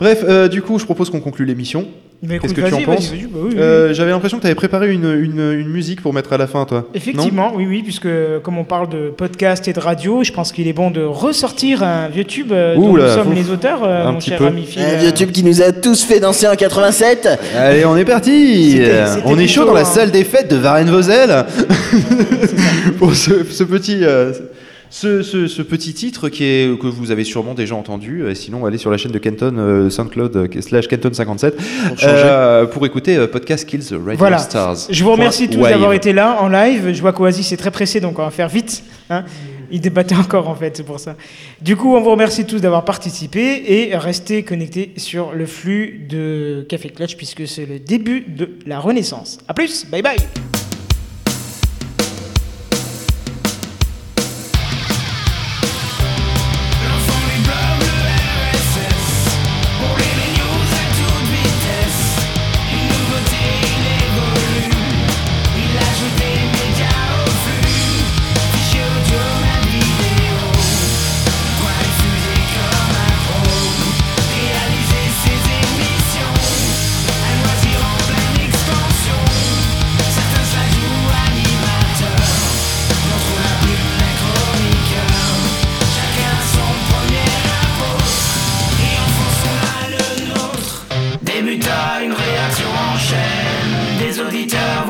Bref, euh, du coup, je propose qu'on conclue l'émission. Qu'est-ce que tu en penses bah oui, oui, Euh, J'avais l'impression que tu avais préparé une, une, une musique pour mettre à la fin, toi. Effectivement, oui, oui, puisque comme on parle de podcast et de radio, je pense qu'il est bon de ressortir un vieux tube euh, dont Ouh là, nous sommes ouf. les auteurs, euh, Un mon petit cher peu. ami Phil. Un vieux tube qui nous a tous fait danser en 87. Allez, on est parti On est chaud dans la un- salle des fêtes de Varennes-Vauzelles (laughs) pour ce, ce petit... euh, ce, ce- ce petit titre qui est, que vous avez sûrement déjà entendu, euh, sinon allez sur la chaîne de Kenton, euh, SoundCloud, euh, slash Kenton57, Pour changer. euh, pour écouter euh, Podcast Kills the Radio Voilà. Stars. Je vous remercie tous d'avoir été là en live. Je vois qu'Oasis est très pressé, donc on va faire vite. hein. Il débattait encore en fait, c'est pour ça. Du coup, on vous remercie tous d'avoir participé et restez connectés sur le flux de Café Clutch puisque c'est le début de la renaissance. A plus, bye bye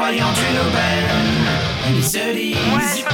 voyant une aubaine, ils se disent. Ouais.